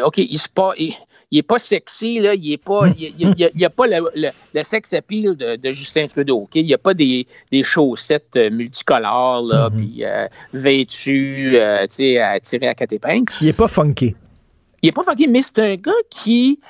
[SPEAKER 19] OK, il se pas, il, il est pas sexy, là, il est pas, il, il, il- il y a pas le, le, le sex appeal de, de Justin Trudeau, OK? Il n'y a pas des, des chaussettes euh, multicolores, là, puis euh, vêtues, euh, tu sais, à tirer à quatre épingles.
[SPEAKER 1] Il n'est pas funky.
[SPEAKER 19] Il est pas funky, mais c'est un gars qui,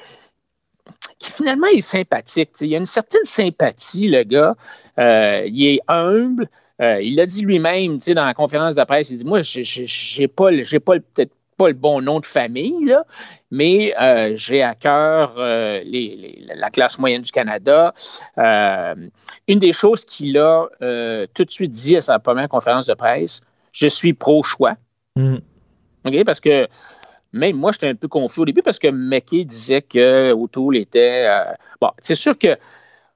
[SPEAKER 19] qui finalement est sympathique. Il a une certaine sympathie, le gars. Euh, il est humble. Euh, il l'a dit lui-même tu sais, dans la conférence de presse. Il dit Moi, j'ai- pas, le- j'ai pas le- peut-être pas le bon nom de famille, là, mais euh, j'ai à cœur euh, les- les- la classe moyenne du Canada. Euh, une des choses qu'il a tout de suite dit à sa première conférence de presse Je suis pro-choix.
[SPEAKER 1] Mm.
[SPEAKER 19] Parce que même moi, j'étais un peu confus au début parce que McKay disait que O'Toole était. bon, c'est sûr que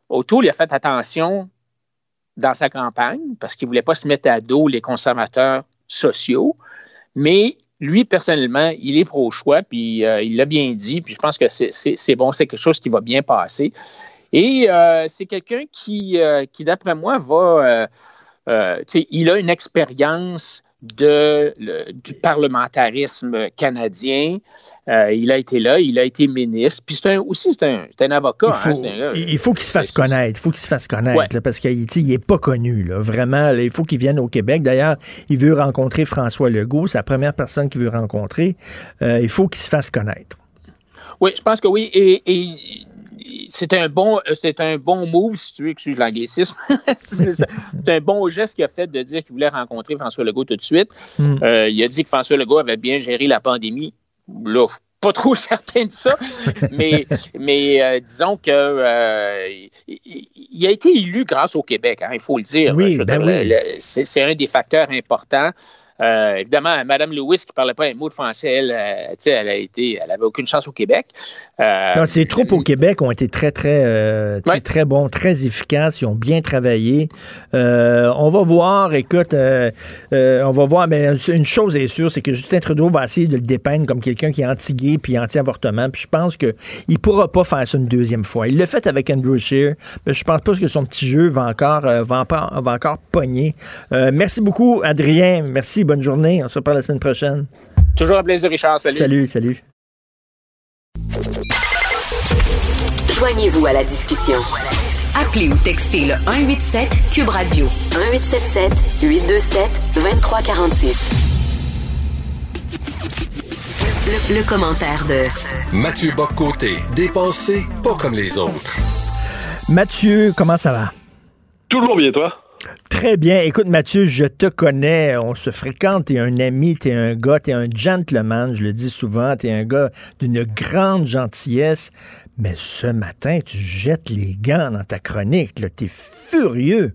[SPEAKER 19] O'Toole a fait attention dans sa campagne parce qu'il ne voulait pas se mettre à dos les conservateurs sociaux, mais lui, personnellement, il est pro-choix, puis euh, il l'a bien dit, puis je pense que c'est- bon, c'est quelque chose qui va bien passer. Et euh, c'est quelqu'un qui, euh, qui d'après moi, va. il a une expérience de, le- du parlementarisme canadien. Euh, il a été là, il a été ministre. Puis c'est aussi, c'est un, un avocat.
[SPEAKER 1] Il
[SPEAKER 19] hein,
[SPEAKER 1] faut, il- faut qu'il se fasse connaître. Il faut qu'il se fasse connaître
[SPEAKER 19] Ouais.
[SPEAKER 1] là, parce qu'il n'est pas connu. Là, vraiment, là, il faut qu'il vienne au Québec. D'ailleurs, il veut rencontrer François Legault. C'est la première personne qu'il veut rencontrer. Euh, il faut qu'il se fasse connaître.
[SPEAKER 19] Oui, je pense que oui. Et, et c'est un bon, euh, c'est un bon move, si tu veux, excuse l'anglicisme. c'est un bon geste qu'il a fait de dire qu'il voulait rencontrer François Legault tout de suite.
[SPEAKER 1] Mm.
[SPEAKER 19] Euh, il a dit que François Legault avait bien géré la pandémie. Là, je suis pas trop certain de ça, mais, mais euh, disons que euh, il, a été élu grâce au Québec, hein, il faut le dire.
[SPEAKER 1] Oui, ben oui.
[SPEAKER 19] c'est un des facteurs importants. Euh, évidemment, Mme Lewis, qui ne parlait pas un mot de français, elle, euh, elle a été, elle avait aucune chance au Québec. Euh,
[SPEAKER 1] Non, Ces troupes au Québec ont été très, très, euh,
[SPEAKER 19] Ouais.
[SPEAKER 1] très bons, très efficaces. Ils ont bien travaillé. Euh, on va voir, écoute, on va voir, mais une chose est sûre, c'est que Justin Trudeau va essayer de le dépeindre comme quelqu'un qui est anti-gay puis anti-avortement. Puis je pense qu'il ne pourra pas faire ça une deuxième fois. Il l'a fait avec Andrew Scheer, mais je pense pas que son petit jeu va encore, va va encore pogner. Merci beaucoup, Adrien. Merci, bonne journée. On se reparle la semaine prochaine.
[SPEAKER 19] Toujours un plaisir, Richard. Salut.
[SPEAKER 1] Salut, salut.
[SPEAKER 3] Joignez-vous à la discussion. Appelez ou textez le 187 Cube Radio 1877 827 2346. Le, le commentaire de
[SPEAKER 4] Mathieu Boccoté, dépensé pas comme les autres.
[SPEAKER 1] Mathieu, comment ça va?
[SPEAKER 20] Toujours bien, toi?
[SPEAKER 1] Très bien. Écoute, Mathieu, je te connais, on se fréquente, t'es un ami, t'es un gars, t'es un gentleman, je le dis souvent, t'es un gars d'une grande gentillesse, mais ce matin, tu jettes les gants dans ta chronique, t'es furieux.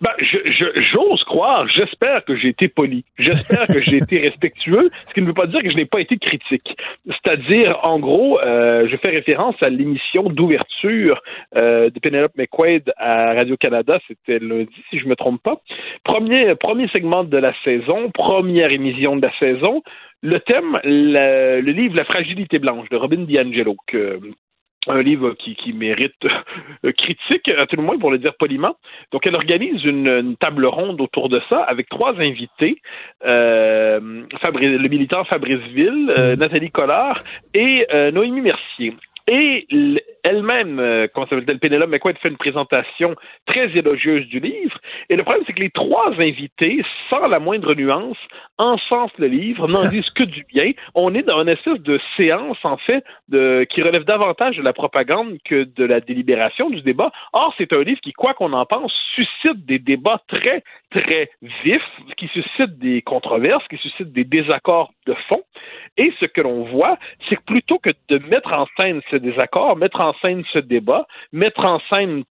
[SPEAKER 20] Ben, j'ose croire, j'espère que j'ai été poli, j'espère que j'ai été respectueux, ce qui ne veut pas dire que je n'ai pas été critique. C'est-à-dire, en gros, euh, je fais référence à l'émission d'ouverture euh, de Penelope McQuaid à Radio-Canada, c'était lundi, si je ne me trompe pas. Premier, segment de la saison, première émission de la saison. Le thème, le, livre La fragilité blanche de Robin DiAngelo, un livre qui, qui mérite euh, critique, à tout le moins pour le dire poliment. Donc, elle organise une, une table ronde autour de ça avec trois invités euh, le militant Fabrice Ville, euh, Nathalie Collard et euh, Noémie Mercier. Et elle-même, euh, comment s'appelle-t-elle, Pénélope McQuaid fait une présentation très élogieuse du livre. Et le problème, c'est que les trois invités, sans la moindre nuance, encensent le livre, n'en disent que du bien. On est dans une espèce de séance, en fait, de, qui relève davantage de la propagande que de la délibération du débat. Or, c'est un livre qui, quoi qu'on en pense, suscite des débats très, très vifs, qui suscite des controverses, qui suscite des désaccords de fond. Et ce que l'on voit, c'est que plutôt que de mettre en scène ce désaccord, mettre en scène ce débat, mettre en scène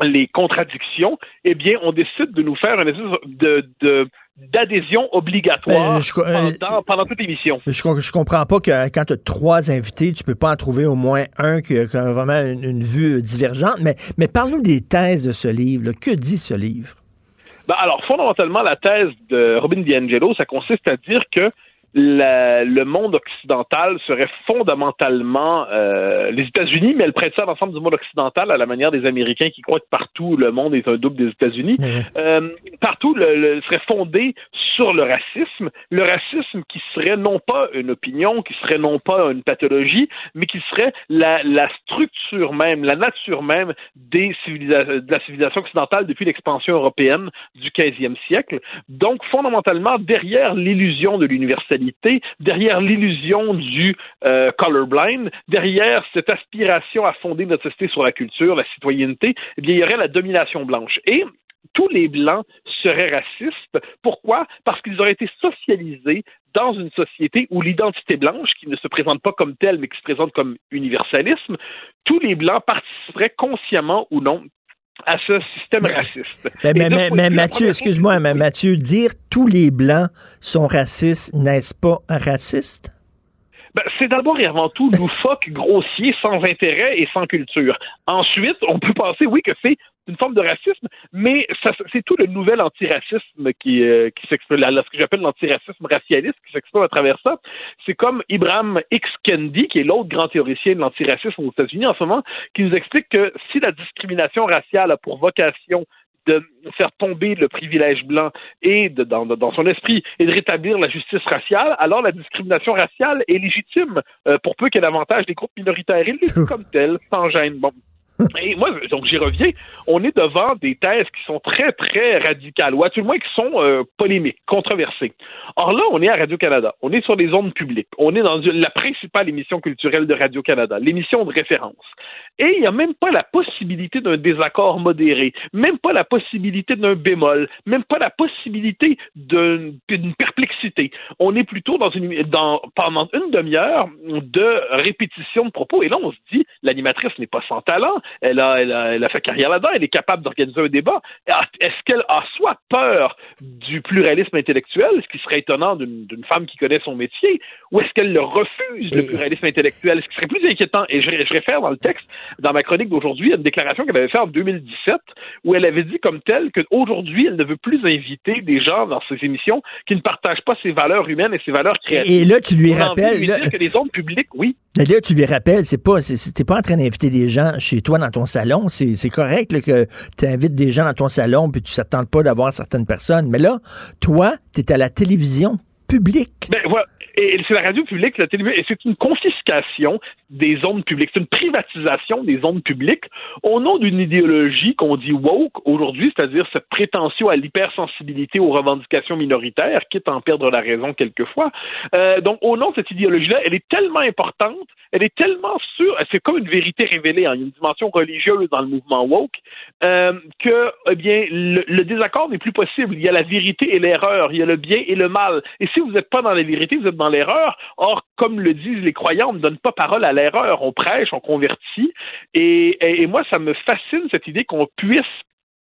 [SPEAKER 20] les contradictions, eh bien, on décide de nous faire une espèce de, de- d'adhésion obligatoire
[SPEAKER 1] Ben, je- euh,
[SPEAKER 20] pendant, toute l'émission.
[SPEAKER 1] Je, je comprends pas que quand tu as trois invités, tu peux pas en trouver au moins un qui a, qui a vraiment une, une vue divergente. Mais, mais parle-nous des thèses de ce livre. là. Que dit ce livre?
[SPEAKER 20] Ben, alors, fondamentalement, la thèse de Robin DiAngelo, ça consiste à dire que la- le monde occidental serait fondamentalement euh, les États-Unis, mais elle prête ça à l'ensemble du monde occidental à la manière des Américains qui croient que partout le monde est un double des États-Unis. Euh, partout le, le- serait fondé sur le racisme, le racisme qui serait non pas une opinion, qui serait non pas une pathologie, mais qui serait la, la structure même, la nature même des de la civilisation occidentale depuis l'expansion européenne du 15e siècle. Donc, fondamentalement, derrière l'illusion de l'universalité, derrière l'illusion du euh, colorblind, derrière cette aspiration à fonder notre société sur la culture, la citoyenneté, eh il y aurait la domination blanche. Et tous les Blancs seraient racistes. Pourquoi? Parce qu'ils auraient été socialisés dans une société où l'identité blanche, qui ne se présente pas comme telle, mais qui se présente comme universalisme, tous les Blancs participeraient consciemment ou non à ce système raciste.
[SPEAKER 1] Ben, mais, Mathieu, excuse-moi, mais Mathieu, dire tous les Blancs sont racistes, n'est-ce pas raciste?
[SPEAKER 20] Ben, c'est d'abord et avant tout loufoque, grossier, sans intérêt et sans culture. Ensuite, on peut penser, oui, que c'est une forme de racisme, mais c'est tout le nouvel antiracisme qui, euh, qui s'exprime, ce que j'appelle l'antiracisme racialiste qui s'exprime à travers ça. C'est comme Ibrahim X. Kendi, qui est l'autre grand théoricien de l'antiracisme aux États-Unis en ce moment, qui nous explique que si la discrimination raciale a pour vocation de faire tomber le privilège blanc et de, dans, dans son esprit et de rétablir la justice raciale, alors la discrimination raciale est légitime euh, pour peu qu'elle avantage les groupes minoritaires. Il comme tel, sans gêne. Bon. Et moi, donc j'y reviens, on est devant des thèses qui sont très, très radicales, ou à tout le moins qui sont euh, polémiques, controversées. Or là, on est à Radio-Canada, on est sur les ondes publiques, on est dans la principale émission culturelle de Radio-Canada, l'émission de référence. Et il n'y a même pas la possibilité d'un désaccord modéré, même pas la possibilité d'un bémol, même pas la possibilité d'un- d'une perplexité. On est plutôt dans une, dans, pendant une demi-heure de répétition de propos. Et là, on se dit, l'animatrice n'est pas sans talent, elle a, elle a, elle a fait carrière là-dedans, elle est capable d'organiser un débat. Est-ce qu'elle a soit peur du pluralisme intellectuel, ce qui serait étonnant d'une femme qui connaît son métier, ou est-ce qu'elle le refuse, le pluralisme intellectuel, ce qui serait plus inquiétant? Et je, je réfère dans le texte, dans ma chronique d'aujourd'hui, à une déclaration qu'elle avait faite en 2017, où elle avait dit comme telle qu'aujourd'hui, elle ne veut plus inviter des gens dans ses émissions qui ne partagent pas ses valeurs humaines et ses valeurs créatives.
[SPEAKER 1] Et là, tu lui rappelles, là-
[SPEAKER 20] que les ondes publiques, oui,
[SPEAKER 1] Là, tu lui rappelles, c'est pas, t'es pas en train d'inviter des gens chez toi dans ton salon. C'est correct là, que tu invites des gens dans ton salon puis tu t'attends pas d'avoir certaines personnes. Mais là, toi, tu es à la télévision publique.
[SPEAKER 20] Ben. Et c'est la radio publique, la télévision, et c'est une confiscation des zones publiques. C'est une privatisation des zones publiques au nom d'une idéologie qu'on dit woke aujourd'hui, c'est-à-dire cette prétention à l'hypersensibilité aux revendications minoritaires, quitte à en perdre la raison quelquefois. Euh, donc, au nom de cette idéologie-là, elle est tellement importante, elle est tellement sûre, c'est comme une vérité révélée, hein, il y a une dimension religieuse dans le mouvement woke, euh, que, eh bien, le, désaccord n'est plus possible. Il y a la vérité et l'erreur, il y a le bien et le mal. Et si vous n'êtes pas dans la vérité, vous êtes dans l'erreur. Or, comme le disent les croyants, on ne donne pas parole à l'erreur, on prêche, on convertit. Et, et, et moi, ça me fascine cette idée qu'on puisse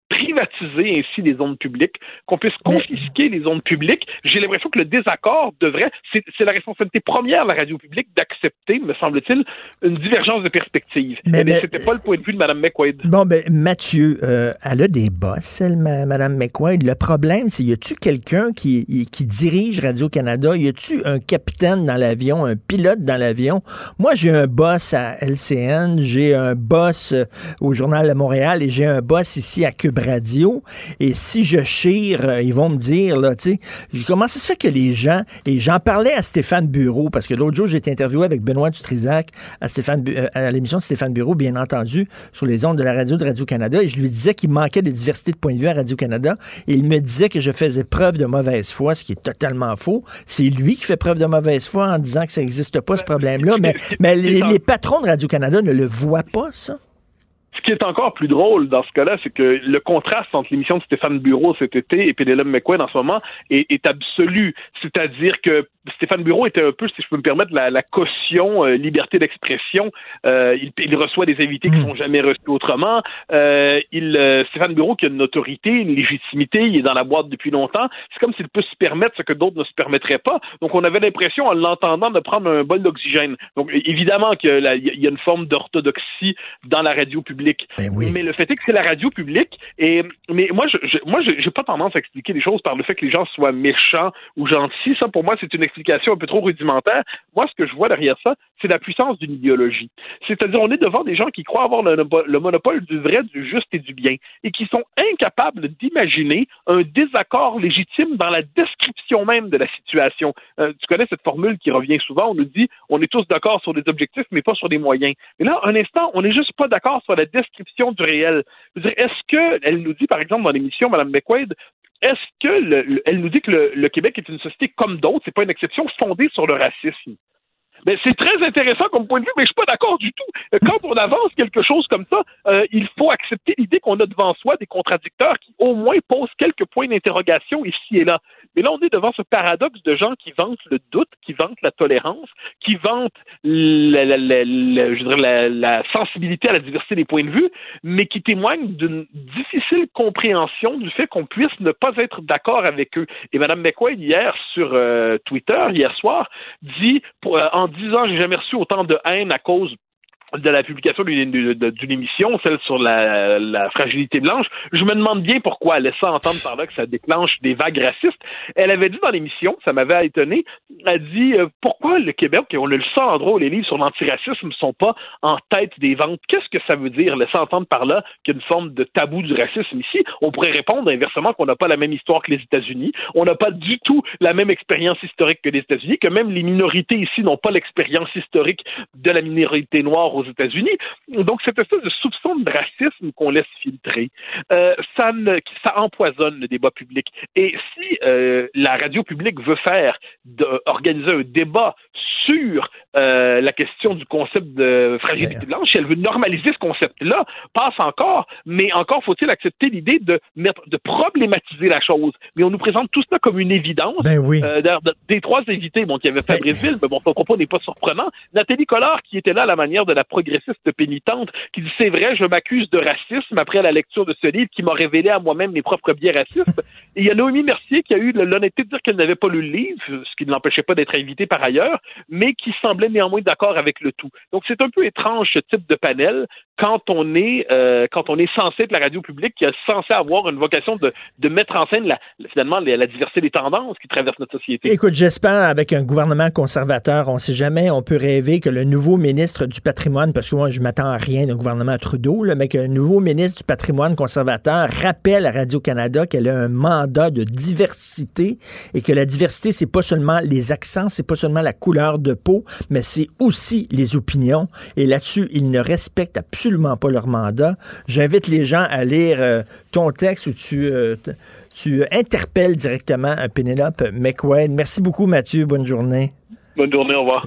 [SPEAKER 20] privatiser ainsi les zones publiques, qu'on puisse confisquer les zones publiques. J'ai l'impression que le désaccord devrait, c'est la responsabilité première de la radio publique d'accepter, me semble-t-il, une divergence de perspective. Mais, mais c'était pas le point de vue de Mme McQuaid.
[SPEAKER 1] Bon, ben Mathieu, euh, elle a des boss, elle, Mme McQuaid. Le problème, c'est y a-tu quelqu'un qui, qui dirige Radio-Canada? Y a-tu un capitaine dans l'avion, un pilote dans l'avion? Moi, j'ai un boss à LCN, j'ai un boss euh, au Journal de Montréal et j'ai un boss ici à Cube Radio. Et si je chire, euh, ils vont me dire, là, tu sais, comment ça se fait que les gens, et j'en parlais à Stéphane Bureau, parce que l'autre jour, j'ai été interviewé avec Benoît Dutrisac à, Stéphane, euh, à l'émission de Stéphane Bureau, bien entendu, sur les ondes de la radio de Radio-Canada, et je lui disais qu'il manquait de diversité de point de vue à Radio-Canada, et il me disait que je faisais preuve de mauvaise foi, ce qui est totalement faux. C'est lui qui fait preuve de mauvaise foi en disant que ça n'existe pas, ce problème-là, mais, mais les, les patrons de Radio-Canada ne le voient pas, ça.
[SPEAKER 20] Ce qui est encore plus drôle dans ce cas-là, c'est que le contraste entre l'émission de Stéphane Bureau cet été et Pénélope McQuaid en ce moment est, est absolu. C'est-à-dire que Stéphane Bureau était un peu, si je peux me permettre, la, la caution euh, liberté d'expression. Euh, il, il, reçoit des invités qui ne hmm. sont jamais reçus autrement. Euh, il, euh, Stéphane Bureau, qui a une autorité, une légitimité, il est dans la boîte depuis longtemps. C'est comme s'il peut se permettre ce que d'autres ne se permettraient pas. Donc, on avait l'impression, en l'entendant, de prendre un bol d'oxygène. Donc, évidemment qu'il y a une forme d'orthodoxie dans la radio publique.
[SPEAKER 1] Ben oui.
[SPEAKER 20] Mais le fait est que c'est la radio publique. Et mais moi, je, je moi, j'ai pas tendance à expliquer les choses par le fait que les gens soient méchants ou gentils. Ça, pour moi, c'est une explication un peu trop rudimentaire. Moi, ce que je vois derrière ça, c'est la puissance d'une idéologie. C'est-à-dire, on est devant des gens qui croient avoir le, le, monopole du vrai, du juste et du bien, et qui sont incapables d'imaginer un désaccord légitime dans la description même de la situation. Euh, tu connais cette formule qui revient souvent, on nous dit, on est tous d'accord sur des objectifs, mais pas sur des moyens. Mais là, un instant, on n'est juste pas d'accord sur la description du réel. Est-ce que, elle nous dit, par exemple, dans l'émission, Mme McQuaid, est-ce que le, elle nous dit que le, Québec est une société comme d'autres, c'est pas une exception fondée sur le racisme? Ben, c'est très intéressant comme point de vue, mais je suis pas d'accord du tout. Quand on avance quelque chose comme ça, euh, il faut accepter l'idée qu'on a devant soi des contradicteurs qui au moins posent quelques points d'interrogation ici et là. Mais là, on est devant ce paradoxe de gens qui vantent le doute, qui vantent la tolérance, qui vantent la, sensibilité à la diversité des points de vue, mais qui témoignent d'une difficile compréhension du fait qu'on puisse ne pas être d'accord avec eux. Et Mme McQuaid, hier, sur euh, Twitter, hier soir, dit euh, en dix ans, j'ai jamais reçu autant de haine à cause de la publication d'une émission, celle sur la, la, fragilité blanche, je me demande bien pourquoi elle laisse entendre par là que ça déclenche des vagues racistes. Elle avait dit dans l'émission, ça m'avait étonné, elle a dit euh, pourquoi le Québec, on le seul endroit où les livres sur l'antiracisme ne sont pas en tête des ventes. Qu'est-ce que ça veut dire, laisser entendre par là qu'il y a une forme de tabou du racisme ici? On pourrait répondre inversement qu'on n'a pas la même histoire que les États-Unis, on n'a pas du tout la même expérience historique que les États-Unis, que même les minorités ici n'ont pas l'expérience historique de la minorité noire aux États-Unis. Donc, cette espèce de soupçon de racisme qu'on laisse filtrer, euh, ça, ne, ça empoisonne le débat public. Et si euh, la radio publique veut faire, de, organiser un débat sur euh, la question du concept de fragilité blanche, si elle veut normaliser ce concept-là, passe encore, mais encore faut-il accepter l'idée de, de problématiser la chose. Mais on nous présente tout ça comme une évidence.
[SPEAKER 1] Ben oui.
[SPEAKER 20] des trois invités, bon, qui avait Fabrice Ville, mais bon, son propos n'est pas surprenant. Nathalie Collard, qui était là à la manière de la progressiste pénitente qui dit c'est vrai, je m'accuse de racisme après la lecture de ce livre qui m'a révélé à moi-même mes propres biais racistes. Et il y a Noémie Mercier qui a eu l'honnêteté de dire qu'elle n'avait pas lu le livre, ce qui ne l'empêchait pas d'être invitée par ailleurs, mais qui semblait néanmoins d'accord avec le tout. Donc c'est un peu étrange ce type de panel quand on est euh, quand on est censé être la radio publique qui est censé avoir une vocation de, de mettre en scène la, finalement la, la, diversité des tendances qui traversent notre société.
[SPEAKER 1] Écoute, j'espère avec un gouvernement conservateur, on ne sait jamais, on peut rêver que le nouveau ministre du patrimoine, parce que moi je m'attends à rien d'un gouvernement Trudeau, mais qu'un nouveau ministre du patrimoine conservateur rappelle à Radio-Canada qu'elle a un mandat de diversité et que la diversité, c'est pas seulement les accents, c'est pas seulement la couleur de peau, mais c'est aussi les opinions. Et là-dessus, ils ne respectent absolument pas leur mandat. J'invite les gens à lire euh, ton texte où tu, euh, interpelles directement Pénélope McWade. Merci beaucoup, Mathieu. Bonne journée.
[SPEAKER 20] Bonne journée, au revoir.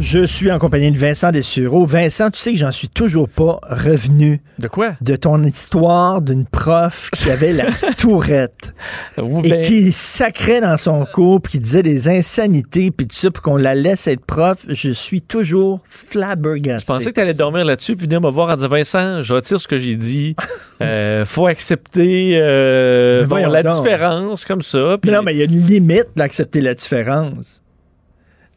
[SPEAKER 1] Je suis en compagnie de Vincent Dessureau. Vincent, tu sais que j'en suis toujours pas revenu.
[SPEAKER 21] De quoi?
[SPEAKER 1] De ton histoire d'une prof qui avait la tourette et
[SPEAKER 21] ben-
[SPEAKER 1] qui sacrait dans son cours, puis qui disait des insanités, puis tout ça, puis qu'on la laisse être prof. Je suis toujours flabbergasté.
[SPEAKER 21] Je pensais que tu allais dormir là-dessus puis venir me voir en disant Vincent, je retire ce que j'ai dit. Euh, faut accepter euh, bon, la
[SPEAKER 1] donc.
[SPEAKER 21] différence comme ça.
[SPEAKER 1] Mais non, mais il y a une limite d'accepter la différence.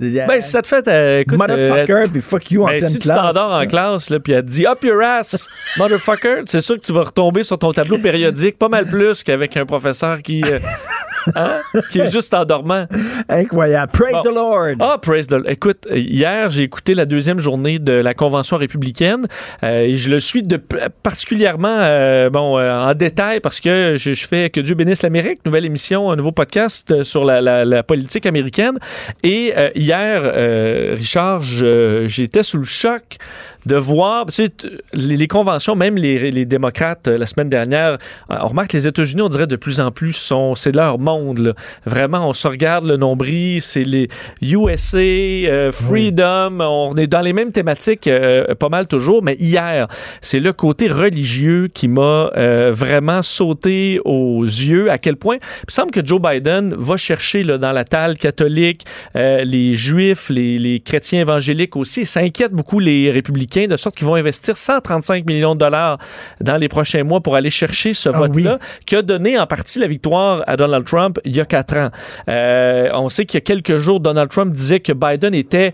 [SPEAKER 21] Ben, si ça te fait. euh, écoute,
[SPEAKER 1] Motherfucker,
[SPEAKER 21] euh,
[SPEAKER 1] puis fuck you en
[SPEAKER 21] ben,
[SPEAKER 1] pleine
[SPEAKER 21] si tu
[SPEAKER 1] classe.
[SPEAKER 21] t'endors en classe, là, puis elle te dit Up your ass, motherfucker, c'est sûr que tu vas retomber sur ton tableau périodique pas mal plus qu'avec un professeur qui, euh, hein, qui est juste endormant.
[SPEAKER 1] Incroyable. Praise
[SPEAKER 21] Bon.
[SPEAKER 1] the Lord.
[SPEAKER 21] Ah, praise the Écoute, hier, j'ai écouté la deuxième journée de la Convention républicaine euh, et je le suis de, particulièrement euh, bon, en détail parce que je, je fais Que Dieu bénisse l'Amérique, nouvelle émission, un nouveau podcast sur la, la- la politique américaine. Et euh, hier, euh, Richard, j'étais sous le choc de voir, tu sais, les, les conventions, même les, les démocrates euh, la semaine dernière, euh, on remarque que les États-Unis, on dirait de plus en plus, sont, c'est leur monde. là. Vraiment, on se regarde le nombril, c'est les USA, euh, Freedom, on est dans les mêmes thématiques euh, pas mal toujours, mais hier, c'est le côté religieux qui m'a euh, vraiment sauté aux yeux, à quel point il me semble que Joe Biden va chercher là, dans la table catholique les juifs, les, les chrétiens évangéliques aussi. Ça inquiète beaucoup les républicains, de sorte qu'ils vont investir 135 millions de dollars dans les prochains mois pour aller chercher ce vote-là, qui a donné en partie la victoire à Donald Trump il y a quatre ans. Euh, on sait qu'il y a quelques jours, Donald Trump disait que Biden était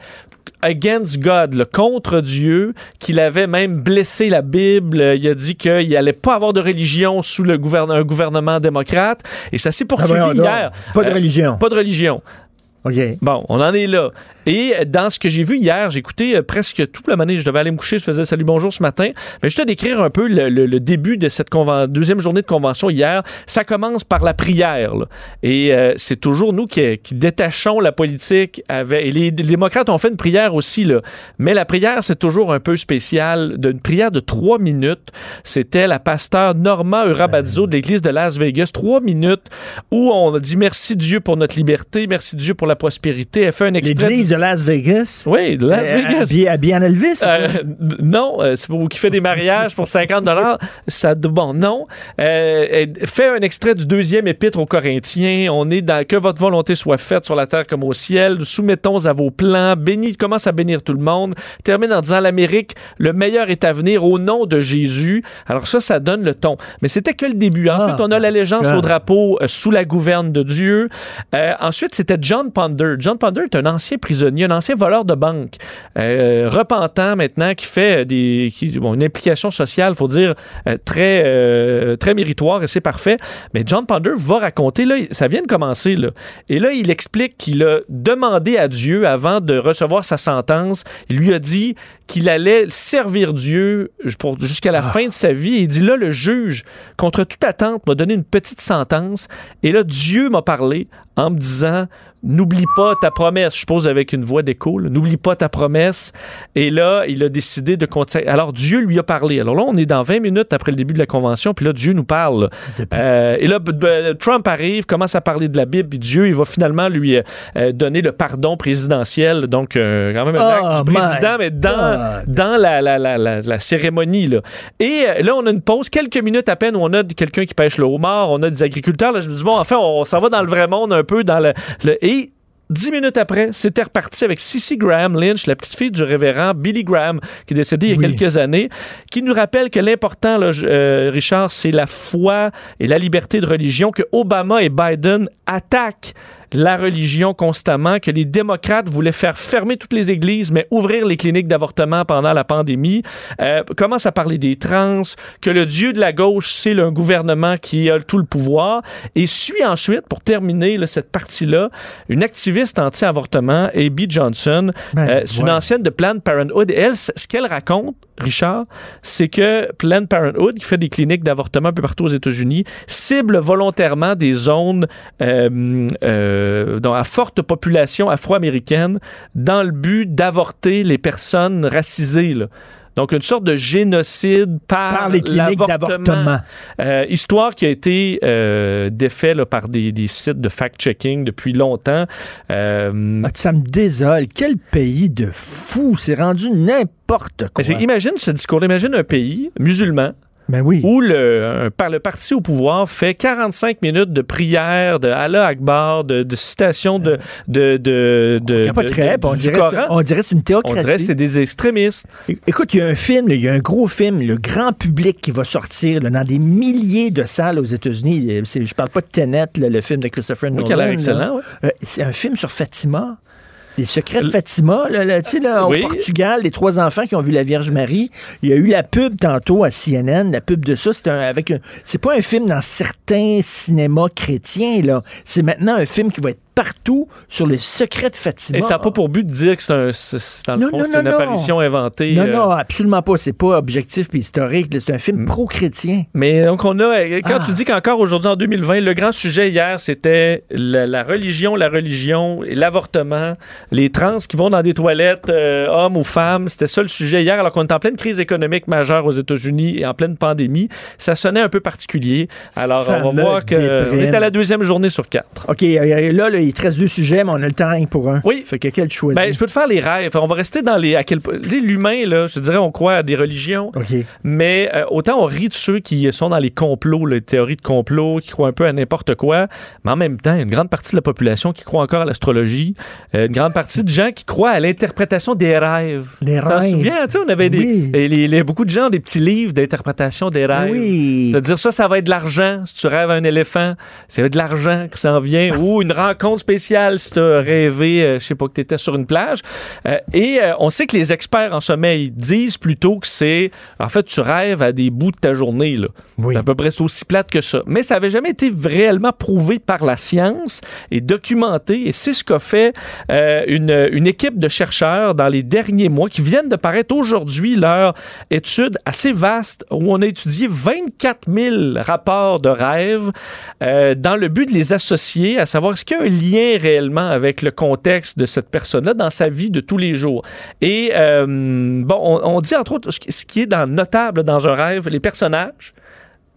[SPEAKER 21] against God, le contre Dieu, qu'il avait même blessé la Bible. Il a dit qu'il n'allait pas avoir de religion sous le gouverne- un gouvernement démocrate. Et ça s'est poursuivi
[SPEAKER 1] Ah, voyons donc.
[SPEAKER 21] hier.
[SPEAKER 1] Pas de
[SPEAKER 21] Euh,
[SPEAKER 1] religion.
[SPEAKER 21] Pas de religion. Bon, on en est là. Et dans ce que j'ai vu hier, écouté euh, presque toute la manée. Je devais aller me coucher, je faisais salut bonjour ce matin. Mais je te décrire un peu le, début de cette deuxième journée de convention hier. Ça commence par la prière. là. Et euh, c'est toujours nous qui, détachons la politique. Avec, et les, démocrates ont fait une prière aussi. Là. Mais la prière, c'est toujours un peu spécial. D'une prière de trois minutes. C'était la pasteur Norma Urabazzo de l'église de Las Vegas. Trois minutes où on a dit merci Dieu pour notre liberté, merci Dieu pour la prospérité. Elle fait un extrait.
[SPEAKER 1] L'église de Las Vegas?
[SPEAKER 21] Oui, de Las
[SPEAKER 1] Euh,
[SPEAKER 21] Vegas.
[SPEAKER 1] habillé- habillé en Elvis.
[SPEAKER 21] Euh, non, euh, c'est pour qui fait des mariages pour 50 dollars. Ça, bon, non. Elle fait un extrait du deuxième épître aux Corinthiens. On est dans que votre volonté soit faite sur la terre comme au ciel. Soumettons à vos plans. Bénis, commence à bénir tout le monde. Termine en disant l'Amérique, le meilleur est à venir au nom de Jésus. Alors ça, ça donne le ton. Mais c'était que le début. Ensuite, on a l'allégeance au drapeau sous la gouverne de Dieu. Euh, ensuite, c'était John Ponder. John Ponder est un ancien prisonnier, un ancien voleur de banque, euh, repentant maintenant, qui fait des, qui, bon, une implication sociale, faut dire, euh, très, euh, très méritoire et c'est parfait. Mais John Ponder va raconter, là, ça vient de commencer, là. Et là, il explique qu'il a demandé à Dieu avant de recevoir sa sentence. Il lui a dit qu'il allait servir Dieu jusqu'à la fin de sa vie. Et il dit là, le juge, contre toute attente, m'a donné une petite sentence. Et là, Dieu m'a parlé en me disant N'oublie pas ta promesse. Je suppose avec une voix d'écho. N'oublie pas ta promesse. Et là, il a décidé de continuer. Alors, Dieu lui a parlé. Alors là, on est dans 20 minutes après le début de la convention. Puis là, Dieu nous parle. Euh, et là, Trump arrive, commence à parler de la Bible. Puis Dieu, il va finalement lui euh, euh, donner le pardon présidentiel. Donc, euh, quand même un
[SPEAKER 1] Oh,
[SPEAKER 21] acte du
[SPEAKER 1] my
[SPEAKER 21] président, mais dans, dans la, la, la, la, la cérémonie. Là. Et là, on a une pause, quelques minutes à peine, où on a quelqu'un qui pêche le homard, on a des agriculteurs. Là, je me dis, bon, enfin, on, s'en va dans le vrai monde un peu. dans le, le- Et Dix minutes après, c'était reparti avec Cissy Graham Lynch, la petite fille du révérend Billy Graham, qui est décédé il y a quelques années, qui nous rappelle que l'important, euh, Richard, c'est la foi et la liberté de religion, que Obama et Biden attaquent la religion constamment, que les démocrates voulaient faire fermer toutes les églises, mais ouvrir les cliniques d'avortement pendant la pandémie, euh, commence à parler des trans, que le dieu de la gauche, c'est le gouvernement qui a tout le pouvoir, et suit ensuite, pour terminer là, cette partie-là, une activiste anti-avortement, Abby Johnson, euh, c'est une ancienne de Planned Parenthood, et elle, ce qu'elle raconte, Richard, c'est que Planned Parenthood, qui fait des cliniques d'avortement un peu partout aux États-Unis, cible volontairement des zones euh, euh, dont à forte population afro-américaine dans le but d'avorter les personnes racisées. là. Donc, une sorte de génocide par,
[SPEAKER 1] Par les cliniques d'avortement.
[SPEAKER 21] Euh, histoire qui a été euh, défait là, par des, des sites de fact-checking depuis longtemps. Euh,
[SPEAKER 1] Ah, ça me désole. Quel pays de fou. C'est rendu n'importe quoi.
[SPEAKER 21] imagine ce discours. Imagine un pays musulman.
[SPEAKER 1] Ben oui.
[SPEAKER 21] Où le, par le parti au pouvoir fait 45 minutes de prière, de Allah Akbar, de, de citations de, de, de, de, de-
[SPEAKER 1] on
[SPEAKER 21] du
[SPEAKER 1] dirait, on dirait que c'est une
[SPEAKER 21] On
[SPEAKER 1] théocratie.
[SPEAKER 21] dirait que c'est des extrémistes.
[SPEAKER 1] É- Écoute, il y a un film, il y a un gros film, le grand public qui va sortir là, dans des milliers de salles aux États-Unis. Euh, Je parle pas de Tenet, là, le film de Christopher Nolan.
[SPEAKER 21] excellent, ouais.
[SPEAKER 1] Euh, c'est un film sur Fatima. Les secrets de Fatima, là, là, tu sais, là,
[SPEAKER 21] Oui.
[SPEAKER 1] au Portugal, les trois enfants qui ont vu la Vierge Marie. Il y a eu la pub tantôt à CNN, la pub de ça. C'est un, avec un- c'est pas un film dans certains cinémas chrétiens, là. C'est maintenant un film qui va être partout sur les secrets de Fatima.
[SPEAKER 21] Et ça n'a pas pour but de dire que c'est un- c'est-
[SPEAKER 1] Non,
[SPEAKER 21] fond,
[SPEAKER 1] non,
[SPEAKER 21] c'est
[SPEAKER 1] non,
[SPEAKER 21] une
[SPEAKER 1] non.
[SPEAKER 21] apparition inventée.
[SPEAKER 1] Non,
[SPEAKER 21] euh,
[SPEAKER 1] non, absolument pas. C'est pas objectif puis historique. C'est un film pro-chrétien.
[SPEAKER 21] Mais donc, on a. Quand
[SPEAKER 1] Ah.
[SPEAKER 21] tu dis qu'encore aujourd'hui, en 2020, le grand sujet hier, c'était la, la religion, la religion, et l'avortement, les trans qui vont dans des toilettes, euh, hommes ou femmes. C'était ça le sujet hier, alors qu'on est en pleine crise économique majeure aux États-Unis et en pleine pandémie. Ça sonnait un peu particulier. Alors,
[SPEAKER 1] Ça
[SPEAKER 21] on va voir qu'on est à la deuxième journée sur quatre.
[SPEAKER 1] OK, euh, là, là, il te reste deux sujets, mais on a le temps pour un.
[SPEAKER 21] Oui.
[SPEAKER 1] Fait que quel choix?
[SPEAKER 21] Ben, je peux te faire les rêves. On va rester dans les. À quel, l'humain, là, je te dirais, on croit à des religions.
[SPEAKER 1] OK.
[SPEAKER 21] Mais euh, autant on rit de ceux qui sont dans les complots, les théories de complot, qui croient un peu à n'importe quoi, mais en même temps, une grande partie de la population qui croit encore à l'astrologie, euh, une grande partie de gens qui croient à l'interprétation des rêves.
[SPEAKER 1] Les
[SPEAKER 21] T'en
[SPEAKER 1] rêves.
[SPEAKER 21] souviens, tu sais, on avait des,
[SPEAKER 1] Oui.
[SPEAKER 21] les- les- beaucoup de gens ont des petits livres d'interprétation des rêves.
[SPEAKER 1] Oui.
[SPEAKER 21] De dire ça, ça va être de l'argent. Si tu rêves à un éléphant, c'est de l'argent qui s'en vient. Ou une rencontre spéciale si tu as rêvé, euh, je sais pas, que tu étais sur une plage. Euh, et euh, on sait que les experts en sommeil disent plutôt que c'est. En fait, tu rêves à des bouts de ta journée. Là. C'est à peu près aussi plate que ça. Mais ça n'avait jamais été réellement prouvé par la science et documenté. Et c'est ce qu'a fait euh, une, une équipe de chercheurs dans les derniers mois qui viennent de paraître aujourd'hui leur étude assez vaste où on a étudié 24 000 rapports de rêves dans le but de les associer, à savoir est-ce qu'il y a un lien réellement avec le contexte de cette personne-là dans sa vie de tous les jours. Et euh, bon, on, on dit entre autres ce qui- est dans, notable dans un rêve, les personnages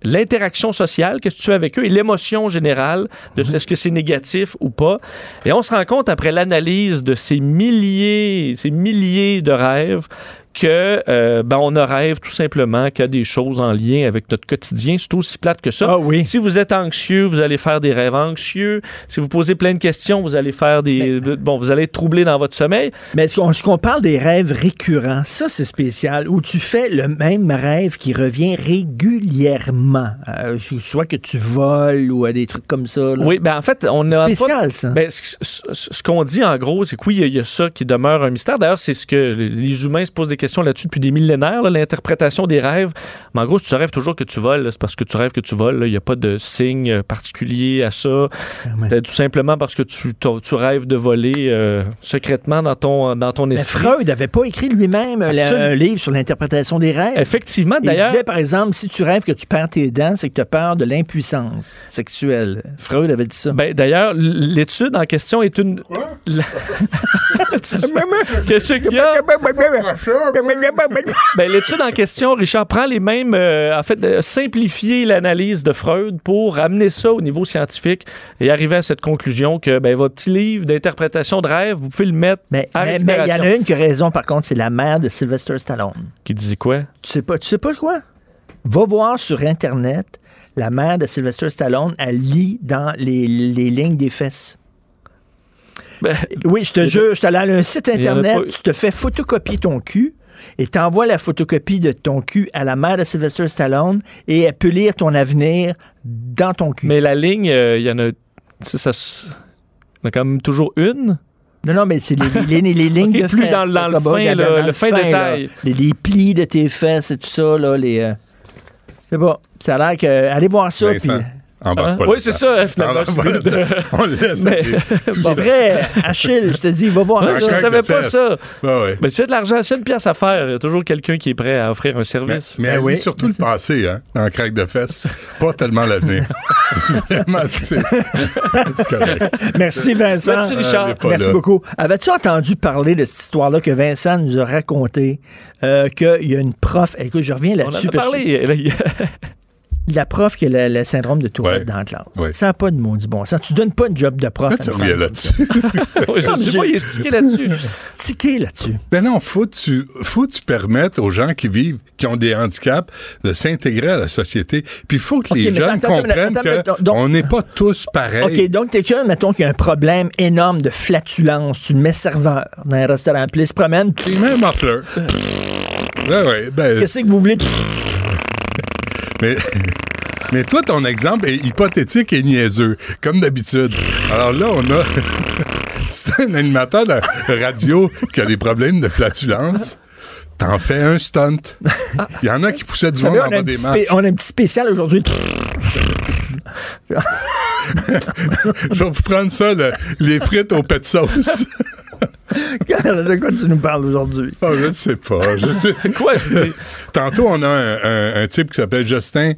[SPEAKER 21] l'interaction sociale, qu'est-ce que tu fais avec eux, et l'émotion générale de est-ce que c'est négatif ou pas. Et on se rend compte après l'analyse de ces milliers, ces milliers de rêves que euh, ben, on ne rêve tout simplement qu'à des choses en lien avec notre quotidien. C'est aussi plate que ça. Si vous êtes anxieux, vous allez faire des rêves anxieux. Si vous posez plein de questions, vous allez faire des bon, vous allez être troublé dans votre sommeil.
[SPEAKER 1] Mais est-ce qu'on, est-ce qu'on parle des rêves récurrents? Ça, c'est spécial. Où tu fais le même rêve qui revient régulièrement. Euh, soit que tu voles ou à des trucs comme ça. là.
[SPEAKER 21] Oui, ben en fait, on a
[SPEAKER 1] Spécial,
[SPEAKER 21] pas-
[SPEAKER 1] ça.
[SPEAKER 21] Ben, ce, ce- ce qu'on dit en gros, c'est que oui, il y a- il y, a ça qui demeure un mystère. D'ailleurs, c'est ce que les humains se posent des questions là-dessus depuis des millénaires, l'interprétation des rêves. Mais en gros, si tu rêves toujours que tu voles, c'est parce que tu rêves que tu voles. Il n'y a pas de signe particulier à ça. C'est tout simplement parce que tu, rêves de voler euh, secrètement dans ton, dans ton
[SPEAKER 1] Mais
[SPEAKER 21] esprit.
[SPEAKER 1] Freud n'avait pas écrit lui-même euh, la- un livre sur l'interprétation des rêves.
[SPEAKER 21] Effectivement,
[SPEAKER 1] Il
[SPEAKER 21] d'ailleurs-
[SPEAKER 1] disait, par exemple, si tu rêves que tu perds tes dents, c'est que tu as peur de l'impuissance sexuelle. Freud avait dit ça.
[SPEAKER 21] Ben, d'ailleurs, l'étude en question est une. La- Tu sais- Qu'est-ce qu'il y a? Ben, l'étude en question, Richard, prend les mêmes. euh, en fait, euh, simplifier l'analyse de Freud pour amener ça au niveau scientifique et arriver à cette conclusion que ben, votre petit livre d'interprétation de rêve, vous pouvez le mettre
[SPEAKER 1] Mais
[SPEAKER 21] à
[SPEAKER 1] mais- mais il y en a une qui a raison, par contre, c'est la mère de Sylvester Stallone.
[SPEAKER 21] Qui disait quoi?
[SPEAKER 1] Tu sais pas, tu sais pas quoi? Va voir sur Internet, la mère de Sylvester Stallone, elle lit dans les, les lignes des fesses. oui, je te jure, je t'allais à un site Internet,
[SPEAKER 21] pas-
[SPEAKER 1] tu te fais photocopier ton cul et t'envoies la photocopie de ton cul à la mère de Sylvester Stallone et elle peut lire ton avenir dans ton cul.
[SPEAKER 21] Mais la ligne, euh, il y en a. ça, ça se- il y en a quand même toujours une.
[SPEAKER 1] Non, non, mais c'est les, les- les lignes
[SPEAKER 21] Ok,
[SPEAKER 1] de
[SPEAKER 21] plus
[SPEAKER 1] fesses.
[SPEAKER 21] dans- dans
[SPEAKER 1] là,
[SPEAKER 21] le fin,
[SPEAKER 1] dans-
[SPEAKER 21] là,
[SPEAKER 1] dans
[SPEAKER 21] le fin
[SPEAKER 1] là.
[SPEAKER 21] détail.
[SPEAKER 1] Les, les plis de tes fesses et tout ça, là, les... euh, C'est bon. Ça a l'air que... Allez voir ça, puis...
[SPEAKER 21] Hein? Oui, c'est ça, finalement.
[SPEAKER 22] On le laisse
[SPEAKER 21] Mais-
[SPEAKER 1] C'est vrai, Achille, je te dis, va voir ça.
[SPEAKER 21] je savais
[SPEAKER 22] de
[SPEAKER 21] pas ça.
[SPEAKER 22] Ouais.
[SPEAKER 21] Mais c'est de l'argent, c'est une pièce à faire. Il y a toujours quelqu'un qui est prêt à offrir un service.
[SPEAKER 22] Mais elle lit surtout le passé, hein, le craque de fesses. Pas tellement l'avenir. Vraiment, c'est correct.
[SPEAKER 1] Merci Vincent.
[SPEAKER 21] Merci, Richard.
[SPEAKER 1] Merci
[SPEAKER 22] là.
[SPEAKER 1] beaucoup. Avais-tu entendu parler de cette histoire-là que Vincent nous a raconté euh, qu'il y a une prof? Écoute, je reviens
[SPEAKER 21] On en
[SPEAKER 1] là-dessus.
[SPEAKER 21] a
[SPEAKER 1] parce que
[SPEAKER 21] parlé.
[SPEAKER 1] La prof qui a le, le syndrome de Tourette dans la classe.
[SPEAKER 22] Ouais.
[SPEAKER 1] Ça n'a pas de maudit bon sens. Tu donnes pas une job de prof.
[SPEAKER 22] Pourquoi tu
[SPEAKER 1] à une
[SPEAKER 22] reviens là-dessus?
[SPEAKER 21] je sais pas, il est stické là-dessus.
[SPEAKER 1] Tiqué là-dessus.
[SPEAKER 22] Ben non, faut que tu, faut que tu permettes aux gens qui vivent, qui ont des handicaps, de s'intégrer à la société. Puis il faut que les jeunes
[SPEAKER 1] attends,
[SPEAKER 22] comprennent
[SPEAKER 1] attends, attends,
[SPEAKER 22] que
[SPEAKER 1] donc-
[SPEAKER 22] on n'est pas tous pareils.
[SPEAKER 1] OK, donc quelqu'un, mettons, qui a un problème énorme de flatulence, tu le mets serveur dans un restaurant, puis il se promène.
[SPEAKER 22] C'est même en fleur. Ouais, ouais, ben,
[SPEAKER 1] Qu'est-ce que vous voulez?
[SPEAKER 22] Mais, mais toi, ton exemple est hypothétique et niaiseux, comme d'habitude. Alors là, on a. C'est un animateur de radio qui a des problèmes de flatulence. T'en fais un stunt. Il y en a qui poussaient du
[SPEAKER 1] on, a
[SPEAKER 22] bas des marches.
[SPEAKER 1] on a un petit spécial aujourd'hui.
[SPEAKER 22] Je vais vous prendre ça, le- les frites aux pets de sauce.
[SPEAKER 1] de quoi tu nous parles aujourd'hui?
[SPEAKER 22] Ah, je ne sais pas. Je sais.
[SPEAKER 21] Quoi?
[SPEAKER 22] Tantôt, on a un, un- un type qui s'appelle Justin.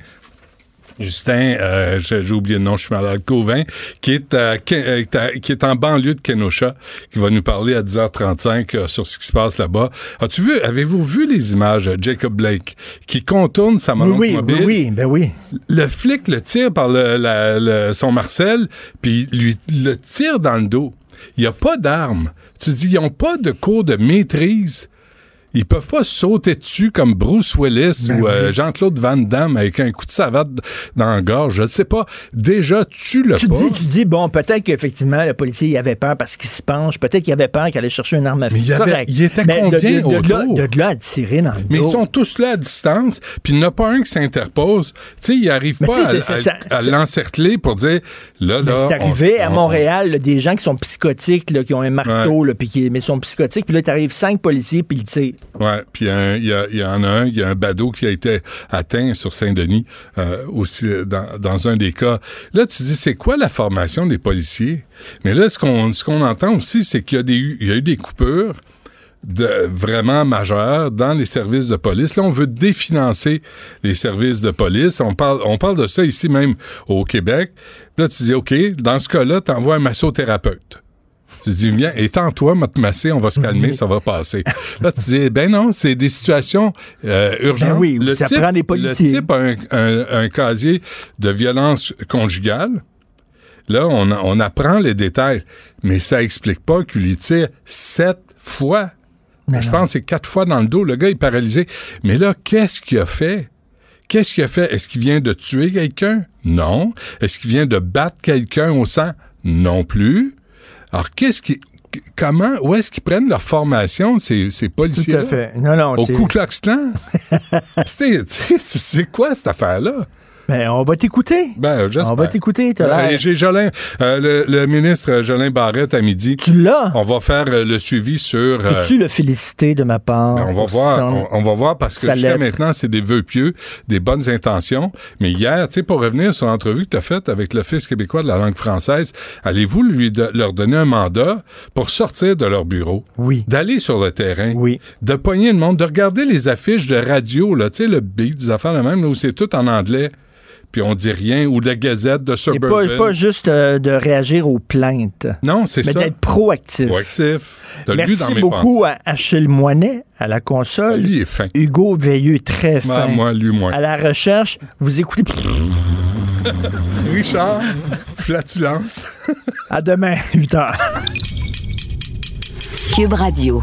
[SPEAKER 22] Justin, euh, j'ai oublié le nom, je suis malade, Gauvin, qui est, à euh, qui est en banlieue de Kenosha, qui va nous parler à 10h35 euh, sur ce qui se passe là-bas. As-tu vu, avez-vous vu les images de Jacob Blake qui contourne sa
[SPEAKER 1] Oui, oui,
[SPEAKER 22] mobile?
[SPEAKER 1] oui, oui, ben oui.
[SPEAKER 22] Le flic le tire par le, la- le- son Marcel, puis lui le tire dans le dos. Il n'y a pas d'arme. Tu dis, ils pas de cours de maîtrise. Ils peuvent pas sauter dessus comme Bruce Willis
[SPEAKER 1] Ben
[SPEAKER 22] ou euh, Jean-Claude Van Damme avec un coup de savate dans la gorge. Je ne sais pas. Déjà, tu le
[SPEAKER 1] Tu
[SPEAKER 22] pas.
[SPEAKER 1] dis, tu dis, bon, peut-être qu'effectivement, le policier il avait peur parce qu'il se penche. Peut-être qu'il avait peur qu'il allait chercher une arme à feu.
[SPEAKER 22] Mais il avait-
[SPEAKER 1] Correct.
[SPEAKER 22] il était
[SPEAKER 1] Mais de-
[SPEAKER 22] combien
[SPEAKER 1] de, de,
[SPEAKER 22] autour?
[SPEAKER 1] là, de là à tirer dans le
[SPEAKER 22] Mais
[SPEAKER 1] dos?
[SPEAKER 22] ils sont tous là à distance, puis il n'y en a pas un qui s'interpose. Tu sais, il n'arrive
[SPEAKER 1] Mais
[SPEAKER 22] pas à, l'encercler pour dire, là,
[SPEAKER 1] Mais
[SPEAKER 22] là...
[SPEAKER 1] c'est arrivé
[SPEAKER 22] on-
[SPEAKER 1] à
[SPEAKER 22] on-
[SPEAKER 1] Montréal, là, des gens qui sont psychotiques, là, qui ont un marteau, là, puis qui mais sont psychotiques. Puis là, t'arrives cinq policiers, puis ils tirent.
[SPEAKER 22] Ouais, puis il y, y en a un, il y a un badaud qui a été atteint sur Saint-Denis euh, aussi dans, dans un des cas. Là, tu dis, c'est quoi la formation des policiers? Mais là, ce qu'on ce qu'on entend aussi, c'est qu'il y a des il y a eu des coupures de, vraiment majeures dans les services de police. Là, on veut définancer les services de police. On parle, on parle de ça ici même au Québec. Là, tu dis, OK, dans ce cas-là, tu envoies un massothérapeute. Tu dis, viens, étends-toi, m'a te masser, on va se calmer, ça va passer. Là, tu dis, ben non, c'est des situations euh, urgentes.
[SPEAKER 1] Ben oui, ça prend des policiers.
[SPEAKER 22] Le type a un, un- un casier de violence conjugale. Là, on, on apprend les détails, mais ça explique pas qu'il lui tire sept fois. Je pense que c'est quatre fois dans le dos. Le gars est paralysé. Mais là, qu'est-ce qu'il a fait? Qu'est-ce qu'il a fait? Est-ce qu'il vient de tuer quelqu'un? Non. Est-ce qu'il vient de battre quelqu'un au sang? Non plus. Alors, qu'est-ce qui. Comment, où est-ce qu'ils prennent leur formation, ces, ces policiers
[SPEAKER 1] Tout à fait. Non, non,
[SPEAKER 22] Au Ku Klux Klan? C'est quoi cette affaire-là?
[SPEAKER 1] Ben, on va t'écouter.
[SPEAKER 22] Ben, j'espère.
[SPEAKER 1] On va t'écouter,
[SPEAKER 22] Euh,
[SPEAKER 1] l'air-
[SPEAKER 22] J'ai Jolin, euh, le, le ministre Jolin Barrette à midi.
[SPEAKER 1] Tu l'as?
[SPEAKER 22] On va faire euh, le suivi sur. euh,
[SPEAKER 1] Peux-tu le féliciter de ma part?
[SPEAKER 22] ben, on va voir, on, on va voir parce que jusqu'à maintenant, c'est des vœux pieux, des bonnes intentions. Mais hier, tu sais, pour revenir sur l'entrevue que tu as faite avec l'Office québécois de la langue française, allez-vous lui leur donner un mandat pour sortir de leur bureau?
[SPEAKER 1] Oui.
[SPEAKER 22] D'aller sur le terrain?
[SPEAKER 1] Oui.
[SPEAKER 22] De pogner le monde, de regarder les affiches de radio, là, tu sais, le beat, des affaires de même, là, où c'est tout en anglais, puis on dit rien, ou de la Gazette de
[SPEAKER 1] Et
[SPEAKER 22] Suburban.
[SPEAKER 1] pas, pas juste euh, de réagir aux plaintes.
[SPEAKER 22] Non, c'est
[SPEAKER 1] Mais
[SPEAKER 22] ça.
[SPEAKER 1] d'être proactif.
[SPEAKER 22] Proactif. Lu
[SPEAKER 1] Merci
[SPEAKER 22] dans mes
[SPEAKER 1] beaucoup à Achille Moinet à la console.
[SPEAKER 22] Lui, il est fin.
[SPEAKER 1] Hugo Veilleux, très fin.
[SPEAKER 22] Ah, moi, lui, moins.
[SPEAKER 1] À la recherche, vous écoutez.
[SPEAKER 22] Richard, flatulence.
[SPEAKER 1] à demain, 8 h.
[SPEAKER 3] Cube Radio.